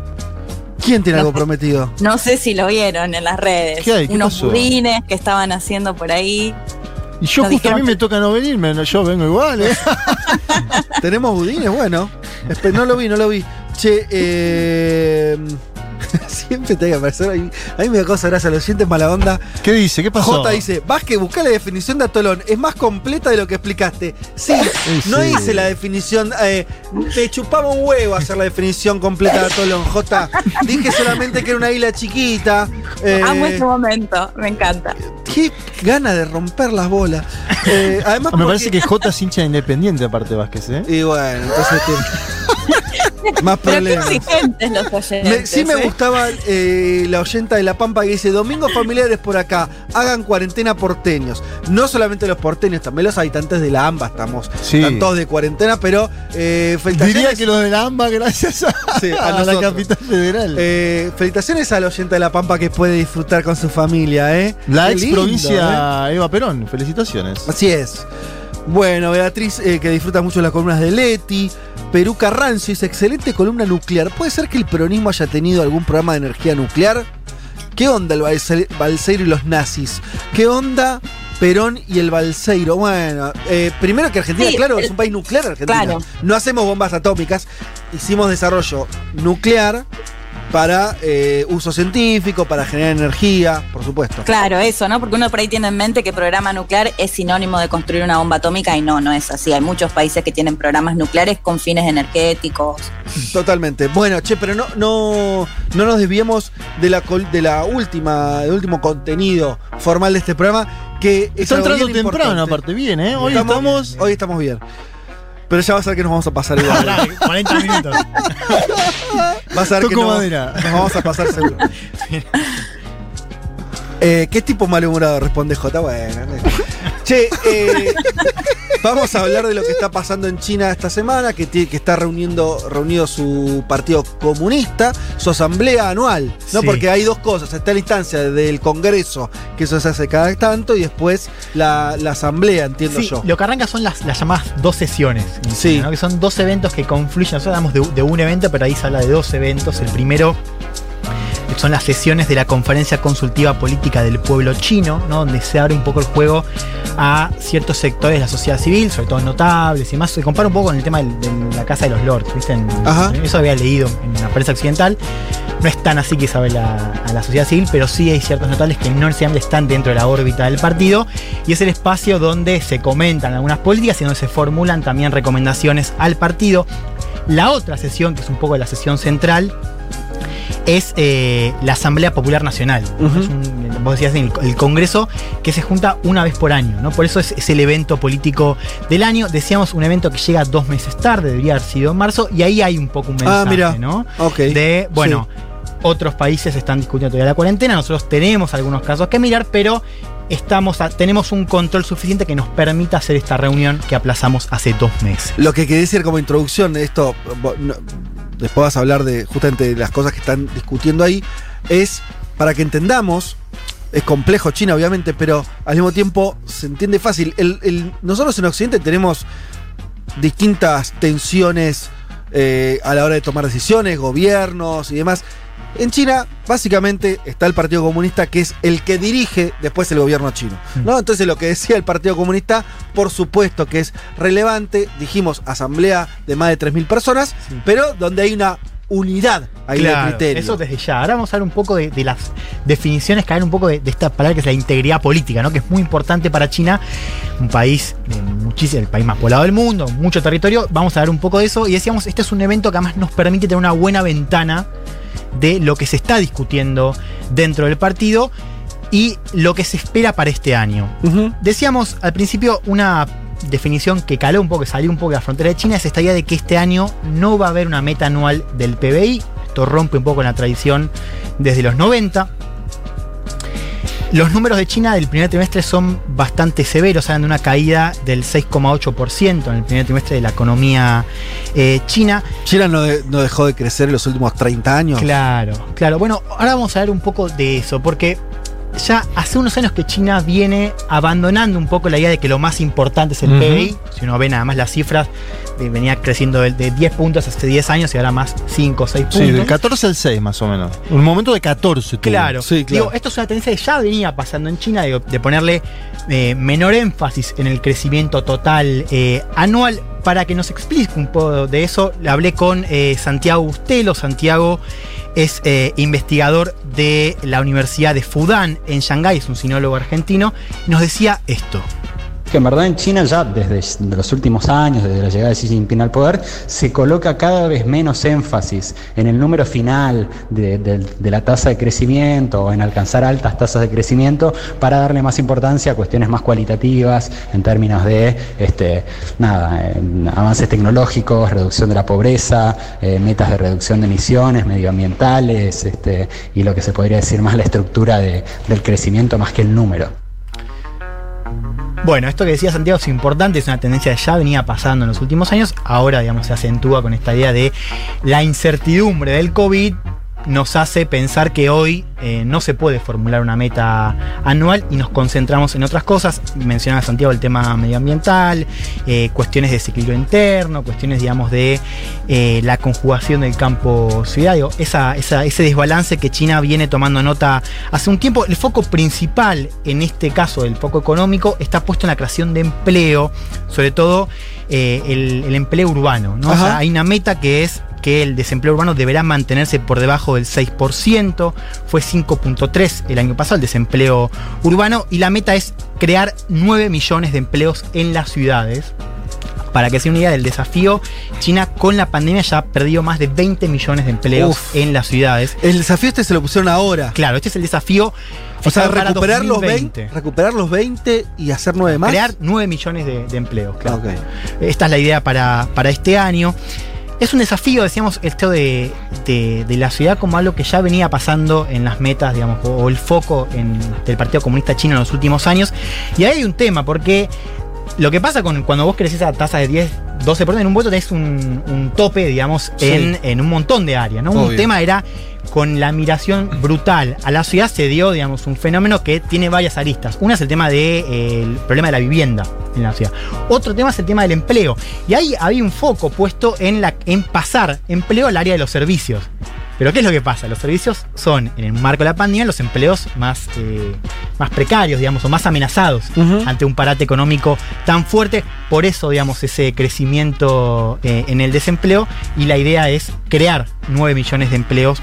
¿Quién tiene No algo prometido? No sé si lo vieron en las redes. ¿Qué hay? ¿Qué Unos pasó? budines que estaban haciendo por ahí. Y yo Nos justo a mí me toca no venirme, yo vengo igual, ¿eh? *laughs* *laughs* Tenemos budines, bueno. No lo vi, no lo vi. Che, eh. *laughs* Siempre te hay que aparecer. ahí. A mí me da cosa gracia, los sientes mala onda. ¿Qué dice? ¿Qué pasó? J dice, Vázquez, busca la definición de atolón. Es más completa de lo que explicaste. Sí, *laughs* Sí, no sí. hice la definición. eh, te chupaba un huevo hacer la definición completa de atolón, J. Dije solamente que era una isla chiquita. eh, Amo este momento, me encanta. qué gana de romper las bolas. Eh, además, Me porque- parece que J es hincha de independiente aparte de Vázquez, ¿eh? Y bueno, entonces tiene *laughs* más Pero qué problemas. exigentes los oyentes. Me- sí me ¿eh? gustaba eh, la oyenta de La Pampa que dice, domingos familiares por acá, hagan cuarentena porteños. No solamente los porteños, también los habitantes de la AMBA estamos. Sí. Están todos de cuarentena, pero eh, felicitaciones. Diría que los de la AMBA, gracias a, Sí, a a la capital federal. Eh, felicitaciones a la oyenta de La Pampa que puede disfrutar con su familia, ¿eh? la Qué ex lindo, ¿eh? provincia Eva Perón, felicitaciones. Así es. Bueno, Beatriz, eh, que disfruta mucho las columnas de Leti. Perú Carrancio dice, excelente columna nuclear. ¿Puede ser que el peronismo haya tenido algún programa de energía nuclear? ¿Qué onda el Balse- Balseiro y los nazis? ¿Qué onda Perón y el Balseiro? Bueno, eh, primero que Argentina, Sí, claro, el- es un país nuclear Argentina. Claro. No hacemos bombas atómicas, hicimos desarrollo nuclear para eh, uso científico, para generar energía, por supuesto. Claro, eso, ¿no? Porque uno por ahí tiene en mente que programa nuclear es sinónimo de construir una bomba atómica y no, no es así. Hay muchos países que tienen programas nucleares con fines energéticos. Totalmente. Bueno, che, pero no, no, no nos desviemos de la, col- de la última, del último contenido formal de este programa. Que es Está entrando bien temprano, importante. aparte, bien, ¿eh? Hoy estamos. Hoy estamos bien. Pero ya vas a ver que nos vamos a pasar igual. Pará, 40 minutos. Vas a ver que Toco madera. nos vamos a pasar seguro. *laughs* Eh, ¿Qué tipo malhumorado? Responde J. Bueno. Che, eh, *laughs* vamos a hablar de lo que está pasando en China esta semana, que, tiene, que está reuniendo, reunido su partido comunista, su asamblea anual. ¿no? Sí. Porque hay dos cosas. Está la instancia del Congreso, que eso se hace cada tanto, y después la, la asamblea, entiendo Sí, yo. lo que arranca son las, las llamadas dos sesiones. Sí. China, ¿no? Que son dos eventos que confluyen. Nosotros hablamos de, de un evento, pero ahí se habla de dos eventos. El primero son las sesiones de la Conferencia Consultiva Política del Pueblo Chino, ¿no? donde se abre un poco el juego a ciertos sectores de la sociedad civil, sobre todo notables y demás. Se compara un poco con el tema de la Casa de los Lords, ¿viste? En-. Eso había leído en la prensa occidental. No es tan así que sabe la, a la sociedad civil, pero sí hay ciertos notables que no necesariamente están dentro de la órbita del partido. Y es el espacio donde se comentan algunas políticas y donde se formulan también recomendaciones al partido. La otra sesión, que es un poco la sesión central, es eh, la Asamblea Popular Nacional. Es un- vos decías el, el Congreso que se junta una vez por año, ¿no? Por eso es, es el evento político del año. Decíamos un evento que llega dos meses tarde, debería haber sido en marzo, y ahí hay un poco un mensaje, Ah, mira. ¿no? De, bueno, otros países están discutiendo todavía la cuarentena, nosotros tenemos algunos casos que mirar, pero estamos a- tenemos un control suficiente que nos permita hacer esta reunión que aplazamos hace dos meses. Lo que quería decir como introducción esto, no, después vas a hablar de justamente las cosas que están discutiendo ahí, es para que entendamos, es complejo China obviamente, pero al mismo tiempo se entiende fácil. Nosotros en Occidente tenemos distintas tensiones eh, a la hora de tomar decisiones, gobiernos y demás. En China, básicamente, está el Partido Comunista, que es el que dirige después el gobierno chino. ¿no? Entonces, lo que decía el Partido Comunista, por supuesto que es relevante. Dijimos, asamblea de más de 3.000 personas, pero donde hay una unidad ahí de Claro, criterio. Eso desde ya. Ahora vamos a hablar un poco de, de las definiciones, caer un poco de, de esta palabra que es la integridad política, ¿no? Que es muy importante para China, un país de muchísimo, el país más poblado del mundo, mucho territorio. Vamos a ver un poco de eso. Y decíamos, este es un evento que además nos permite tener una buena ventana de lo que se está discutiendo dentro del partido y lo que se espera para este año. Decíamos al principio una definición que caló un poco, que salió un poco de la frontera de China, es esta idea de que este año no va a haber una meta anual del PBI. Esto rompe un poco la tradición desde los 90. Los números de China del primer trimestre son bastante severos, hablan de una caída del 6,8% en el primer trimestre de la economía eh, china. China no, de- no dejó de crecer en los últimos 30 años. Claro, claro. Bueno, ahora vamos a ver un poco de eso, porque ya hace unos años que China viene abandonando un poco la idea de que lo más importante es el Ujú. PBI. Si uno ve nada más las cifras, venía creciendo de, de 10 puntos hace 10 años y ahora más 5 o 6 puntos. Sí, del 14 al 6 más o menos. Un momento de 14 tuvo. Claro. Sí, claro. Digo, esto es una tendencia que ya venía pasando en China, digo, de ponerle eh, menor énfasis en el crecimiento total eh, anual. Para que nos explique un poco de eso, le hablé con eh, Santiago Bustelo. Santiago es eh, investigador de la Universidad de Fudan en Shanghái, es un sinólogo argentino. Nos decía esto. En verdad en China ya desde los últimos años, desde la llegada de Xi Jinping al poder, se coloca cada vez menos énfasis en el número final de, de- la tasa de crecimiento o en alcanzar altas tasas de crecimiento para darle más importancia a cuestiones más cualitativas en términos de este, nada, avances tecnológicos, reducción de la pobreza, eh, metas de reducción de emisiones medioambientales este, y lo que se podría decir más la estructura de- del crecimiento más que el número. Bueno, esto que decía Santiago es importante, es una tendencia que ya venía pasando en los últimos años, ahora digamos se acentúa con esta idea de la incertidumbre del COVID nos hace pensar que hoy eh, no se puede formular una meta anual y nos concentramos en otras cosas. Mencionaba Santiago el tema medioambiental, eh, cuestiones de desequilibrio interno, cuestiones, digamos, de eh, la conjugación del campo ciudad. Digo, esa- esa- ese desbalance que China viene tomando nota hace un tiempo. El foco principal, en este caso, el foco económico, está puesto en la creación de empleo, sobre todo el, el empleo urbano. ¿no? O sea, hay una meta que es que el desempleo urbano deberá mantenerse por debajo del 6%, fue 5.3 el año pasado el desempleo urbano y la meta es crear 9 millones de empleos en las ciudades. Para que se una idea del desafío, China con la pandemia ya ha perdido más de 20 millones de empleos Uf. en las ciudades. El desafío este se lo pusieron ahora. Claro, este es el desafío. O sea, recuperar los, 2020. 20, recuperar los 20 y hacer 9 más. Crear 9 millones de, de empleos, claro. Esta es la idea para, para este año. Es un desafío, decíamos, esto de, de- la ciudad como algo que ya venía pasando en las metas, digamos, o, o el foco en- del Partido Comunista Chino en los últimos años. Y ahí hay un tema, porque lo que pasa con cuando vos creces a tasa de 10, 12%, en un voto tenés un, un tope, digamos, Sí. en, en un montón de áreas, ¿no? Un tema era con la migración *laughs* brutal a la ciudad se dio, digamos, un fenómeno que tiene varias aristas. Una es el tema del problema de la vivienda en la ciudad. Otro tema es el tema del empleo. Y ahí había un foco puesto en, la, en pasar empleo al área de los servicios. Pero ¿qué es lo que pasa? Los servicios son, en el marco de la pandemia, los empleos más, eh, más precarios, digamos, o más amenazados ante un parate económico tan fuerte. Por eso, digamos, ese crecimiento eh, en el desempleo. Y la idea es crear 9 millones de empleos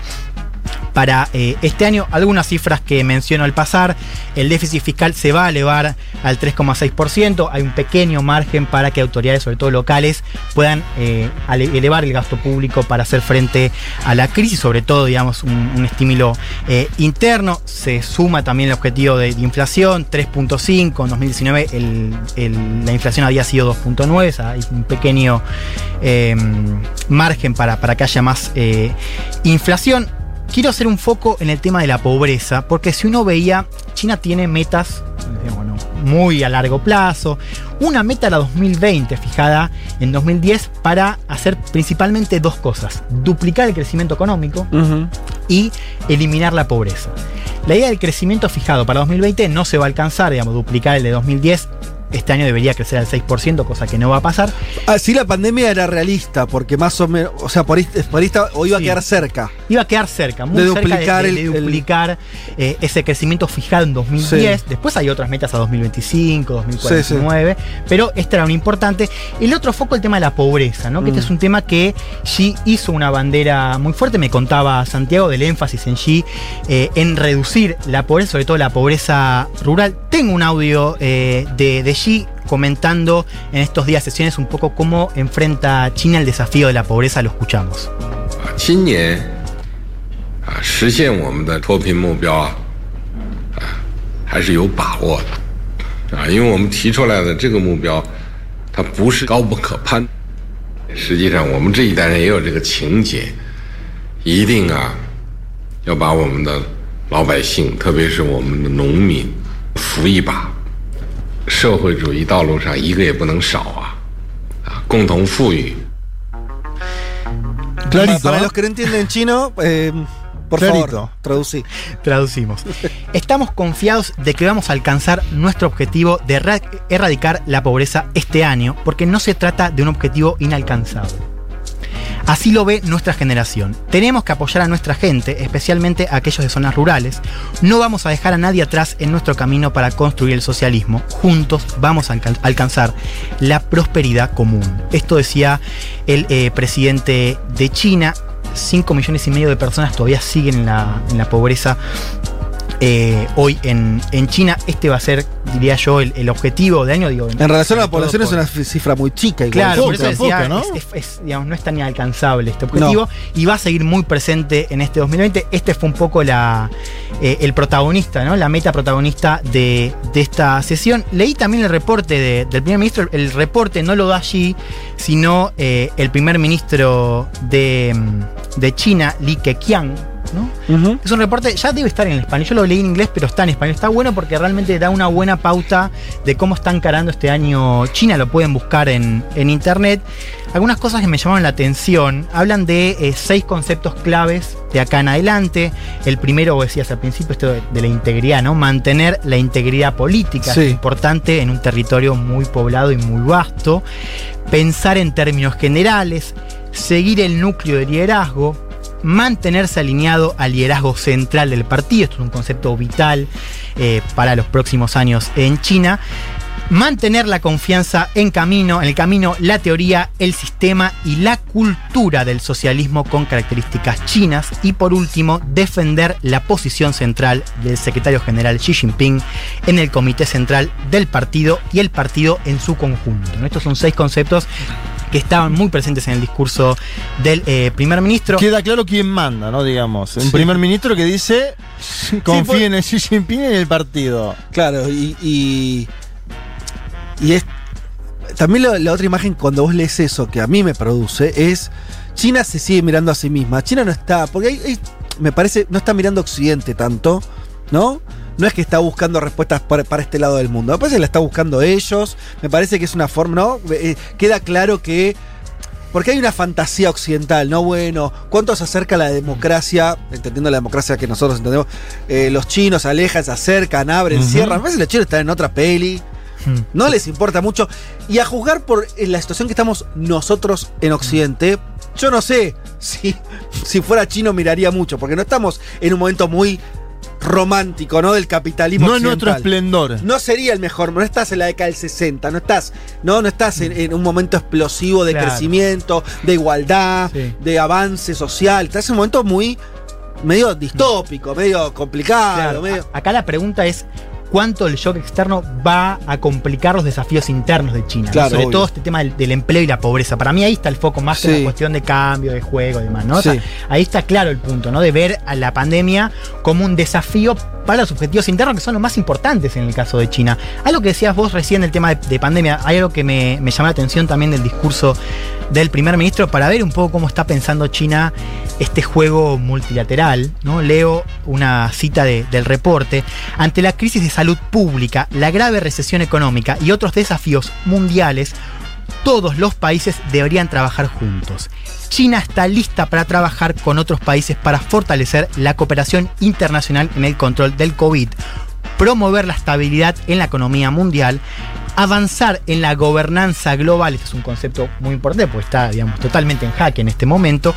para eh, este año. Algunas cifras que menciono al pasar. El déficit fiscal se va a elevar al 3,6%. Hay un pequeño margen para que autoridades, sobre todo locales, puedan eh, elevar el gasto público para hacer frente a la crisis, sobre todo, digamos, un, estímulo eh, interno. Se suma también el objetivo de, inflación, 3.5. En 2019 el- el- la inflación había sido 2.9. o hay un pequeño margen para, para que haya más inflación. Quiero hacer un foco en el tema de la pobreza, porque si uno veía, China tiene metas eh, bueno, muy a largo plazo. Una meta era 2020, fijada en 2010, para hacer principalmente dos cosas. Duplicar el crecimiento económico y eliminar la pobreza. La idea del crecimiento fijado para 2020 no se va a alcanzar, digamos, duplicar el de 2010 este año debería crecer al 6%, cosa que no va a pasar. Ah, sí, la pandemia era realista, porque más o menos, o sea, por ahí, por ahí estaba- o iba Sí. a quedar cerca. Iba a quedar cerca, muy De cerca duplicar de, el- de el- duplicar eh, ese crecimiento fijado en 2010. Después hay otras metas a 2025, 2049, pero esta era una importante. El otro foco, el tema de la pobreza, ¿no? Que este Mm. es un tema que Xi hizo una bandera muy fuerte, me contaba Santiago del énfasis en Xi eh, en reducir la pobreza, sobre todo la pobreza rural. Tengo un audio eh, de, de Xi comentando en estos días sesiones un poco cómo enfrenta China el desafío de la pobreza, lo escuchamos. 社会主义道路上一个也不能少啊啊，共同富裕。 Para, para los que no entienden chino, eh, por Clarito. favor, traducí. Traducimos. *laughs* Estamos confiados de que vamos a alcanzar nuestro objetivo de erra- erradicar la pobreza este año, porque no se trata de un objetivo inalcanzable. Así lo ve nuestra generación. Tenemos que apoyar a nuestra gente, especialmente a aquellos de zonas rurales. No vamos a dejar a nadie atrás en nuestro camino para construir el socialismo. Juntos vamos a alcan- alcanzar la prosperidad común. Esto decía el eh, presidente de China. 5 millones y medio de personas todavía siguen en la pobreza eh, hoy en, en China. Este va a ser, diría yo, el, el objetivo de año. Digo, En relación a la población es una cifra muy chica. Igual. Claro, por eso decía, Poca, ¿no? es- es- es, digamos, no es tan inalcanzable este objetivo y va a seguir muy presente en este 2020. Este fue un poco la, eh, el protagonista, ¿no? la meta protagonista de, de esta sesión. Leí también el reporte de- del primer ministro. El reporte no lo da allí, sino eh, el primer ministro de, de China, Li Keqiang. ¿No? Es un reporte, ya debe estar en español. Yo lo leí en inglés, pero está en español. Está bueno porque realmente da una buena pauta de cómo está encarando este año China. Lo pueden buscar en, en internet. Algunas cosas que me llamaron la atención. Hablan de eh, seis conceptos claves de acá en adelante. El primero, vos decías al principio, esto de, de la integridad, ¿no? Mantener la integridad política. Sí. Es importante en un territorio muy poblado y muy vasto. Pensar en términos generales. Seguir el núcleo de liderazgo mantenerse alineado al liderazgo central del partido, esto es un concepto vital eh, para los próximos años en China, mantener la confianza en camino, en el camino, la teoría, el sistema y la cultura del socialismo con características chinas y por último defender la posición central del secretario general Xi Jinping en el comité central del partido y el partido en su conjunto. Estos son seis conceptos que estaban muy presentes en el discurso del eh, primer ministro. Queda claro quién manda, ¿no? Digamos. Un Sí. primer ministro que dice confíen pues- en Xi Jinping y en el partido. Claro, y. y, y es. También lo- la otra imagen, cuando vos lees eso, que a mí me produce, es. China se sigue mirando a sí misma. China no está. Porque me parece. No está mirando a Occidente tanto, ¿no? No es que está buscando respuestas para, para este lado del mundo. Me parece que la está buscando ellos. Me parece que es una forma, ¿no? Eh, queda claro que. Porque hay una fantasía occidental, ¿no? Bueno, ¿cuánto se acerca la democracia? Entendiendo la democracia que nosotros entendemos. eh, los chinos se alejan, se acercan, abren, Ujú. cierran. A veces los chinos están en otra peli. No les importa mucho. Y a juzgar por eh, la situación que estamos nosotros en Occidente, yo no sé si, si fuera chino miraría mucho, porque no estamos en un momento muy romántico, ¿no? Del capitalismo No en nuestro esplendor. No sería el mejor, no estás en la década del 60, no estás, no, no estás en, en un momento explosivo de Claro. crecimiento, de igualdad, Sí. de avance social. Estás en un momento muy medio distópico, medio complicado, Claro, medio. a- acá la pregunta es cuánto el shock externo va a complicar los desafíos internos de China. Sobre obvio. todo este tema del, del empleo y la pobreza. Para mí ahí está el foco más que Sí. una cuestión de cambio, de juego y demás, ¿no? O sea, ahí está claro el punto, ¿no? De ver a la pandemia como un desafío para los objetivos internos que son los más importantes en el caso de China. Algo que decías vos recién del tema de, de pandemia, hay algo que me, me llama la atención también del discurso del primer ministro para ver un poco cómo está pensando China este juego multilateral. ¿no? Leo una cita de- del reporte. Ante la crisis de salud pública, la grave recesión económica y otros desafíos mundiales, todos los países deberían trabajar juntos. China está lista para trabajar con otros países para fortalecer la cooperación internacional en el control del COVID, promover la estabilidad en la economía mundial, avanzar en la gobernanza global, este es un concepto muy importante porque está, digamos, totalmente en jaque en este momento,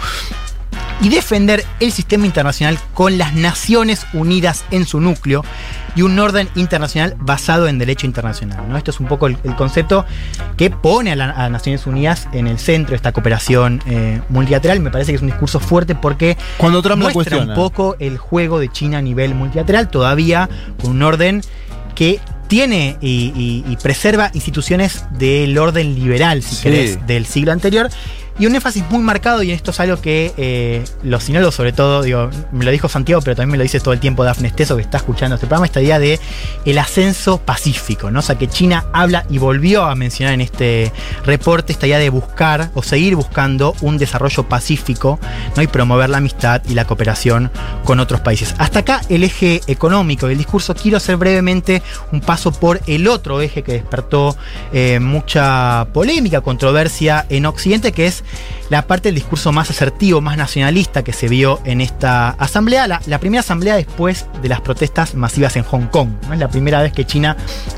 y defender el sistema internacional con las Naciones Unidas en su núcleo y un orden internacional basado en derecho internacional. ¿no? Esto es un poco el, el concepto que pone a, la- a Naciones Unidas en el centro de esta cooperación eh, multilateral. Me parece que es un discurso fuerte porque Cuando Trump muestra un poco el juego de China a nivel multilateral, todavía con un orden que tiene y, y- y preserva instituciones del orden liberal, si Sí. querés, del siglo anterior. Y un énfasis muy marcado, y esto es algo que eh, los sinólogos, sobre todo, digo, me lo dijo Santiago, pero también me lo dice todo el tiempo Dafne Esteso, que está escuchando este programa, esta idea de el ascenso pacífico, ¿no? O sea, que China habla y volvió a mencionar en este reporte esta idea de buscar o seguir buscando un desarrollo pacífico, ¿no? Y promover la amistad y la cooperación con otros países. Hasta acá el eje económico del discurso. Quiero hacer brevemente un paso por el otro eje que despertó eh, mucha polémica, controversia en Occidente, que es la parte del discurso más asertivo, más nacionalista que se vio en esta asamblea, la, primera asamblea después de las protestas masivas en Hong Kong. Es la primera vez que China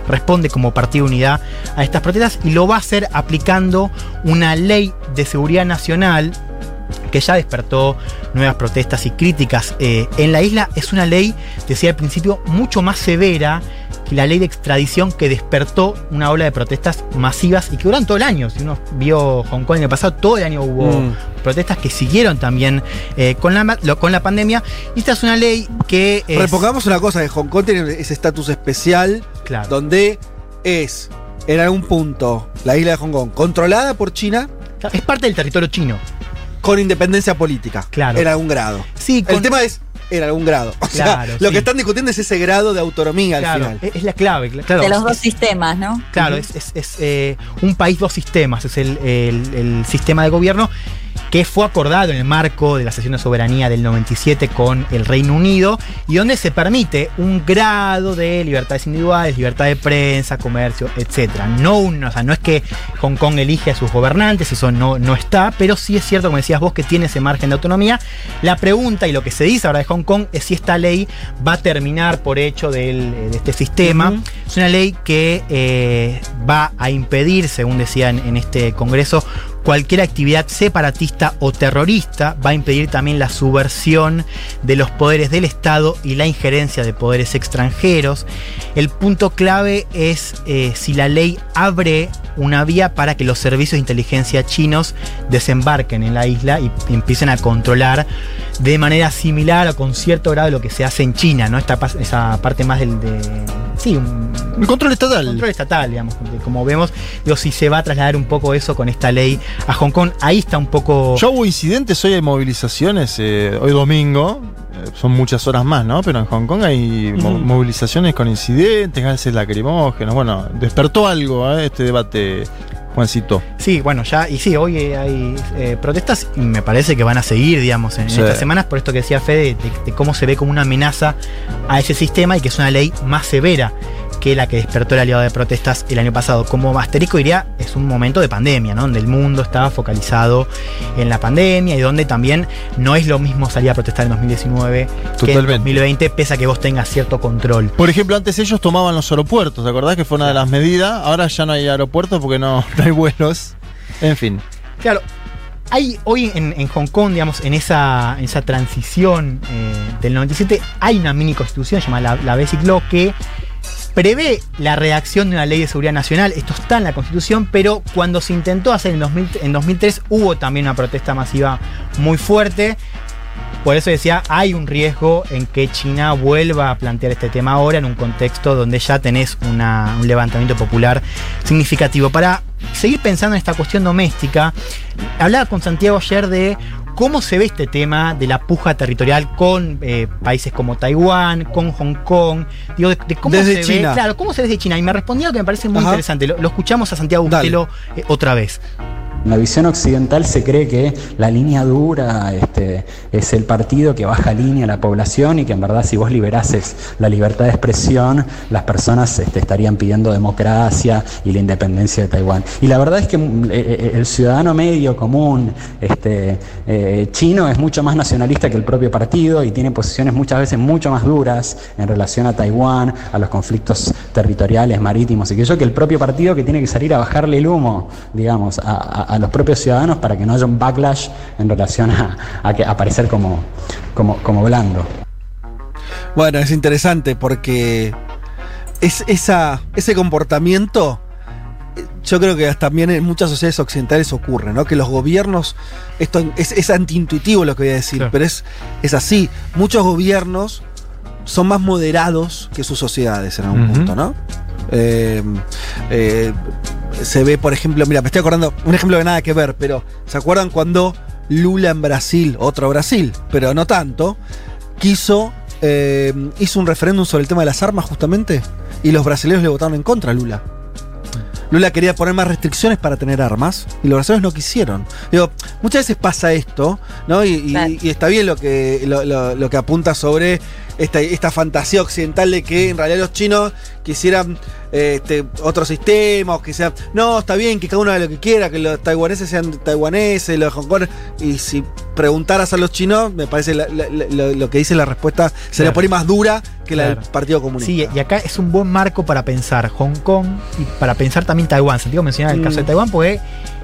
responde como partido de unidad a estas protestas y lo va a hacer aplicando una ley de seguridad nacional que ya despertó nuevas protestas y críticas eh, en la isla. Es una ley, decía al principio, mucho más severa que la ley de extradición que despertó una ola de protestas masivas y que duran todo el año. Si uno vio Hong Kong en el pasado, todo el año hubo Mm. protestas que siguieron también eh, con, la, lo- con la pandemia. Y esta es una ley que... es- Repongamos una cosa, que Hong Kong tiene ese estatus especial Claro. donde es, en algún punto, la isla de Hong Kong controlada por China es parte del territorio chino. Con independencia política. Claro. En algún grado. Sí, El con- tema es en algún grado. *laughs* O sea, Claro, lo sí. que están discutiendo es ese grado de autonomía Claro, al final. es, la clave. cl- Claro, de los dos es- sistemas, ¿no? Claro, es, es- es, eh, un país, dos sistemas. Es el, el- el sistema de gobierno que fue acordado en el marco de la sesión de soberanía del 97 con el Reino Unido y donde se permite un grado de libertades individuales, libertad de prensa, comercio, etc. No, o sea, no es que Hong Kong elige a sus gobernantes, eso no, no está, pero sí es cierto, como decías vos, que tiene ese margen de autonomía. La pregunta y lo que se dice ahora de Hong Kong es si esta ley va a terminar por hecho del- de este sistema. Es una ley que eh, va a impedir, según decían en este Congreso, cualquier actividad separatista o terrorista, va a impedir también la subversión de los poderes del Estado y la injerencia de poderes extranjeros. El punto clave es eh, si la ley abre una vía para que los servicios de inteligencia chinos desembarquen en la isla y empiecen a controlar de manera similar o con cierto grado lo que se hace en China, ¿no? Esta, esa parte más del de. Sí, un, control estatal. control estatal, digamos. Como vemos, digo, si se va a trasladar un poco eso con esta ley a Hong Kong, ahí está un poco. Ya hubo incidentes, hoy hay movilizaciones, eh, hoy domingo, eh, son muchas horas más, ¿no? Pero en Hong Kong hay mo- Ujú. movilizaciones con incidentes, gases lacrimógenos, bueno, despertó algo eh, este debate, Juancito. Sí, bueno, ya, y sí, hoy hay eh, protestas y me parece que van a seguir, digamos, en, en Sí. estas semanas, por esto que decía Fede, de, de cómo se ve como una amenaza a ese sistema y que es una ley más severa que la que despertó el aliado de protestas el año pasado. Como asterisco diría, es un momento de pandemia, ¿no? Donde el mundo estaba focalizado en la pandemia y donde también no es lo mismo salir a protestar en 2019 que en Totalmente. 2020, pese a que vos tengas cierto control. Por ejemplo, antes ellos tomaban los aeropuertos, ¿te acordás que fue una de las medidas? Ahora ya no hay aeropuertos porque no, no hay vuelos. En fin. Claro, hay hoy en, en Hong Kong, digamos, en esa, en esa transición eh, del 97, hay una mini constitución llamada la, la Basic Law que prevé la redacción de una ley de seguridad nacional. Esto está en la constitución, pero cuando se intentó hacer en, 2000 en 2003 hubo también una protesta masiva muy fuerte. Por eso decía, hay un riesgo en que China vuelva a plantear este tema ahora en un contexto donde ya tenés un levantamiento popular significativo. Para seguir pensando en esta cuestión doméstica, hablaba con Santiago ayer de cómo se ve este tema de la puja territorial con eh, países como Taiwán, con Hong Kong, digo, de, de cómo Desde se China. ve, claro, cómo se ve desde China. Y me respondía algo que me parece muy Ajá. interesante. Lo, lo escuchamos a Santiago. Bustelo eh, otra vez. En la visión occidental se cree que la línea dura este, es el partido que baja línea a la población y que en verdad si vos liberases la libertad de expresión, las personas este, estarían pidiendo democracia y la independencia de Taiwán. Y la verdad es que mm, eh, eh, el ciudadano medio común este, eh, chino es mucho más nacionalista que el propio partido y tiene posiciones muchas veces mucho más duras en relación a Taiwán, a los conflictos territoriales, marítimos y que yo que el propio partido que tiene que salir a bajarle el humo, digamos, a, a- a los propios ciudadanos para que no haya un backlash en relación a, a que aparecer como, como, como blando. Bueno, es interesante porque es, esa, ese comportamiento, yo creo que también en muchas sociedades occidentales ocurre, ¿no? Que los gobiernos, esto es, es antiintuitivo lo que voy a decir, pero es, es así. Muchos gobiernos son más moderados que sus sociedades en algún punto, ¿no? Eh, eh, se ve, por ejemplo, mira, me estoy acordando, un ejemplo de nada que ver, pero ¿se acuerdan cuando Lula en Brasil, otro Brasil, pero no tanto, quiso, eh, hizo un referéndum sobre el tema de las armas justamente, y los brasileños le votaron en contra a Lula. Lula quería poner más restricciones para tener armas y los brasileños no quisieron. Digo, muchas veces pasa esto, ¿no? Y, y- y está bien lo que, lo, lo- lo que apunta sobre esta, esta fantasía occidental de que en realidad los chinos quisieran este, otro sistema, o que sean. No, está bien que cada uno haga lo que quiera, que los taiwaneses sean taiwaneses, los de Hong Kong. Y si preguntaras a los chinos, me parece la- la- la- lo, que dice la respuesta se la Claro. pone más dura que la Claro. del Partido Comunista. Sí, y acá es un buen marco para pensar Hong Kong y para pensar también Taiwán. Santiago mencionaba el Mm. caso de Taiwán porque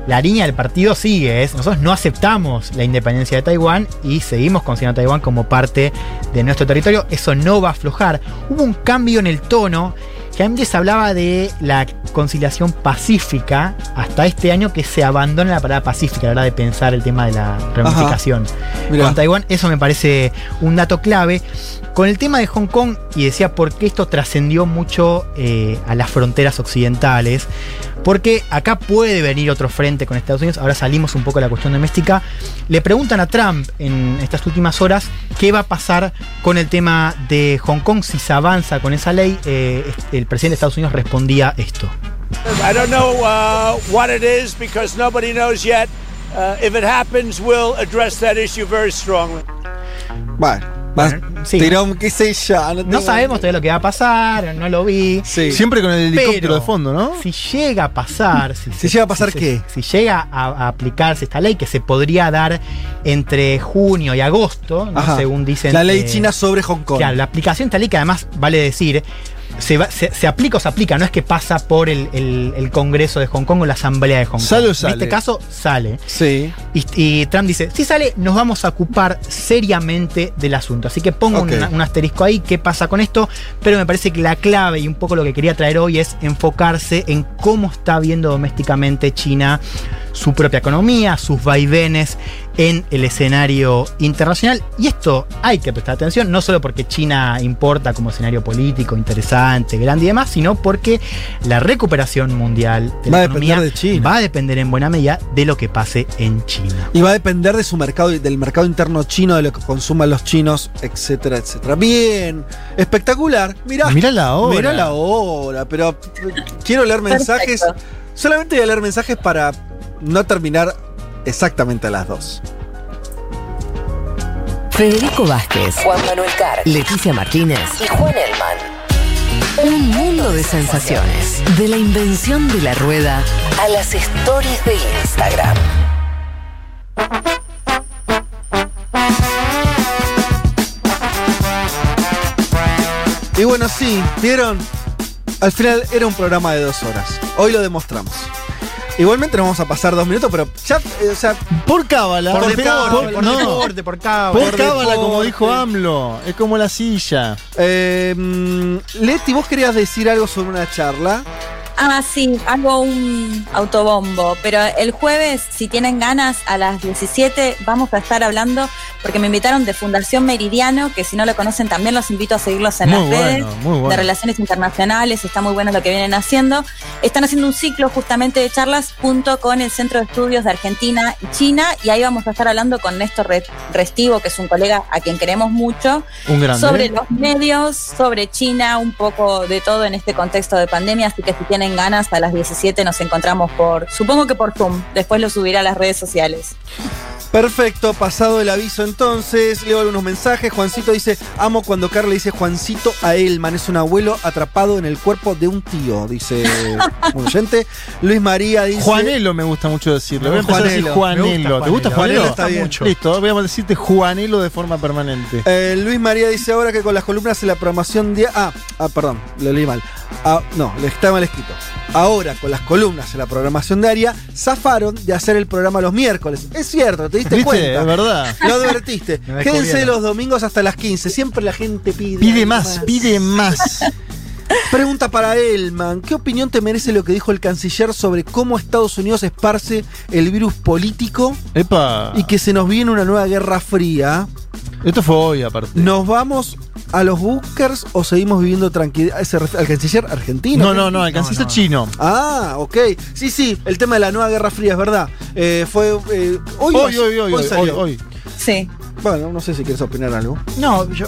la línea del partido sigue. Es, nosotros no aceptamos la independencia de Taiwán y seguimos considerando a Taiwán como parte de nuestro territorio. Eso no va a aflojar. Hubo un cambio en el tono que antes hablaba de la conciliación pacífica hasta este año que se abandona la palabra pacífica a la hora de pensar el tema de la reunificación con Taiwán. Eso me parece un dato clave. Con el tema de Hong Kong, y decía por qué esto trascendió mucho eh, a las fronteras occidentales, porque acá puede venir otro frente con Estados Unidos, ahora salimos un poco de la cuestión doméstica, le preguntan a Trump en estas últimas horas qué va a pasar con el tema de Hong Kong si se avanza con esa ley, eh, el presidente de Estados Unidos respondía esto. I don't know uh, what it is because nobody knows yet. Uh, if it happens, we'll address that issue very strongly. Bueno, más tirón, qué sé yo. No sabemos todavía lo que va a pasar, no lo vi. Siempre con el helicóptero Pero de fondo, ¿no? Si llega a pasar. Si, Si llega a pasar si- qué? Si, llega a, a aplicarse esta ley que se podría dar entre junio y agosto, según dicen. La ley eh, china sobre Hong Kong. Claro, la aplicación de esta ley que además vale decir. Se, va- se- se aplica o se aplica, no es que pasa por el, el- el Congreso de Hong Kong o la Asamblea de Hong Kong. ¿Sale o En sale? este caso, sale. Sí. Y, y Trump dice, si sale, nos vamos a ocupar seriamente del asunto. Así que pongo una- un asterisco ahí, qué pasa con esto, pero me parece que la clave y un poco lo que quería traer hoy es enfocarse en cómo está viendo domésticamente China su propia economía, sus vaivenes en el escenario internacional. Y esto hay que prestar atención, no solo porque China importa como escenario político interesante, grande y demás, sino porque la recuperación mundial de Va la a economía depender de China. va a depender en buena medida de lo que pase en China. Y va a depender de su mercado, del mercado interno chino, de lo que consuman los chinos, etcétera, etcétera. Bien, espectacular. Mirá, Mirá la hora. Mirá la hora, pero quiero leer mensajes. Perfecto. Solamente voy a leer mensajes para no terminar exactamente a las dos. Federico Vázquez, Juan Manuel Carr, Leticia Martínez y Juan Elman. Un mundo de sensaciones. De la invención de la rueda a las stories de Instagram. Y bueno, sí, vieron, al final era un programa de dos horas. Hoy lo demostramos. Igualmente nos vamos a pasar dos minutos, pero ya, eh, o sea, Por cábala. Por por, deporte, por- por no. deporte, por cábala. Por cábala, como deporte. dijo AMLO. Es como la silla. eh, mm, Leti, vos querías decir algo sobre una charla. Ah, sí, hago un autobombo, pero el jueves, si tienen ganas, a las 17 vamos a estar hablando, porque me invitaron de Fundación Meridiano, que si no lo conocen también los invito a seguirlos en Muy las redes bueno, muy bueno. de Relaciones Internacionales, está muy bueno lo que vienen haciendo. Están haciendo un ciclo justamente de charlas junto con el Centro de Estudios de Argentina y China, y ahí vamos a estar hablando con Néstor Re- Restivo, que es un colega a quien queremos mucho, Un grande. sobre los medios, sobre China, un poco de todo en este contexto de pandemia, así que si tienen tienen ganas, a las 17 nos encontramos por, supongo que por Zoom. Después lo subiré a las redes sociales. Perfecto, pasado el aviso entonces, leo algunos mensajes. Juancito dice, amo cuando Carla dice Juancito a Elman, es un abuelo atrapado en el cuerpo de un tío, dice un oyente. Luis María dice... Juanelo me gusta mucho decirlo. Voy a empezar a decir Juanelo. Juanelo. Me ¿Te gusta gusta Juanelo? Juanelo, está bien. Listo, voy a decirte Juanelo de forma permanente. Eh, Luis María dice ahora que con las columnas en la programación de... Ah, ah perdón, lo leí mal. Ah, no, le está mal escrito. Ahora, con las columnas en la programación diaria, zafaron de hacer el programa los miércoles. Es cierto, te diste ¿Viste? cuenta. Es verdad. Lo advertiste. *laughs* Quédense los domingos hasta las 15. Siempre la gente pide. Pide algo más, pide más. *laughs* Pregunta para Elman. ¿Qué opinión te merece lo que dijo el canciller sobre cómo Estados Unidos esparce el virus político Epa. y que se nos viene una nueva guerra fría? Esto fue hoy, aparte. ¿Nos vamos a los bunkers o seguimos viviendo tranquilidad? ¿Se refiere ¿Al canciller argentino? No, no, no, al canciller chino. Ah, ok. Sí, sí, el tema de la nueva guerra fría, es verdad. Eh, fue eh, hoy, Hoy, hoy, hoy, hoy, hoy, hoy. Sí. Bueno, no sé si quieres opinar algo. No, yo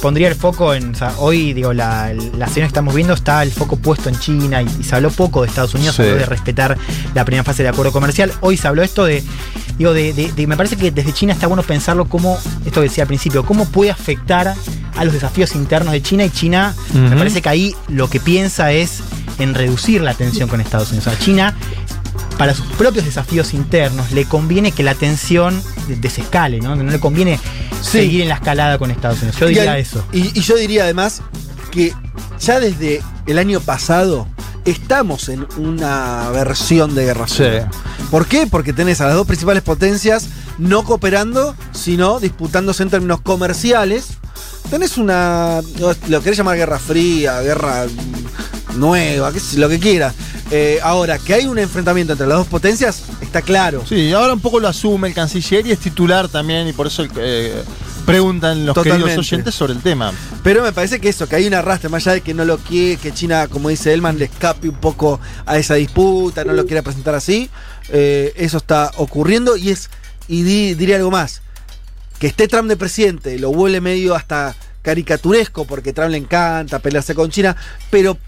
pondría el foco en. o sea, hoy, digo, la, la escena que estamos viendo está el foco puesto en China y, y se habló poco de Estados Unidos, Sí. de respetar la primera fase del acuerdo comercial. Hoy se habló esto de. Digo, de, de- de- me parece que desde China está bueno pensarlo como, esto que decía al principio, cómo puede afectar a los desafíos internos de China y China, me parece que ahí lo que piensa es en reducir la tensión con Estados Unidos. O sea, China para sus propios desafíos internos, le conviene que la tensión desescale, ¿no? No le conviene seguir en la escalada con Estados Unidos. Yo Y diría al- eso. Y, y yo diría además que ya desde el año pasado estamos en una versión de guerra fría. ¿Por qué? Porque tenés a las dos principales potencias no cooperando, sino disputándose en términos comerciales. Tenés una. Lo querés llamar guerra fría, guerra nueva, qué sé, lo que quieras. Eh, ahora, que hay un enfrentamiento entre las dos potencias, está claro. Sí, ahora un poco lo asume el canciller y es titular también, y por eso eh, preguntan los Totalmente. queridos oyentes sobre el tema. Pero me parece que eso, que hay un arrastre, más allá de que no lo quiere, que China, como dice Elman, le escape un poco a esa disputa, no lo quiera presentar así. eh, eso está ocurriendo y es, y di- diría algo más, que esté Trump de presidente, lo vuelve medio hasta caricaturesco, porque Trump le encanta pelearse con China, pero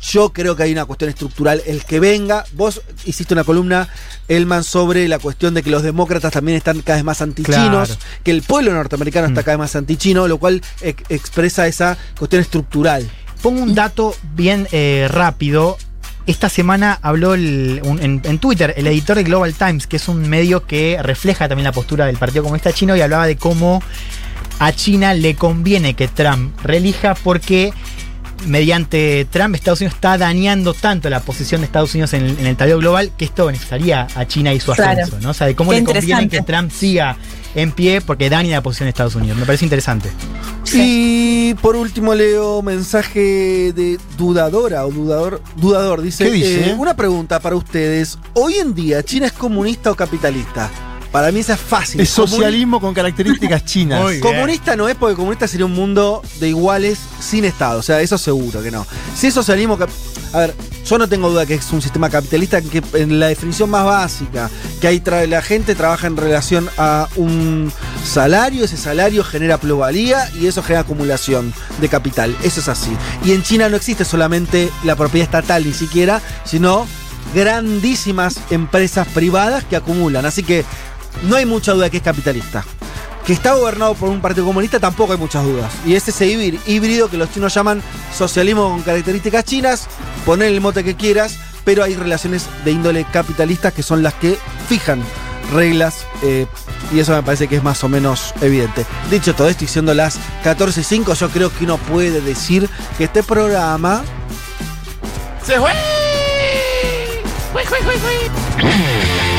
yo creo que hay una cuestión estructural. El que venga, vos hiciste una columna, Elman, sobre la cuestión de que los demócratas también están cada vez más antichinos, Claro. que el pueblo norteamericano está cada vez más antichino, lo cual ex- expresa esa cuestión estructural. Pongo un dato bien eh, rápido. Esta semana habló el- un- en, en Twitter el editor de Global Times, que es un medio que refleja también la postura del Partido Comunista Chino, y hablaba de cómo a China le conviene que Trump relija porque mediante Trump Estados Unidos está dañando tanto la posición de Estados Unidos en el, en el tablero global que esto beneficiaría a China y su Claro. ascenso, ¿no? O sea, de cómo Qué le conviene que Trump siga en pie porque daña la posición de Estados Unidos. Me parece interesante. Y por último leo mensaje de dudadora o dudador. Dudador, dice. ¿Qué dice? eh, una pregunta para ustedes. Hoy en día, ¿China es comunista o capitalista? Para mí esa es fácil. Es socialismo con características chinas. *laughs* Comunista no es porque comunista sería un mundo de iguales sin Estado. O sea, eso seguro que no. Si es socialismo. A ver, yo no tengo duda que es un sistema capitalista que en la definición más básica, que ahí la gente trabaja en relación a un salario, ese salario genera plusvalía y eso genera acumulación de capital. Eso es así. Y en China no existe solamente la propiedad estatal ni siquiera, sino grandísimas empresas privadas que acumulan. Así que no hay mucha duda que es capitalista. Que está gobernado por un partido comunista tampoco hay muchas dudas. Y es ese híbrid- híbrido que los chinos llaman socialismo con características chinas, poner el mote que quieras, pero hay relaciones de índole capitalista que son las que fijan reglas eh, y eso me parece que es más o menos evidente. Dicho todo esto y siendo las 14.05, yo creo que uno puede decir que este programa Se fue, fue.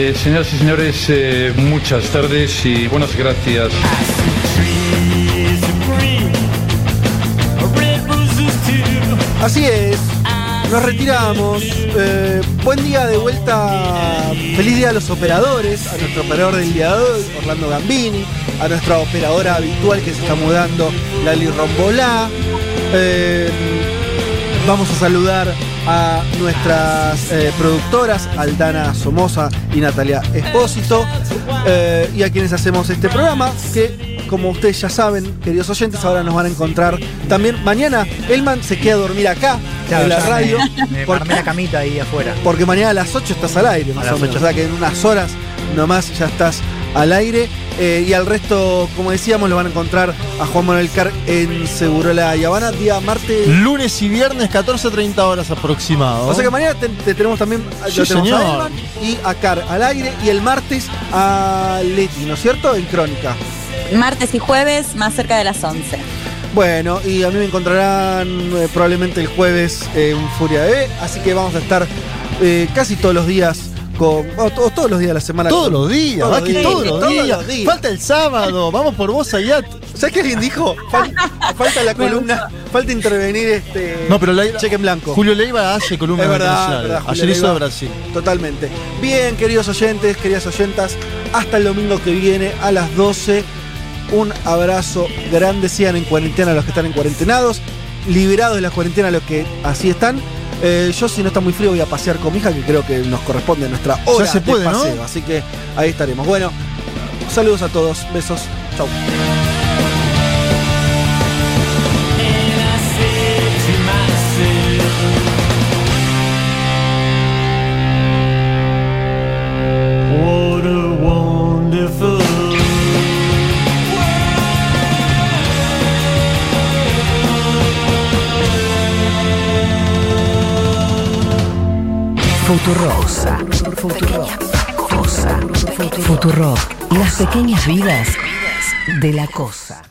Eh, señoras y señores, eh, muchas tardes y buenas gracias. Así es. Nos retiramos. Eh, buen día de vuelta. Feliz día a los operadores. A nuestro operador del día de hoy, Orlando Gambini. A nuestra operadora habitual que se está mudando, Lali Rombolá. Vamos a saludar a nuestras eh, productoras, Aldana Somoza y Natalia Espósito, eh, y a quienes hacemos este programa, que como ustedes ya saben, queridos oyentes, ahora nos van a encontrar también. Mañana Elman se queda a dormir acá, Claro, en la ya me- radio. Me, porque- la camita ahí afuera. porque mañana a las 8 estás al aire, más o menos. 8. O sea que en unas horas nomás ya estás al aire. Eh, y al resto, como decíamos, lo van a encontrar a Juan Manuel Car en Segurola y Habana, día martes. Lunes y viernes, 14.30 horas aproximado. O sea que mañana te, te tenemos también Sí, lo tenemos a. Elman y a Car al aire. Y el martes a Leti, ¿no es cierto? En Crónica. Martes y jueves, más cerca de las 11. Bueno, y a mí me encontrarán eh, probablemente el jueves en Furia B, así que vamos a estar eh, casi todos los días con. o to- todos los días de la semana. Todos los días, todos va los días, todos los todos días. los días. Falta el sábado, vamos por vos allá. ¿Sabes qué alguien dijo? Fal- *laughs* falta la columna, falta intervenir este. No, pero la- cheque en blanco. Julio Leiva hace columna Es verdad, internacional. verdad, Julio Ayer hizo de Brasil. Totalmente. Bien, queridos oyentes, queridas oyentas, hasta el domingo que viene a las 12. Un abrazo grande. Sigan en cuarentena los que están en cuarentenados. Liberados de la cuarentena los que así están. Eh, yo, si no está muy frío, voy a pasear con mi hija, que creo que nos corresponde nuestra hora se puede, de ¿no? paseo. Así que ahí estaremos. Bueno, saludos a todos. Besos. Chau. What a wonderful Futurosa. Futurosa. Futurock. Las pequeñas vidas de la cosa.